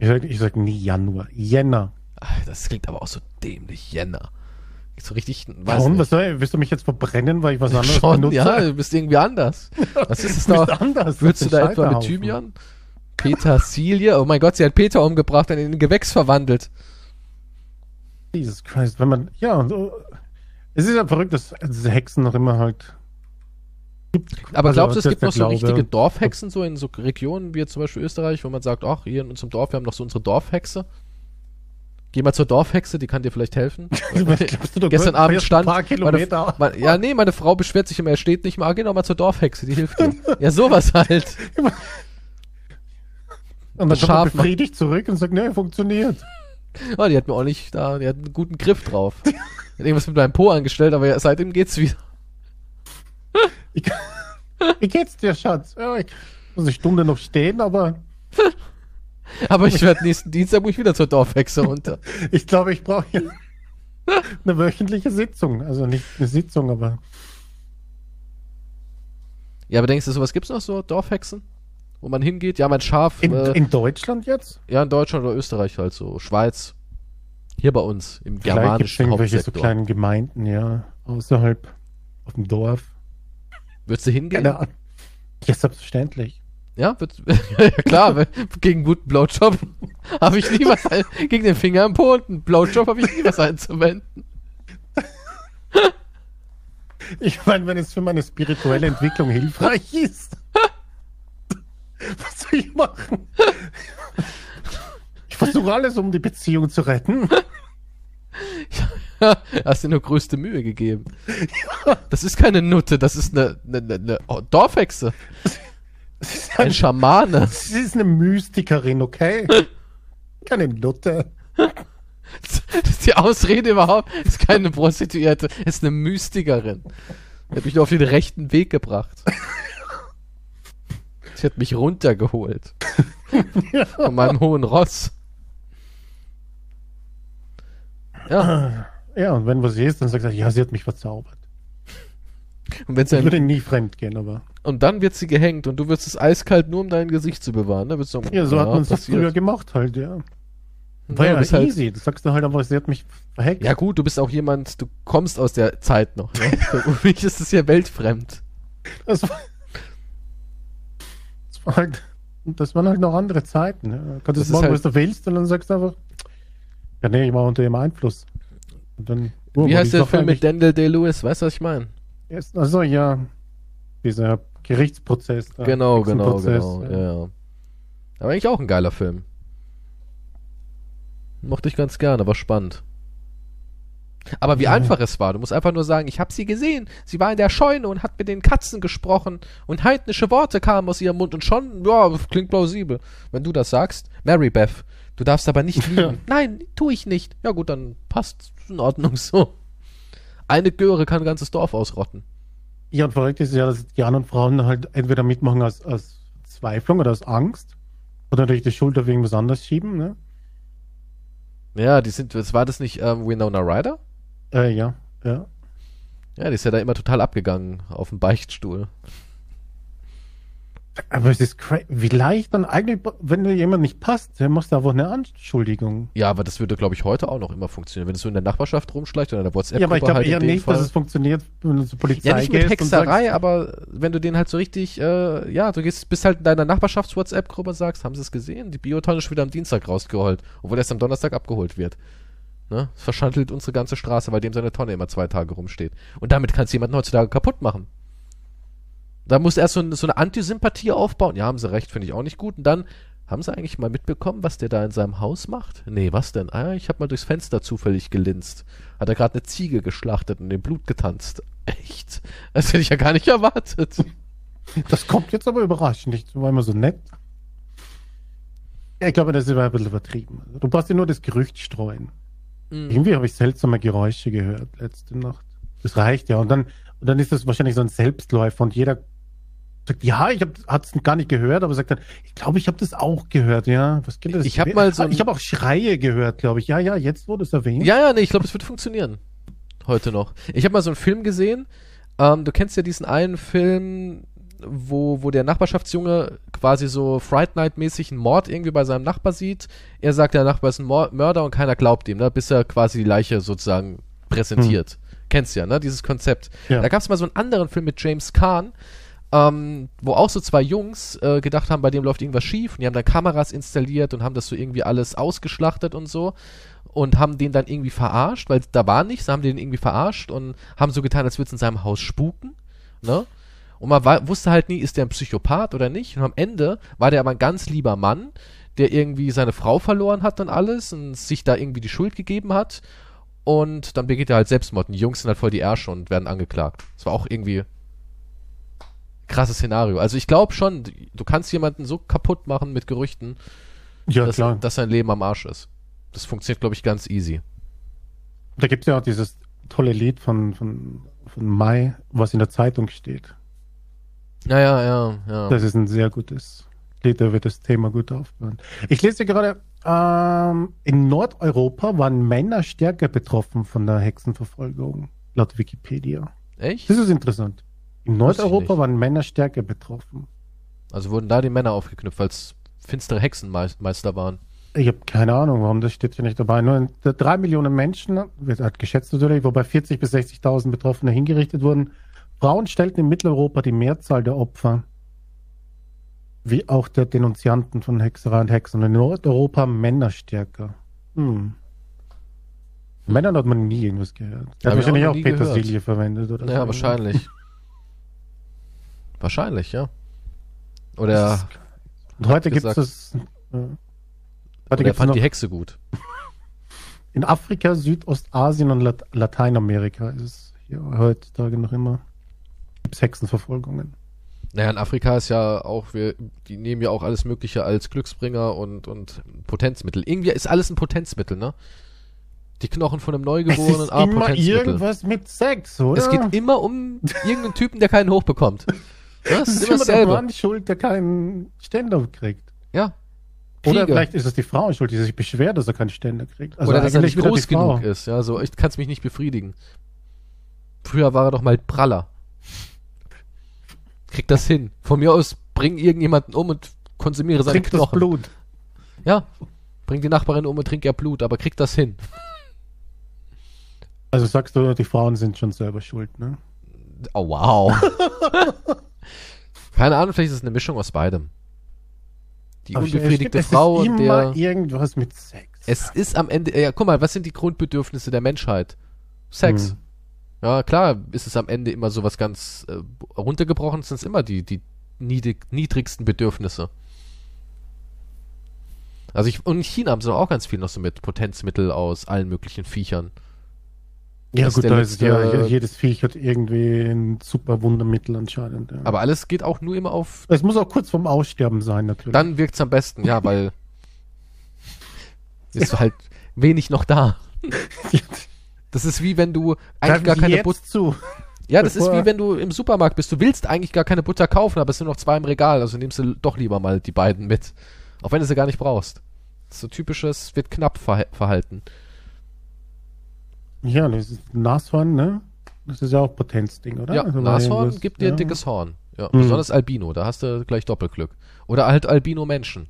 Ich sage ich sag nie Januar. Jänner. Ach, das klingt aber auch so dämlich, Jänner. So richtig, Warum? Was soll, willst du mich jetzt verbrennen, weil ich was anderes Schon, benutze? ja, du bist irgendwie anders. Was ist es Du bist da? anders. Würdest du Das da etwa mit. Thymian? Petersilie? Oh mein Gott, sie hat Peter umgebracht und in ein Gewächs verwandelt. Jesus Christ, wenn man, ja, so, es ist ja verrückt, dass diese Hexen noch immer halt. Gibt. Aber Also, glaubst du, es gibt noch so Glaube. richtige Dorfhexen, so in so Regionen wie jetzt zum Beispiel Österreich, wo man sagt, ach, hier in unserem Dorf, wir haben noch so unsere Dorfhexe? Geh mal zur Dorfhexe, die kann dir vielleicht helfen. Du, Gestern Abend stand meine, meine, ja nee, meine Frau beschwert sich immer, er steht nicht mal, geh doch mal zur Dorfhexe, die hilft dir. ja, sowas halt. und dann kommt befriedigt zurück und sagt, ne, funktioniert. Oh, die hat mir auch nicht da, die hat einen guten Griff drauf. Hat irgendwas mit meinem Po angestellt, aber ja, seitdem geht's wieder. Ich, wie geht's dir, Schatz? Ja, ich muss eine Stunde noch stehen, aber Aber ich werde nächsten Dienstag muss ich wieder zur Dorfhexe runter. ich glaube, ich brauche hier eine wöchentliche Sitzung. Also nicht eine Sitzung, aber Ja, aber denkst du, sowas gibt's noch so, Dorfhexen? Wo man hingeht? Ja, mein Schaf, in, äh, in Deutschland jetzt? ja, in Deutschland oder Österreich halt so, Schweiz. Hier bei uns, im Vielleicht gibt es germanischen irgendwelche so kleinen Gemeinden, ja, außerhalb auf dem Dorf. Würdest du hingehen? Keine Ahnung. Ja, selbstverständlich. Ja, würd, ja klar, gegen guten Blowjob habe ich nie was, ein- gegen den Finger im Po und einen Blowjob habe ich nie was einzuwenden. Ich meine, wenn es für meine spirituelle Entwicklung hilfreich ist. Was soll ich machen? Ich versuche alles, um die Beziehung zu retten. Hast dir nur größte Mühe gegeben. Das ist keine Nutte, das ist eine, eine, eine, Dorfhexe, Es ist, ein ein, Schamane. es ist eine Mystikerin, okay? Keine Nutte. Das ist die Ausrede überhaupt. Ist keine Prostituierte, ist eine Mystikerin. Die hat mich nur auf den rechten Weg gebracht. Sie hat mich runtergeholt. Von meinem hohen Ross. Ja, Ja, und wenn was ist, dann sagt er, ja, sie hat mich verzaubert. und, wenn's Ich dann, würde nie fremd gehen, aber. und dann wird sie gehängt und du wirst es eiskalt nur um dein Gesicht zu bewahren. Ne? Du sagen, Ja, so hat man es passiert. früher gemacht halt, ja. Ja, War du ja, bist halt- easy. Das sagst du halt einfach, sie hat mich verhackt. Ja gut, du bist auch jemand, du kommst aus der Zeit noch. Ne? Für mich ist es ja weltfremd. Das war, das war halt, das waren halt noch andere Zeiten. Ja. Du Das kannst ist machen, halt- was du willst, und dann sagst du einfach, ja, nee, ich war unter ihrem Einfluss. Und dann, oh, Wie heißt der Film mit Daniel Day-Lewis? Weißt du, was ich meine? Also, ja, dieser Gerichtsprozess. da, Genau, genau, genau. ja. Ja. ja. Aber eigentlich auch ein geiler Film. Mochte ich ganz gerne, war spannend. Aber wie Ja. einfach es war. Du musst einfach nur sagen, ich habe sie gesehen. Sie war in der Scheune und hat mit den Katzen gesprochen und heidnische Worte kamen aus ihrem Mund und schon, ja, klingt plausibel. Wenn du das sagst, Mary Beth, du darfst aber nicht Ja. liegen. Nein, tu ich nicht. Ja gut, dann passt in Ordnung so. Eine Göre kann ein ganzes Dorf ausrotten. Ja, und verrückt ist ja, dass die anderen Frauen halt entweder mitmachen aus, aus Zweiflung oder aus Angst oder natürlich die Schuld auf irgendwas anderes schieben, ne? Ja, die sind, was war das nicht ähm, Winona Ryder? Äh, ja, ja. Ja, die ist ja da immer total abgegangen auf dem Beichtstuhl. Aber es ist cra- wie leicht dann eigentlich, wenn dir jemand nicht passt, dann machst du einfach eine Anschuldigung. Ja, aber das würde, glaube ich, heute auch noch immer funktionieren. Wenn es so in der Nachbarschaft rumschleicht oder in der WhatsApp-Gruppe Ja, aber ich glaube halt eher nicht, Fall. dass es funktioniert, wenn du zur Polizei Ja, nicht mit Hexerei, sagst, aber wenn du den halt so richtig, äh, ja, du gehst, bist halt in deiner Nachbarschafts-WhatsApp-Gruppe und sagst, haben sie es gesehen? Die Biotonne ist wieder am Dienstag rausgeholt, obwohl erst am Donnerstag abgeholt wird. Ne? Das verschandelt unsere ganze Straße, weil dem seine Tonne immer zwei Tage rumsteht. Und damit kannst du jemanden heutzutage kaputt machen. Da muss erst so, ein, so eine Antisympathie aufbauen. Ja, haben sie recht, finde ich auch nicht gut. Und dann, haben sie eigentlich mal mitbekommen, was der da in seinem Haus macht? Nee, was denn? Ah, ich habe mal durchs Fenster zufällig gelinst. Hat er gerade eine Ziege geschlachtet und dem Blut getanzt. Echt? Das hätte ich ja gar nicht erwartet. das kommt jetzt aber überraschend, nicht? war immer so nett. Ja, ich glaube, das ist immer ein bisschen übertrieben. Du brauchst ja nur das Gerücht streuen. Mhm. Irgendwie habe ich seltsame Geräusche gehört letzte Nacht. Das reicht ja. Und dann, und dann ist das wahrscheinlich so ein Selbstläufer und jeder Sagt, ja, ich habe es gar nicht gehört, aber sagt dann, ich glaube, ich habe das auch gehört, ja. Was geht das? Ich habe mal so. Ich habe auch Schreie gehört, glaube ich. Ja, ja, jetzt wurde es erwähnt. Ja, ja, nee, ich glaube, es wird funktionieren. Heute noch. Ich habe mal so einen Film gesehen. Ähm, du kennst ja diesen einen Film, wo, wo der Nachbarschaftsjunge quasi so Fright Night-mäßig einen Mord irgendwie bei seinem Nachbar sieht. Er sagt, der Nachbar ist ein Mörder und keiner glaubt ihm, ne? bis er quasi die Leiche sozusagen präsentiert. Hm. Kennst ja, ne? Dieses Konzept. Ja. Da gab es mal so einen anderen Film mit James Kahn, ähm, wo auch so zwei Jungs äh, gedacht haben, bei dem läuft irgendwas schief und die haben dann Kameras installiert und haben das so irgendwie alles ausgeschlachtet und so und haben den dann irgendwie verarscht, weil da war nichts, haben den irgendwie verarscht und haben so getan, als würde es in seinem Haus spuken, ne? Und man wusste halt nie, ist der ein Psychopath oder nicht. Und am Ende war der aber ein ganz lieber Mann, der irgendwie seine Frau verloren hat und alles und sich da irgendwie die Schuld gegeben hat. Und dann begeht er halt Selbstmord. Und die Jungs sind halt voll die Ärsche und werden angeklagt. Das war auch irgendwie krasses Szenario. Also ich glaube schon, du kannst jemanden so kaputt machen mit Gerüchten, ja, dass, klar. dass sein Leben am Arsch ist. Das funktioniert, glaube ich, ganz easy. Da gibt es ja auch dieses tolle Lied von, von, von Mai, was in der Zeitung steht. Ja, ja, ja, ja. Das ist ein sehr gutes Lied, da wird das Thema gut aufbauen. Ich lese gerade, ähm, in Nordeuropa waren Männer stärker betroffen von der Hexenverfolgung, laut Wikipedia. Echt? Das ist interessant. In Nordeuropa waren Männer stärker betroffen. Also wurden da die Männer aufgeknüpft, als finstere Hexenmeister waren. Ich habe keine Ahnung, warum das steht hier nicht dabei. Nur drei Millionen Menschen, wird halt geschätzt natürlich, wobei 40 bis 60.000 Betroffene hingerichtet wurden. Frauen stellten in Mitteleuropa die Mehrzahl der Opfer, wie auch der Denunzianten von Hexerei und Hexen. Und in Nordeuropa Männer stärker. Hm. Männern hat man nie irgendwas gehört. Er hat wahrscheinlich auch, auch Petersilie verwendet oder ja, so. wahrscheinlich. Wahrscheinlich, ja. Oder. Und heute gibt es. Äh, heute fand noch, die Hexe gut. In Afrika, Südostasien und Lat Lateinamerika ist es hier heutzutage noch immer. Gibt es Hexenverfolgungen. Naja, in Afrika ist ja auch, wir, die nehmen ja auch alles Mögliche als Glücksbringer und, und Potenzmittel. Irgendwie ist alles ein Potenzmittel, ne? Die Knochen von einem Neugeborenen, es ist ah, immer irgendwas mit Sex, oder? Es geht immer um irgendeinen Typen, der keinen hochbekommt. Das, ist, ist immer der Mann schuld, der keinen Ständer kriegt. Ja. Kriege. Oder vielleicht ist es die Frau schuld, die sich beschwert, dass er keinen Ständer kriegt. Also Oder dass er nicht groß genug ist. Ja, so, ich kann es mich nicht befriedigen. Früher war er doch mal Praller. Krieg das hin. Von mir aus bring irgendjemanden um und konsumiere seine trink Knochen. Das Blut. Ja. Bring die Nachbarin um und trink ihr Blut, aber krieg das hin. Also sagst du, die Frauen sind schon selber schuld, ne? Oh wow. Keine Ahnung, vielleicht ist es eine Mischung aus beidem. Die Aber unbefriedigte stimmt, Frau und der. irgendwas mit Sex. Es ist am Ende. Ja, guck mal, was sind die Grundbedürfnisse der Menschheit? Sex. Hm. Ja, klar, ist es am Ende immer so was ganz äh, runtergebrochen, sind es immer die, die niedrig, niedrigsten Bedürfnisse. Also ich, und in China haben sie auch ganz viel noch so mit Potenzmittel aus allen möglichen Viechern. Ja, gut, da ist ja, jedes Viech hat irgendwie ein super Wundermittel anscheinend. Ja. Aber alles geht auch nur immer auf. Es muss auch kurz vorm Aussterben sein, natürlich. Dann wirkt's am besten, ja, weil ist halt wenig noch da. Das ist wie wenn du eigentlich gar keine Butter. zu. Ja, das ist wie wenn du im Supermarkt bist. Du willst eigentlich gar keine Butter kaufen, aber es sind noch zwei im Regal, also nimmst du doch lieber mal die beiden mit. Auch wenn du sie gar nicht brauchst. Das ist so typisches, wird knapp Verhalten. Ja, das ist Nashorn, ne? Das ist ja auch Potenzding, oder? Ja, also Nashorn gibt dir ja. ein dickes Horn. Ja, mhm. besonders Albino, da hast du gleich Doppelglück. Oder halt Albino-Menschen.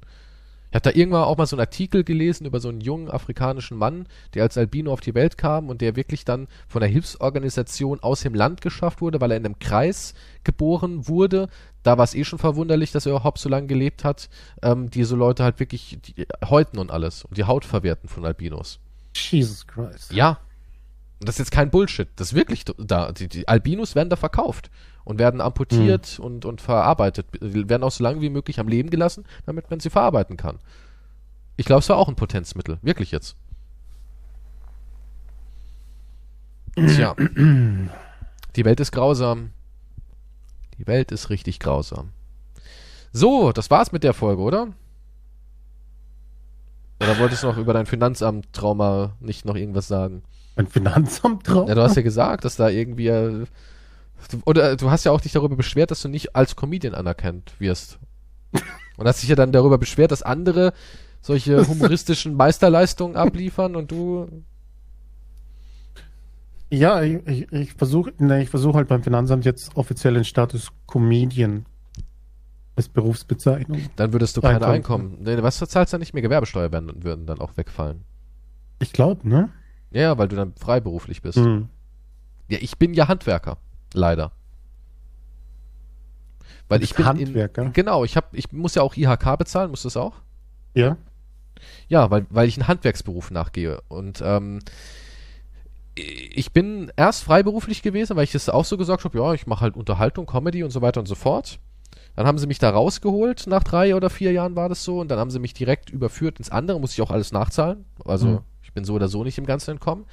Ich habe da irgendwann auch mal so einen Artikel gelesen über so einen jungen afrikanischen Mann, der als Albino auf die Welt kam und der wirklich dann von der Hilfsorganisation aus dem Land geschafft wurde, weil er in einem Kreis geboren wurde. Da war es eh schon verwunderlich, dass er überhaupt so lange gelebt hat, ähm, die so Leute halt wirklich die, häuten und alles und die Haut verwerten von Albinos. Jesus Christ. Ja, das ist jetzt kein Bullshit. Das ist wirklich da. Die, die Albinos werden da verkauft und werden amputiert mhm. und, und verarbeitet. Die werden auch so lange wie möglich am Leben gelassen, damit man sie verarbeiten kann. Ich glaube, es war auch ein Potenzmittel. Wirklich jetzt. Tja. Die Welt ist grausam. Die Welt ist richtig grausam. So, das war's mit der Folge, oder? Oder wolltest du noch über dein Finanzamt-Trauma nicht noch irgendwas sagen? Ein Finanzamt drauf? Ja, du hast ja gesagt, dass da irgendwie äh, Du, oder du hast ja auch dich darüber beschwert, dass du nicht als Comedian anerkannt wirst. Und hast dich ja dann darüber beschwert, dass andere solche humoristischen Meisterleistungen abliefern und du. Ja, ich, ich, ich versuche ne, ich versuch halt beim Finanzamt jetzt offiziell den Status Comedian als Berufsbezeichnung. Dann würdest du keine Einkommen. Nee, was du zahlst dann nicht mehr Gewerbesteuer werden, würden dann auch wegfallen. Ich glaube, ne? Ja, weil du dann freiberuflich bist. Hm. Ja, ich bin ja Handwerker. Leider. Weil ich bin Handwerker? In, genau, ich hab, ich muss ja auch IHK bezahlen, muss das auch? Ja. Ja, weil, weil ich einen Handwerksberuf nachgehe. Und ähm, ich bin erst freiberuflich gewesen, weil ich das auch so gesagt habe, ja, ich mache halt Unterhaltung, Comedy und so weiter und so fort. Dann haben sie mich da rausgeholt, nach drei oder vier Jahren war das so, und dann haben sie mich direkt überführt ins andere, muss ich auch alles nachzahlen. Also Mhm. Ich bin so oder so nicht im Ganzen entkommen.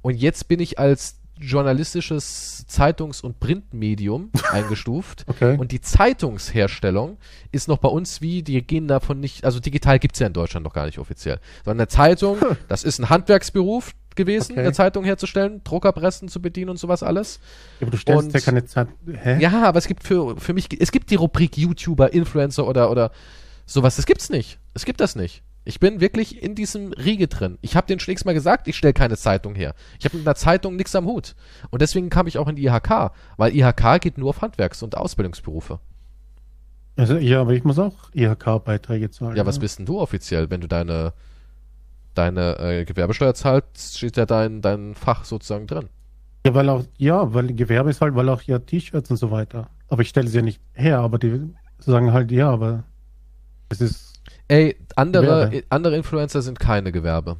Und jetzt bin ich als journalistisches Zeitungs- und Printmedium eingestuft. Okay. Und die Zeitungsherstellung ist noch bei uns wie, die gehen davon nicht, also digital gibt's ja in Deutschland noch gar nicht offiziell. Sondern eine Zeitung, das ist ein Handwerksberuf gewesen, Okay. eine Zeitung herzustellen, Druckerpressen zu bedienen und sowas alles. Aber du stellst Und- ja keine Zeit. Hä? Ja, aber es gibt für, für mich, es gibt die Rubrik YouTuber, Influencer oder, oder sowas. Das gibt's nicht. Es gibt das nicht. Ich bin wirklich in diesem Riege drin. Ich habe den schon x-mal gesagt, ich stelle keine Zeitung her. Ich habe mit einer Zeitung nichts am Hut. Und deswegen kam ich auch in die IHK, weil IHK geht nur auf Handwerks- und Ausbildungsberufe. Also, ja, aber ich muss auch IHK-Beiträge zahlen. Ja, was bist denn du offiziell, wenn du deine, deine äh, Gewerbesteuer zahlst, steht ja dein, dein Fach sozusagen drin. Ja, weil auch, ja, weil Gewerbe ist halt, weil auch ja T-Shirts und so weiter. Aber ich stelle sie ja nicht her, aber die sagen halt, ja, aber es ist, Ey, andere, Gewerbe. i- andere Influencer sind keine Gewerbe.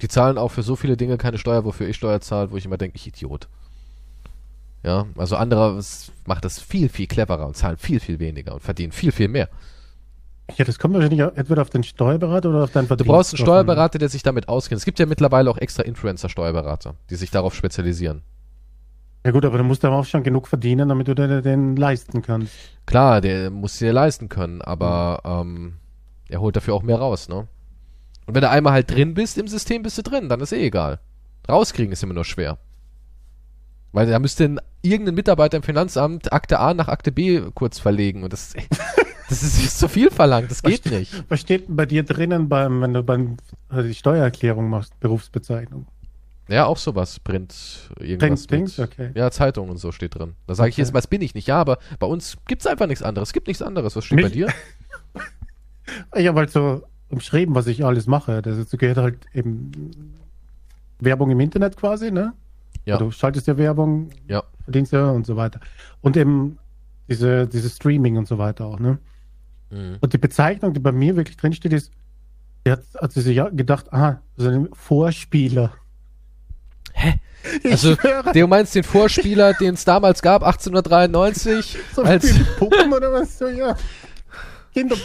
Die zahlen auch für so viele Dinge keine Steuer, wofür ich Steuer zahle, wo ich immer denke, ich Idiot. Ja, also andere macht das viel, viel cleverer und zahlen viel, viel weniger und verdienen viel, viel mehr. ja, das kommt wahrscheinlich entweder auf den Steuerberater oder auf deinen Du Verdienst. brauchst einen. Steuerberater, der sich damit auskennt. Es gibt ja mittlerweile auch extra Influencer-Steuerberater, die sich darauf spezialisieren. Ja gut, aber du musst aber auch schon genug verdienen, damit du dir den leisten kannst. Klar, der muss dir leisten können, aber ähm, er holt dafür auch mehr raus, ne? Und wenn du einmal halt drin bist im System, bist du drin, dann ist eh egal. Rauskriegen ist immer nur schwer. Weil da müsste ein, irgendein Mitarbeiter im Finanzamt Akte A nach Akte B kurz verlegen und das, das ist zu viel verlangt, das geht nicht. Was steht denn bei dir drinnen, beim, wenn du beim, also die Steuererklärung machst, Berufsbezeichnung? Ja, auch sowas, Print, irgendwas. Print, Dings, okay. Ja, Zeitung und so steht drin. Da sage ich Okay. jetzt, was bin ich nicht? Ja, aber bei uns gibt's einfach nichts anderes. Es gibt nichts anderes. Was steht bei Mich- dir? Ich habe halt so umschrieben, was ich alles mache. Das gehört halt eben Werbung im Internet quasi, ne? Ja. Du schaltest ja Werbung, Ja. verdienst ja und so weiter. Und eben diese, diese Streaming und so weiter auch, ne? Mhm. Und die Bezeichnung, die bei mir wirklich drinsteht, ist, die hat, hat sie sich gedacht, ah, so ein Vorspieler. Hä? Ich Also, schwöre, du meinst den Vorspieler, den es damals gab, 1893, so als, Puppen oder was so, ja. Kinder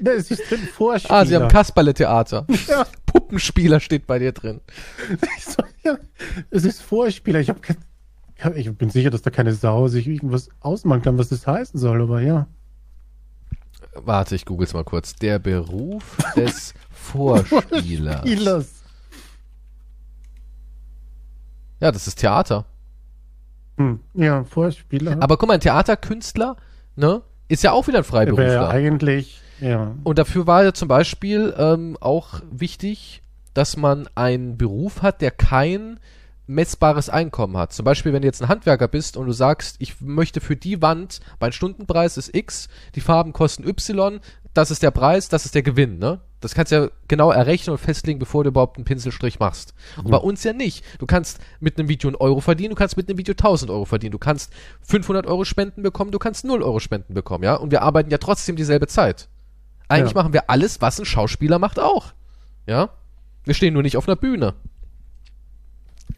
belustigt. Das ist drin Vorspieler. ah, sie haben Kasperle-Theater. Ja. Puppenspieler steht bei dir drin. So, ja, es ist Vorspieler. Ich, hab ich bin sicher, dass da keine Sau sich irgendwas ausmalen kann, was das heißen soll, aber ja. Warte, ich google's mal kurz. Der Beruf des Vorspielers. Spielers. Ja, das ist Theater. Hm, ja, Vorspieler. Aber guck mal, ein Theaterkünstler, ne, ist ja auch wieder ein wäre Freiberufler. eigentlich, ja. Und dafür war ja zum Beispiel ähm, auch wichtig, dass man einen Beruf hat, der kein messbares Einkommen hat. Zum Beispiel, wenn du jetzt ein Handwerker bist und du sagst, ich möchte für die Wand, mein Stundenpreis ist X, die Farben kosten Y, das ist der Preis, das ist der Gewinn, ne? Das kannst du ja genau errechnen und festlegen, bevor du überhaupt einen Pinselstrich machst. Und bei uns ja nicht. Du kannst mit einem Video einen Euro verdienen, du kannst mit einem Video 1000 Euro verdienen, du kannst 500 Euro Spenden bekommen, du kannst 0 Euro Spenden bekommen, ja? Und wir arbeiten ja trotzdem dieselbe Zeit. Eigentlich Ja. machen wir alles, was ein Schauspieler macht auch. Ja? Wir stehen nur nicht auf einer Bühne.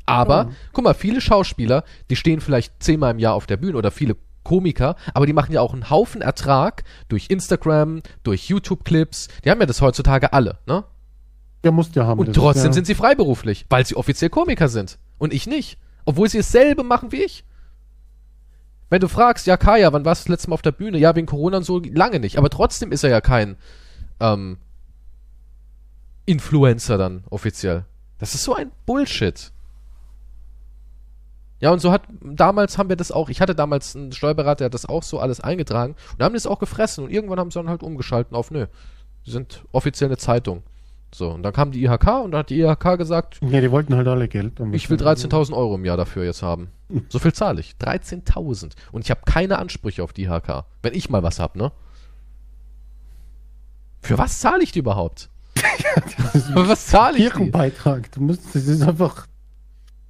Aber, Ja. guck mal, viele Schauspieler, die stehen vielleicht zehnmal im Jahr auf der Bühne oder viele Komiker, aber die machen ja auch einen Haufen Ertrag durch Instagram, durch YouTube-Clips. Die haben ja das heutzutage alle, ne? Der muss ja haben. Und trotzdem ist, ja, sind sie freiberuflich, weil sie offiziell Komiker sind. Und ich nicht. Obwohl sie dasselbe machen wie ich. Wenn du fragst, ja, Kaya, wann warst du das letzte Mal auf der Bühne? Ja, wegen Corona und so lange nicht. Aber trotzdem ist er ja kein ähm, Influencer dann offiziell. Das ist so ein Bullshit. Ja, und so hat, damals haben wir das auch, ich hatte damals einen Steuerberater, der hat das auch so alles eingetragen und haben das auch gefressen und irgendwann haben sie dann halt umgeschalten auf, nö, die sind offiziell eine Zeitung. So, und dann kam die IHK und dann hat die IHK gesagt, Ja, die wollten halt alle Geld. ich will 13.000 Euro im Jahr dafür jetzt haben. So viel zahle ich. 13.000. Und ich habe keine Ansprüche auf die IHK. Wenn ich mal was hab, ne? Für was zahle ich die überhaupt? Für was zahle ich die? Ihren Beitrag. Du musst, das ist einfach.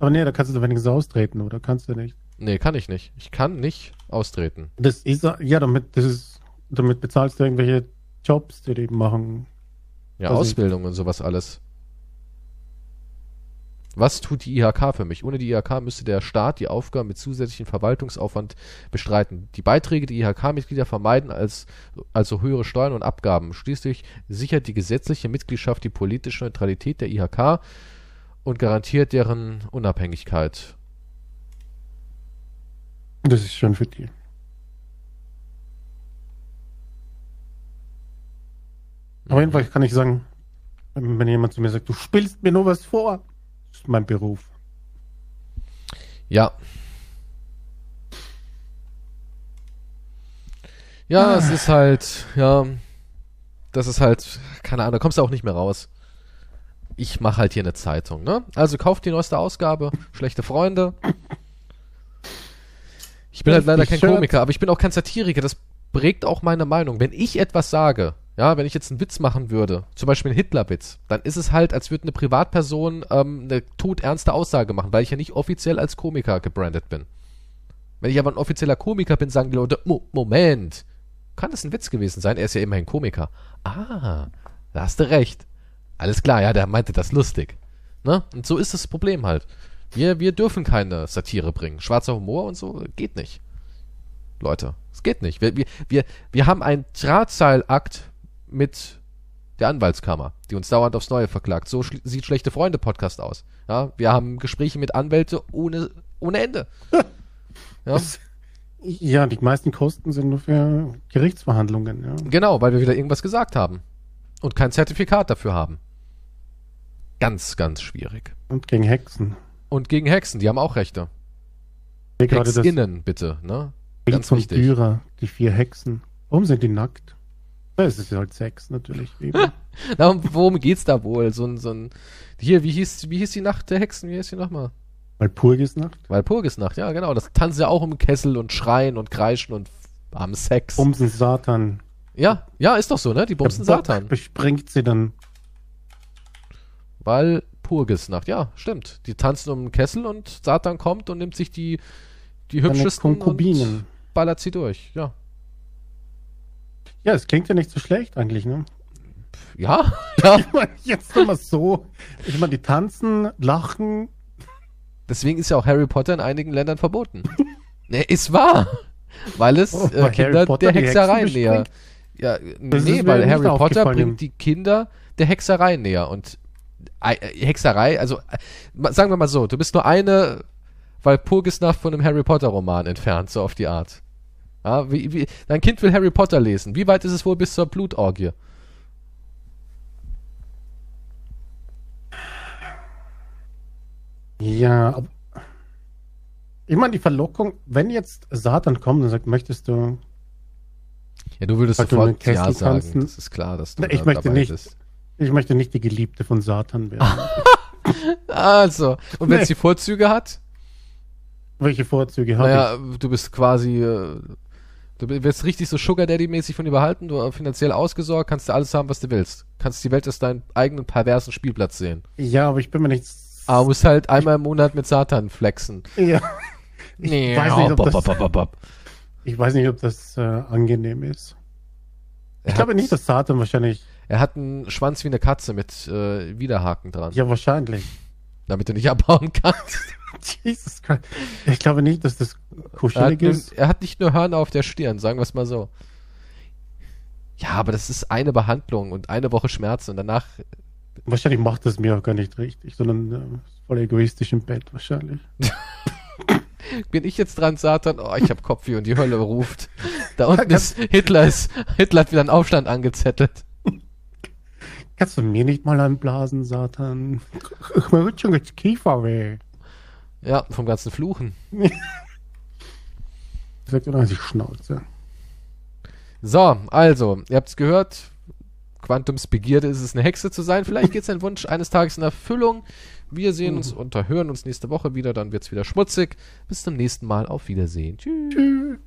Aber nee, da kannst du wenigstens austreten, oder kannst du nicht? Nee, kann ich nicht. Ich kann nicht austreten. Das ist, ja, damit, das ist, damit bezahlst du irgendwelche Jobs, die die machen. Ja, Also- Ausbildung und sowas alles. Was tut die IHK für mich? Ohne die IHK müsste der Staat die Aufgaben mit zusätzlichem Verwaltungsaufwand bestreiten. Die Beiträge der IHK-Mitglieder vermeiden als, also höhere Steuern und Abgaben. Schließlich sichert die gesetzliche Mitgliedschaft die politische Neutralität der IHK und garantiert deren Unabhängigkeit. Das ist schon für die. Aber jedenfalls kann ich sagen, wenn jemand zu mir sagt, du spielst mir nur was vor, das ist mein Beruf. Ja. Ja, es ist halt, ja, das ist halt, keine Ahnung, da kommst du auch nicht mehr raus. Ich mache halt hier eine Zeitung, ne? Also kauft die neueste Ausgabe, schlechte Freunde. Ich bin halt leider kein. Komiker, aber ich bin auch kein Satiriker, das prägt auch meine Meinung. Wenn ich etwas sage, ja, wenn ich jetzt einen Witz machen würde, zum Beispiel einen Hitler-Witz, dann ist es halt, als würde eine Privatperson ähm, eine todernste Aussage machen, weil ich ja nicht offiziell als Komiker gebrandet bin. Wenn ich aber ein offizieller Komiker bin, sagen die Leute, Mo Moment, kann das ein Witz gewesen sein? Er ist ja immerhin Komiker. Ah, da hast du recht. Alles klar, ja, der meinte das lustig. Ne? Und so ist das Problem halt. Wir, wir dürfen keine Satire bringen. Schwarzer Humor und so geht nicht. Leute, es geht nicht. Wir, wir, wir, wir haben einen Drahtseilakt mit der Anwaltskammer, die uns dauernd aufs Neue verklagt. So schl sieht schlechte Freunde Podcast aus. Ja, wir haben Gespräche mit Anwälte ohne, ohne Ende. Ja, Ja, die meisten Kosten sind nur für Gerichtsverhandlungen. Ja. genau, weil wir wieder irgendwas gesagt haben und kein Zertifikat dafür haben. Ganz, ganz schwierig. Und gegen Hexen. Und gegen Hexen, die haben auch Rechte. Hexinnen, bitte, ne? Ganz wichtig. Dürer, die vier Hexen. Warum sind die nackt? Das ist halt Sex natürlich. Na, und worum geht's da wohl? So ein, so ein, hier, wie hieß, wie hieß die Nacht der Hexen? Wie hieß die nochmal? Weil Purgisnacht, Walpurgisnacht, ja, genau. Das tanzen ja auch im Kessel und schreien und kreischen und haben Sex. Bumsen Satan. ja, ja, ist doch so, ne? Die bumsen Der Bock Satan. bespringt sie dann. Walpurgisnacht, ja, stimmt. Die tanzen um den Kessel und Satan kommt und nimmt sich die, die hübschesten und Konkubinen. ballert sie durch, ja. Ja, es klingt ja nicht so schlecht eigentlich, ne? Ja, ja. Ich meine, jetzt nochmal so. Ich meine, die tanzen, lachen. Deswegen ist ja auch Harry Potter in einigen Ländern verboten. ne, ist wahr. Weil es Oh, äh, Kinder Potter der Hexerei näher. Ja, Das nee, weil Harry Potter bringt die Kinder der Hexerei näher. Und äh, äh, Hexerei, also äh, sagen wir mal so, du bist nur eine Walpurgisnacht von einem Harry Potter Roman entfernt, so auf die Art. Ja, wie, wie, dein Kind will Harry Potter lesen. Wie weit ist es wohl bis zur Blutorgie? Ja, aber. Ich meine, die Verlockung, wenn jetzt Satan kommt und sagt, möchtest du. Ja, du würdest du sofort den Ja sagen. tanzen- Das ist klar, dass du Na, ich da möchte nicht. bist. Ich möchte nicht die Geliebte von Satan werden. Also, und wenn Nee. sie Vorzüge hat? Welche Vorzüge ich? Naja, du bist quasi, äh, du wirst richtig so Sugar Daddy-mäßig von ihr behalten, du äh, finanziell ausgesorgt, kannst du alles haben, was du willst. Kannst die Welt als deinen eigenen perversen Spielplatz sehen. Ja, aber ich bin mir nicht. Aber musst halt einmal im Monat mit Satan flexen. Ja. Ich, Nee, weiß nicht, ob bop, das, bop, bop, bop. ich weiß nicht, ob das äh, angenehm ist. Er Ich glaube nicht, dass Satan wahrscheinlich. Er hat einen Schwanz wie eine Katze mit äh, Widerhaken dran, Ja, wahrscheinlich. damit du nicht abhauen kannst. Jesus Christ. Ich glaube nicht, dass das Er hat, er hat nicht nur Hörner auf der Stirn, sagen wir es mal so. Ja, aber das ist eine Behandlung und eine Woche Schmerzen und danach Wahrscheinlich macht das mir auch gar nicht richtig, sondern äh, voll egoistisch im Bett wahrscheinlich. bin ich jetzt dran, Satan. Oh, ich hab Kopfweh und die Hölle ruft. Da unten ist Hitler ist Hitler hat wieder einen Aufstand angezettelt. Kannst du mir nicht mal anblasen, Satan? Mir wird schon jetzt Kiefer weh. Ja, vom ganzen Fluchen. Sagt er sich Schnauze. So, also, ihr habt's gehört. Quantums Begierde ist es, eine Hexe zu sein. Vielleicht geht sein Wunsch eines Tages in Erfüllung. Wir sehen uns und hören uns nächste Woche wieder. Dann wird's wieder schmutzig. Bis zum nächsten Mal. Auf Wiedersehen. Tschüss. Tschüss.